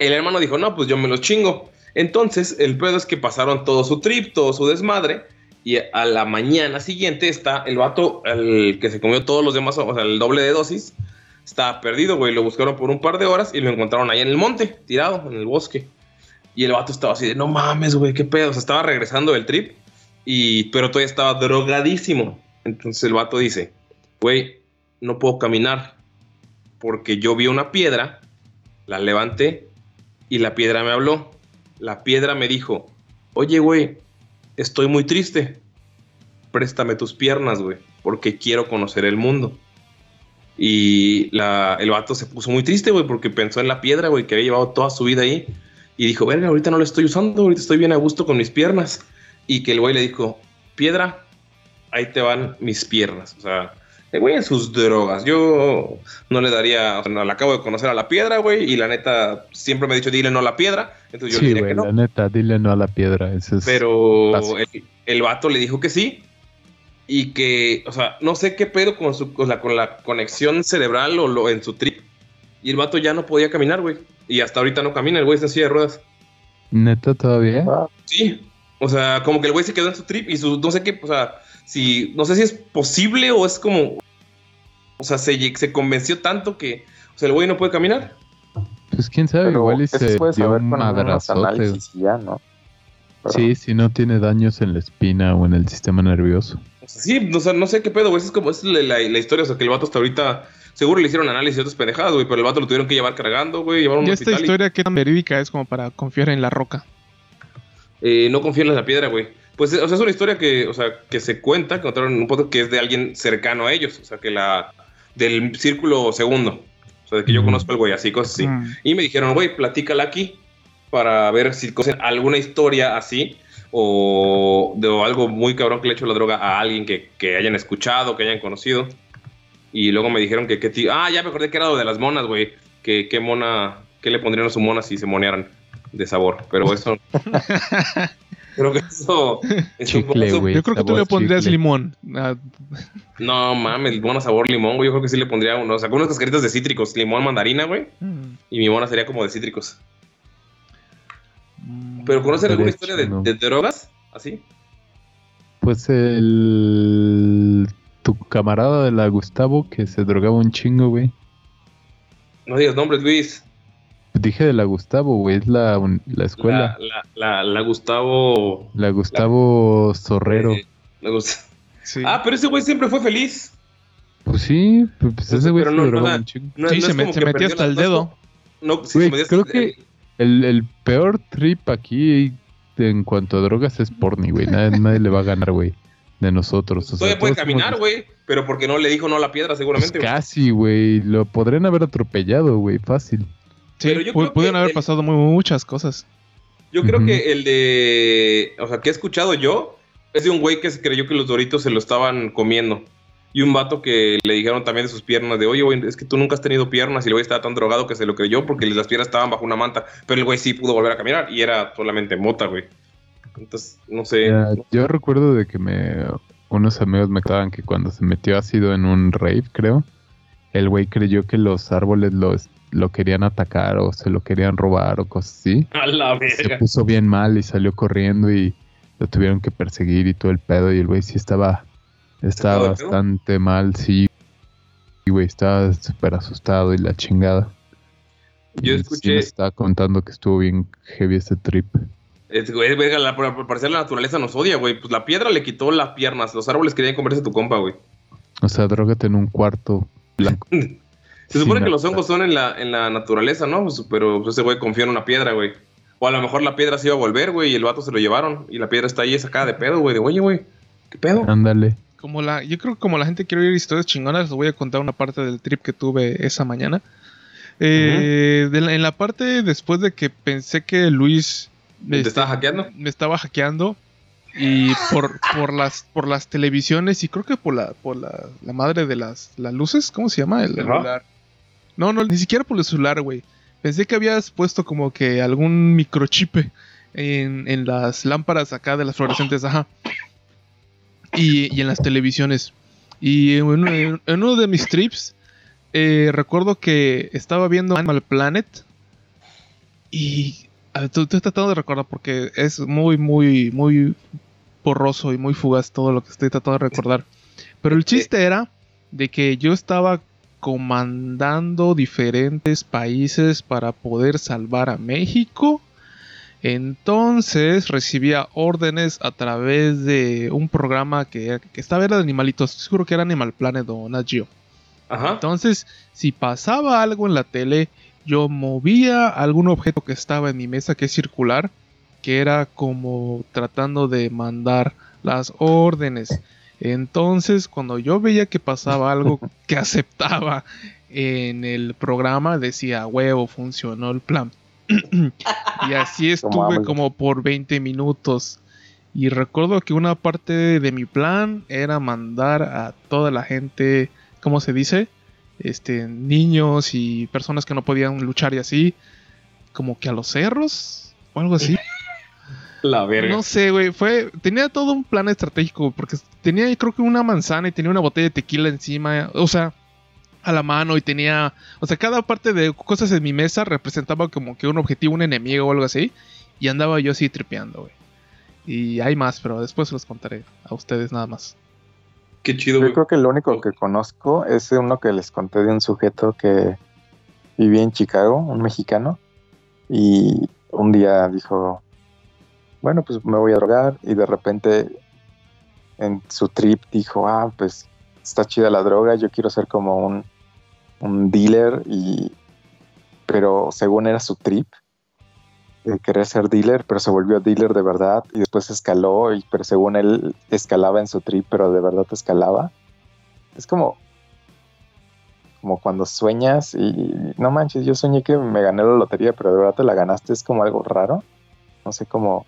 El hermano dijo, no, pues yo me los chingo. Entonces, el pedo es que pasaron todo su trip, todo su desmadre, y a la mañana siguiente está el vato, el que se comió todos los demás, o sea, el doble de dosis, estaba perdido, güey, lo buscaron por un par de horas y lo encontraron ahí en el monte, tirado, en el bosque. Y el vato estaba así de, no mames, güey, qué pedo, estaba regresando del trip y, pero todavía estaba drogadísimo. Entonces el vato dice, güey, no puedo caminar porque yo vi una piedra, la levanté y la piedra me habló. La piedra me dijo, oye, güey, estoy muy triste. Préstame tus piernas, güey, porque quiero conocer el mundo. Y el vato se puso muy triste, güey, porque pensó en la piedra, güey, que había llevado toda su vida ahí. Y dijo, verga, ahorita no la estoy usando, ahorita estoy bien a gusto con mis piernas. Y que el güey le dijo, piedra, ahí te van mis piernas. O sea, el güey en sus drogas. Yo no le daría, o sea, no, le acabo de conocer a la piedra, güey, y la neta siempre me ha dicho, dile no a la piedra. Entonces yo le Sí, diré güey, que no. la neta, dile no a la piedra. Es Pero el, el vato le dijo que sí. Y que, o sea, no sé qué pedo con, su, con, la, con la conexión cerebral o lo, en su trip. Y el vato ya no podía caminar, güey. Y hasta ahorita no camina, el güey está en silla de ruedas. ¿Neta todavía? Sí. O sea, como que el güey se quedó en su trip y su, no sé qué, o sea, si, no sé si es posible o es como, o sea, se, se convenció tanto que, o sea, el güey no puede caminar. Pues quién sabe, Pero igual y se dio saber un madrazote. análisis y ya, ¿no? Pero- Sí, si no tiene daños en la espina o en el sistema nervioso. O sea, sí, o sea, no sé qué pedo, güey, es como, es la, la- la historia, o sea, que el vato hasta ahorita, seguro le hicieron análisis y otras pendejadas, güey, pero el vato lo tuvieron que llevar cargando, güey, llevaron Y esta historia que tan verídica es como para confiar en la roca. Eh, no confíen en la piedra, güey. Pues, o sea, es una historia que, o sea, que se cuenta, que contaron un poco que es de alguien cercano a ellos, o sea, que la, del círculo segundo, o sea, de que yo Mm. conozco al güey, así, cosas así. Mm. Y me dijeron, güey, platícala aquí para ver si conocen alguna historia así o de o algo muy cabrón que le ha hecho la droga a alguien que, que hayan escuchado, que hayan conocido. Y luego me dijeron que qué tío. Ah, ya me acordé que era lo de las monas, güey. Que qué mona, qué le pondrían a su mona si se monearan de sabor. Pero eso. [laughs] Creo que eso. es un poco-. Yo creo que tú le pondrías chicle. limón. Ah, No mames, mona sabor limón, güey. Yo creo que sí le pondría unos, algunas cascaritas de cítricos, limón, mandarina, güey. mm. Y mi mona sería como de cítricos. ¿Pero conocen alguna historia de drogas? ¿Así? Pues el. Tu camarada de la Gustavo que se drogaba un chingo, güey. No digas nombres, Luis. Dije de la Gustavo, güey, es la, un- la escuela. La, la, la, la Gustavo. La, Gustavo Zorrero. eh, la Gus- Sí. Ah, pero ese güey siempre fue feliz. Pues sí, pues pues ese güey se no, drogaba no, un chingo. No- sí, no se, me- se metió hasta el dedo. No, sí, Güey, se metió creo hasta- que el, el peor trip aquí en cuanto a drogas es porni, güey. Nadie, nadie le va a ganar, güey. De nosotros. O sea, Todavía puede caminar, somos- güey. Pero porque no le dijo no a la piedra, Pues seguramente. güey. casi, güey. Lo podrían haber atropellado, güey. Fácil. Sí, Pero yo creo pudieron que haber el- pasado muy, muchas cosas. Yo creo que el de. O sea, que he escuchado yo. Es de un güey que se creyó que los doritos se lo estaban comiendo. Y un vato que le dijeron también de sus piernas, de oye, güey, es que tú nunca has tenido piernas. Y el güey estaba tan drogado que se lo creyó porque las piernas estaban bajo una manta. Pero el güey sí pudo volver a caminar y era solamente mota, güey. Entonces, no sé. Ya, yo recuerdo de que me unos amigos me contaban que cuando se metió ácido en un rave, creo, el güey creyó que los árboles lo, lo querían atacar o se lo querían robar o cosas así. A la Se verga. puso bien mal y salió corriendo y lo tuvieron que perseguir y todo el pedo y el güey sí estaba estaba bastante mal, sí. Y güey, estaba súper asustado y la chingada. Yo sí escuché- me estaba contando que estuvo bien heavy ese trip. Es, güey, verga, la, por, por parecer la naturaleza nos odia, güey. Pues la piedra le quitó las piernas. Los árboles querían comerse a tu compa, güey. O sea, drogate en un cuarto blanco. [laughs] Se supone que los hongos son en la, en la naturaleza, ¿no? Pues, pero pues, ese güey confió en una piedra, güey. O a lo mejor la piedra se iba a volver, güey, y el vato se lo llevaron. Y la piedra está ahí sacada de pedo, güey. De, oye, güey, ¿qué pedo? Ándale. Como la, yo creo que como la gente quiere oír historias chingonas, les voy a contar una parte del trip que tuve esa mañana. Eh, de la- en la parte después de que pensé que Luis ¿Te este, estaba hackeando? me estaba hackeando y por, por las por las televisiones y creo que por la por la, la madre de las, las luces, ¿cómo se llama? El celular. No, no, ni siquiera por el celular, güey. Pensé que habías puesto como que algún microchip en, en las lámparas acá de las fluorescentes, ajá. Y, y en las televisiones. Y en, uno- en uno de mis trips, eh, recuerdo que estaba viendo Animal Planet. Y ver, estoy estoy tratando de recordar porque es muy, muy, muy borroso y muy fugaz todo lo que estoy tratando de recordar. Pero el chiste era de que yo estaba comandando diferentes países para poder salvar a México. Entonces recibía órdenes a través de un programa que, que estaba era de animalitos. Seguro que era Animal Planet o Nat Geo. Ajá. Entonces, si pasaba algo en la tele, yo movía algún objeto que estaba en mi mesa que es circular, que era como tratando de mandar las órdenes. Entonces, cuando yo veía que pasaba algo [laughs] que aceptaba en el programa, decía, huevo, funcionó el plan. [clears throat] y así estuve como por 20 minutos. Y recuerdo que una parte de mi plan era mandar a toda la gente, ¿cómo se dice? Este, niños y personas que no podían luchar y así, como que a los cerros o algo así. [laughs] La verga. No sé, güey, fue tenía todo un plan estratégico porque tenía creo que una manzana y tenía una botella de tequila encima, o sea, a la mano y tenía, o sea, cada parte de cosas en mi mesa representaba como que un objetivo, un enemigo o algo así y andaba yo así tripeando, güey. Y hay más, pero después se los contaré a ustedes nada más. Qué chido, Yo güey. creo que el único que conozco es uno que les conté de un sujeto que vivía en Chicago, un mexicano, y un día dijo, bueno, pues me voy a drogar, y de repente en su trip dijo, ah, pues está chida la droga, yo quiero ser como un, un dealer, y pero según era su trip, de querer ser dealer, pero se volvió dealer de verdad y después escaló, y, pero según él escalaba en su trip, pero de verdad escalaba. Es como, como cuando sueñas y no manches, yo soñé que me gané la lotería, pero de verdad te la ganaste, es como algo raro. No sé cómo.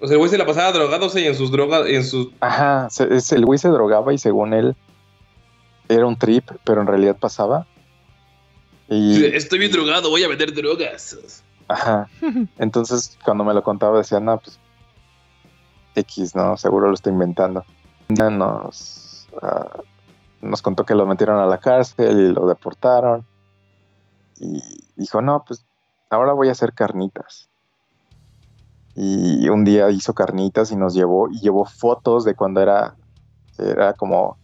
O sea, el güey se la pasaba drogándose y en sus drogas, en sus... Ajá, se- es- el güey se drogaba y según él era un trip, pero en realidad pasaba. Y, Estoy bien drogado, voy a vender drogas. Ajá. [laughs] Entonces, cuando me lo contaba, decía, no, pues X, ¿no? Seguro lo estoy inventando. Ya Nos, ah, nos contó que lo metieron a la cárcel y lo deportaron. Y dijo, no, pues ahora voy a hacer carnitas. Y un día hizo carnitas y nos llevó, y llevó fotos de cuando era, era como,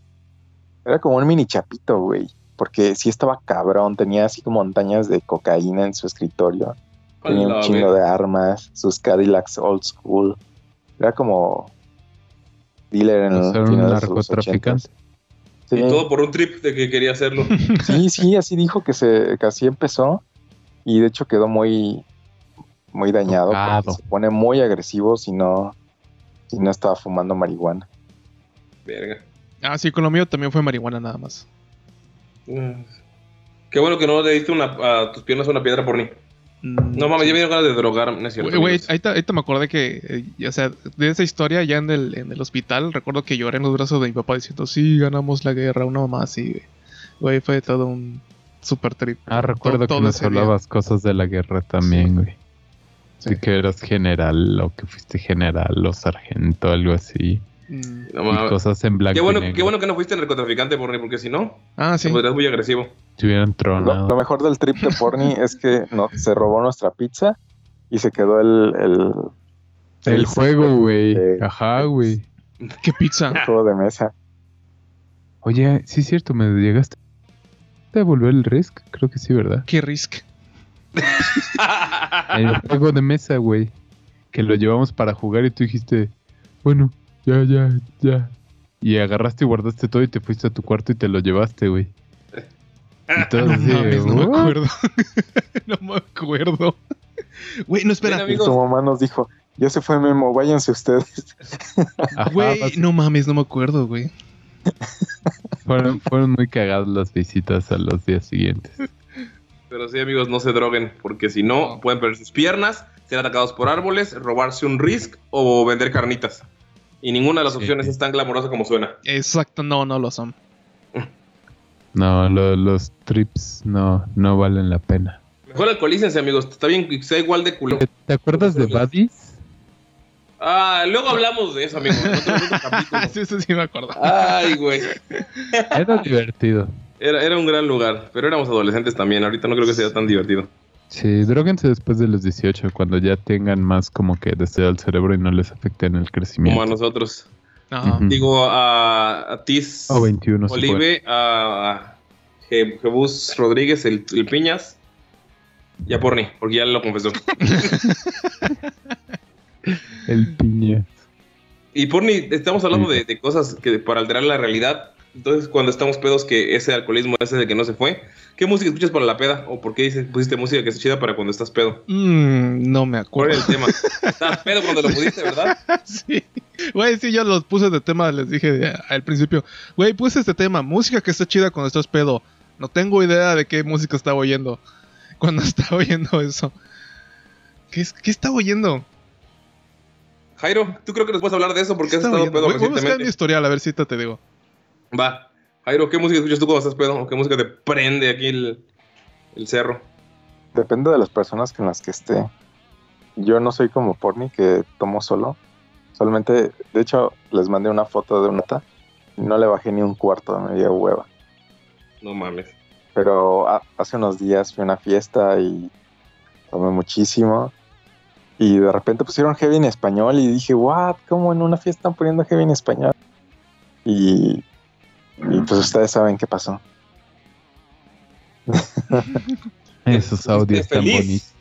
era como un mini chapito, güey. Porque sí estaba cabrón, tenía así como montañas de cocaína en su escritorio. Tenía un chingo verga. de armas, sus Cadillacs old school. Era como dealer en sea, un narcotraficante. 80s. Sí, Y todo por un trip de que quería hacerlo. [laughs] sí, sí, así dijo que, se, que así empezó. Y de hecho quedó muy, muy dañado. Se pone muy agresivo si no, si no estaba fumando marihuana. Verga. Ah, sí, con lo mío también fue marihuana nada más. Mm. Qué bueno que no le diste una, a tus piernas una piedra por ni. Mm, No mames, ya me dieron ganas de drogar, no es cierto. Güey, ahorita, ahorita me acordé que, eh, o sea, de esa historia ya en el, en el hospital, recuerdo que lloré en los brazos de mi papá diciendo, sí, ganamos la guerra, una mamá así, güey. Güey, fue todo un super trip. Ah, recuerdo todo que nos ese día. hablabas cosas de la guerra también, güey. Sí. De que eras general o que fuiste general o sargento, algo así. Mm, No y cosas en blanco Qué bueno, y negro. qué bueno que no fuiste narcotraficante, Borni, porque si no, Ah, te sí. podrías muy agresivo. Te hubieran Lo, tronado. lo mejor del trip de Porni [laughs] es que no, se robó nuestra pizza y se quedó el, el, El juego, güey. Ajá, güey. ¿Qué pizza? [laughs] juego de mesa. Oye, sí es cierto, me llegaste a devolver el Risk. Creo que sí, ¿verdad? ¿Qué risk? El juego de mesa, güey. Que lo llevamos para jugar y tú dijiste, bueno, ya, ya, ya. Y agarraste y guardaste todo y te fuiste a tu cuarto y te lo llevaste, güey. Y todo [laughs] No así, mames, no me acuerdo. [laughs] no me acuerdo. Güey, no espera. Bien, tu mamá nos dijo, ya se fue Memo, váyanse ustedes. Güey, no mames, no me acuerdo, güey. fueron, fueron muy cagadas las visitas a los días siguientes. Pero sí, amigos, no se droguen, porque si No. pueden perder sus piernas, ser atacados por árboles, robarse un risk o vender carnitas. Y ninguna de las Sí. opciones es tan glamorosa como suena. Exacto, no, no lo son. No, lo- los trips no, no valen la pena. Mejor alcoholícense, amigos. Está bien que sea igual de culo. ¿Te acuerdas de Buddies? Ah, luego hablamos de eso, amigos. [laughs] sí, sí, sí, me acuerdo. Ay, güey. Era divertido. Era, era un gran lugar, pero éramos adolescentes también. Ahorita no creo que sea tan divertido. Sí, droguense después de los 18, cuando ya tengan más como que deseo al cerebro y no les afecte en el Como a crecimiento. nosotros. Ajá. Digo, a, a Tis O 21, si puede. Olive, a Je- Jebus Rodríguez, el, el Piñas. Y a Porni, porque ya lo confesó. [laughs] [laughs] El piña. Y Porni, estamos hablando de, de cosas que para alterar la realidad. Entonces, cuando estamos pedos, que ese alcoholismo ese de que no se fue, ¿qué música escuchas para la peda? ¿O por qué dices, pusiste música que es chida para cuando estás pedo? Mm, no me ¿Cuál acuerdo. era el tema? [laughs] Estabas pedo cuando lo pusiste, ¿verdad? [laughs] sí. Güey, sí, yo los puse de tema, les dije de- al principio. Güey, puse este tema, música que está chida cuando estás pedo. No tengo idea de qué música estaba oyendo [laughs] cuando estaba oyendo eso. ¿Qué, qué estaba oyendo? Jairo, tú creo que nos puedes hablar de eso porque ¿Qué has estado oyendo? pedo Voy, voy a buscar mi recientemente. historial, a ver si te digo. Va. Jairo, ¿qué música escuchas tú cuando estás pedo? ¿O qué música te prende aquí el, el cerro? Depende de las personas con las que esté. Yo no soy como Porni que tomo solo. Solamente, de hecho, les mandé una foto de una nota y no le bajé ni un cuarto, me dio hueva. No mames. Pero ha- hace unos días fui a una fiesta y tomé muchísimo. Y de repente pusieron heavy en español y dije, what, ¿cómo en una fiesta están poniendo heavy en español? Y, y pues ustedes saben qué pasó. [laughs] Esos audios tan bonitos.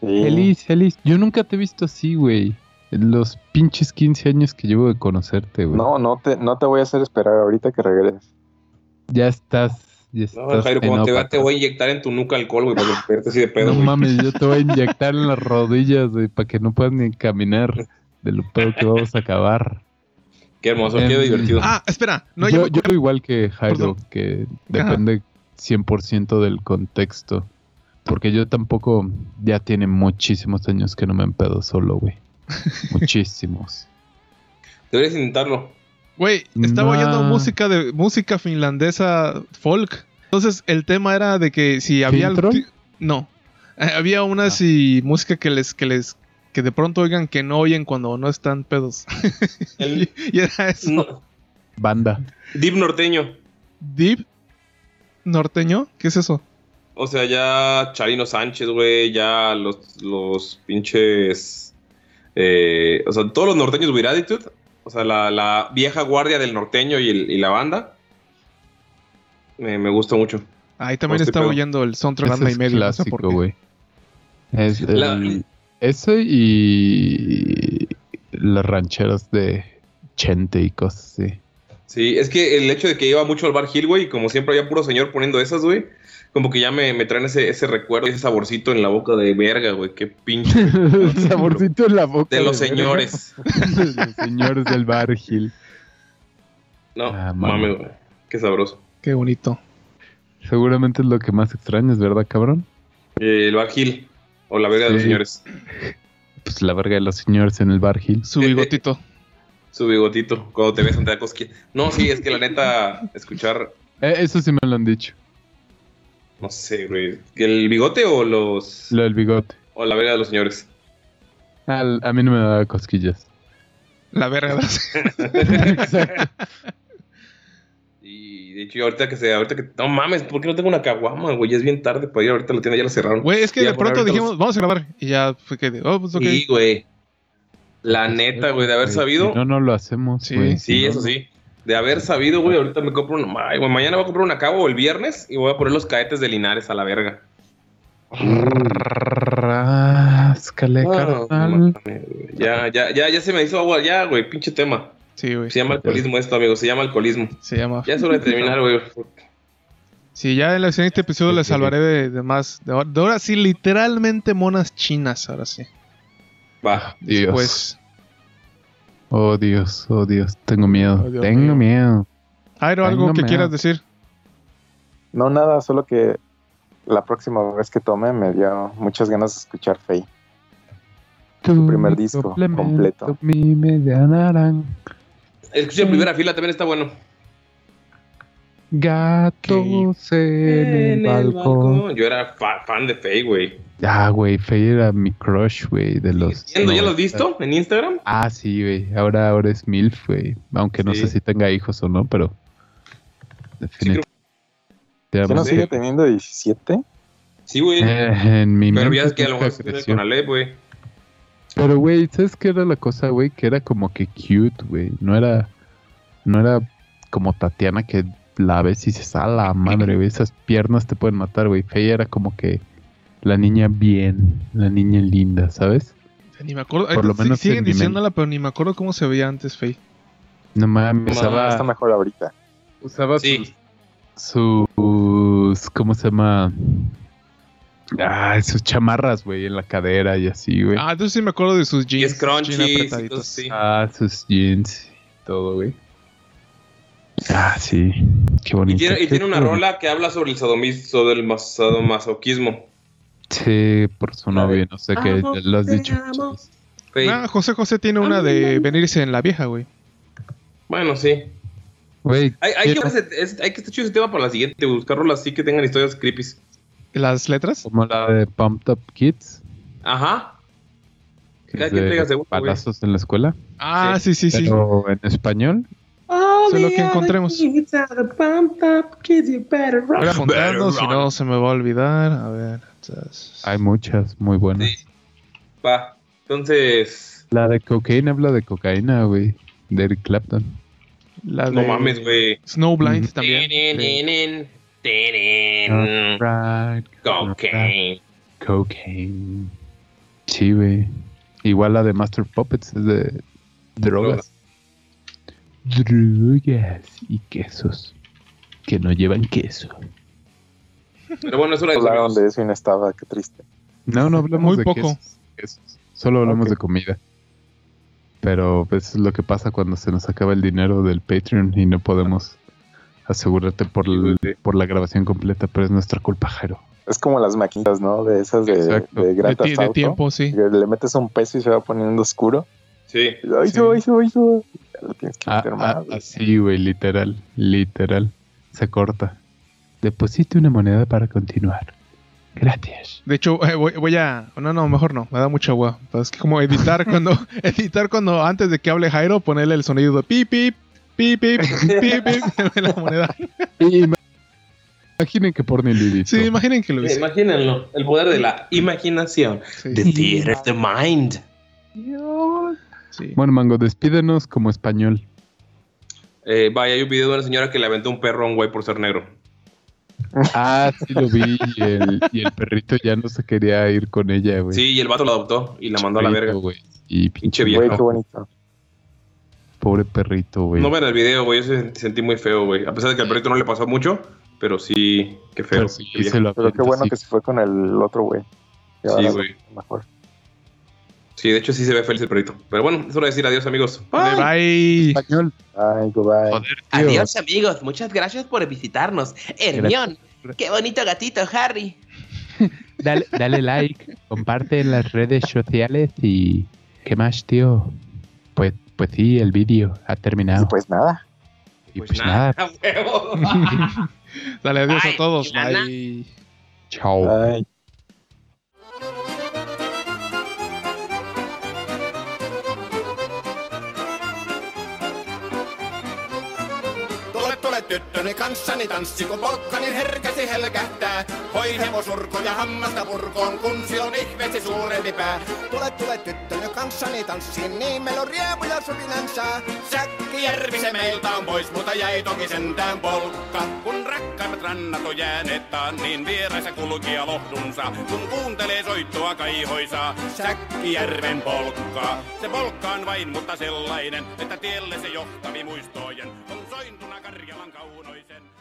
Sí. Feliz, feliz. Yo nunca te he visto así, güey. En los pinches 15 años que llevo de conocerte, güey. No, no te, no te voy a hacer esperar ahorita que regreses. Ya estás. Ya No, estás Jairo, cuando te vea te voy a inyectar en tu nuca alcohol, güey, para que verte así de pedo, No mames, yo te voy a inyectar en las [laughs] rodillas, güey, para que no puedas ni caminar de lo pedo que vamos a acabar. Qué hermoso, Em, qué divertido. Ah, espera. No, yo, yo acordé. igual que Jairo, Perdón. que depende 100% del contexto. Porque yo tampoco, ya tiene muchísimos años que no me empedo solo, güey. [laughs] Muchísimos. Deberías intentarlo. Güey, estaba Nah. oyendo música de música finlandesa folk. Entonces el tema era de que si había ti- no Eh, había unas Ah. y música que les que les que de pronto oigan que no oyen cuando no están pedos. [laughs] El y era eso. no, Banda. Deep norteño. Deep norteño, ¿qué es eso? O sea, ya Charino Sánchez, güey, ya los, los pinches. eh, o sea, todos los norteños with attitude. O sea, la, la vieja guardia del norteño y, el- y la banda. Me, me gusta mucho. Ahí también estoy estaba oyendo el soundtrack banda y medio. clásico, qué. güey. Es La- el- Ese y las rancheras de Chente y cosas así. Sí, es que el hecho de que iba mucho al Bar Hill, güey, y como siempre había puro señor poniendo esas, güey, como que ya me, me traen ese, ese recuerdo, ese saborcito en la boca de verga, güey, qué pinche. [laughs] El saborcito en la boca. De los señores. [laughs] De los señores del Bar Hill. No, Ah, güey. Qué sabroso. Qué bonito. Seguramente es lo que más extrañas, ¿verdad, cabrón? Eh, el Bar Hill, o la verga de los señores. Pues la verga de los señores en el Bar Hill. Su [laughs] bigotito. Su bigotito, cuando te ves ante la cosquilla. No, sí, es que la neta, escuchar, Eh, eso sí me lo han dicho. no sé, güey, ¿el bigote o los. Lo del bigote. o la verga de los señores? Al- a mí no me da cosquillas. La verga. [laughs] Exacto. Y de hecho, ahorita que se, ahorita que. No mames, ¿por qué no tengo una caguama, güey? Ya es bien tarde para ir ahorita la tienda, ya la cerraron. Güey, es que de pronto dijimos, los- vamos a grabar. Y ya fue que, oh, pues ok. Sí, güey. La neta, güey, de haber sabido. Si no, no lo hacemos. Sí. güey. Sí, Si no, eso sí. De haber sabido, güey, ahorita me compro una. Ay, güey, mañana voy a comprar una cabo el viernes y voy a poner los caetes de Linares a la verga. Ráscale, no carnal. ya, ya, ya, ya se me hizo agua, ya, güey, pinche tema. Sí, güey. Se llama alcoholismo esto, amigo, se llama alcoholismo. Se llama. Ya es hora de terminar, güey. Sí, ya en el siguiente episodio Sí, les sí, hablaré de, de más. De, ahora- de ahora sí, literalmente monas chinas, ahora sí. Va. Dios. Pues, Oh Dios, oh Dios, tengo miedo. Oh, Dios tengo mío. miedo. Airo, ¿algo Tengo que miedo. quieras decir? No, nada, solo que la próxima vez que tome me dio muchas ganas de escuchar Faye. Tu primer disco completo. Mi media naranja. Escucha en primera fila, también está bueno. Gatos en, el, balcón. Yo era fa- fan de Faye, güey. Ah, güey, Faye era mi crush, güey, de los... ¿Siendo ya lo has 90. visto en Instagram? Ah, sí, güey. Ahora, ahora es MILF, güey. Aunque no Sí. sé si tenga hijos o no, pero... creo- ¿Ya no Definitivamente. sigue teniendo 17? Sí, güey. Eh, en mi Pero mente ya es que a lo mejor tiene creció. con Alep, güey. Pero, güey, ¿sabes qué era la cosa, güey? Que era como que cute, güey. No era... No era como Tatiana que la ves y dices, a la madre, güey. Esas piernas te pueden matar, güey. Faye era como que la niña bien, la niña linda, ¿sabes? Ni me acuerdo. Por lo sí, menos siguen diciéndola, pero ni me acuerdo cómo se veía antes, Faye. No mames, No, usaba, Está mejor ahorita. usaba Sí. sus, sus- ¿Cómo se llama? Ah, sus chamarras, güey, en la cadera y así, güey. Ah, entonces sí me acuerdo de sus Y jeans. es crunchy. jeans y apretaditos. todo, sí. Ah, sus jeans y todo, güey. Ah, sí. Qué Y bonito. tiene, y tiene una rola que habla sobre el sadomis- sobre el mas- sadomasoquismo. Sí, por su novio, no sé qué, lo has dicho. Ah, José José tiene una de venirse en la vieja, güey. Bueno, sí. Güey, Hay, hay, que, es- hay que estar chido ese tema para la siguiente. Buscar rolas así que tengan historias creepy. ¿Las letras? como la de Pumped Up Kids, Ajá. que Cada es de güey. balazos en la escuela, Ah, sí, sí, sí. pero en español. Sé lo que encontremos. Voy a apuntando, si no se me va a olvidar. A ver. entonces- Hay muchas muy buenas. Sí. Va. Entonces. La de cocaína habla de cocaína, güey. De Eric Clapton. La No de mames, güey. Snowblind Mm. también. Sí. Cocaine. Cocaine. Sí, güey. Igual la de Master Puppets es de drogas. Drogas y quesos. Que no llevan queso. Pero bueno, es hora de Hablaron amigos. de eso y no estaba, qué triste. No, no hablamos Muy de poco. quesos, quesos. Solo hablamos de comida. Pero pues, es lo que pasa cuando se nos acaba el dinero del Patreon y no podemos asegurarte por, el- la grabación completa, pero es nuestra culpa, Jero. Es como las maquinitas, ¿no? De esas de, Exacto. de De, Grand de Auto, tiempo, sí. que Le metes un peso y se va poniendo oscuro. Sí. Ahí Sí. se va, ahí se va, ahí se va. Ya lo tienes que Ah, meter ah, más. güey. así, güey, literal, literal. Se corta. Deposite una moneda para continuar. Gracias. De hecho, eh, voy, voy a. No, no, mejor no. Me da mucha agua. Es que como editar [laughs] cuando. [laughs] editar cuando antes de que hable Jairo, ponerle el sonido de pip, pip, pip, pip, pip, pip, [laughs] la moneda. Imaginen que por Lilito. Sí, imaginen que lo hice. Imagínenlo. El poder de la imaginación. Sí. The theater of the mind. sí. Bueno, Mango, despídenos como español. Eh, vaya, hay un video de una señora que le aventó un perro a un güey por ser negro. Ah, sí lo vi. Y el, y el perrito ya no se quería ir con ella, güey. Sí, y el vato lo adoptó y la mandó a la verga. güey. Y Pinche pinche viejo. Güey, qué bonito. Pobre perrito, güey. No ven el video, güey. Yo se- sentí muy feo, güey. A pesar de que al perrito no le pasó mucho, pero sí, qué feo. Pero sí, qué viejo. se lo Pero qué bueno que se fue con el otro güey. Sí, güey. Mejor. Sí, de hecho sí se ve feliz el perrito. Pero bueno, es hora de decir adiós, amigos. Bye. bye. Español. Goodbye. Joder, tío. amigos. Muchas gracias por visitarnos. Hermión, qué bonito gatito, Harry. [laughs] Dale, dale like, comparte en las redes sociales y... ¿Qué más, tío? Pues, pues sí, el vídeo ha terminado. Y pues nada. Y pues, nada, [laughs] huevo. [laughs] Dale adiós Bye, a todos. Bye. chao. Ay. ne kanssani tanssi, kun polkkani herkäsi helkähtää. Hoi hevosurkoja hammasta purkoon, kun se on ihmeesi suurempi pää. Tule, tule tyttö, ne kanssani tanssi, niin meillä on riemuja surinänsää. Säkki Säkki järvi se meiltä on pois, mutta jäi toki sentään polkka. Kun rakkaimmat rannat on jääneet taan, niin vieraissa kulkija lohdunsa. Kun kuuntelee soittoa kaihoisaa, Säkkijärven polkka. Se polkka on vain, mutta sellainen, että tielle se johtavi muistojen on sointuna Karjalan kaunoisen.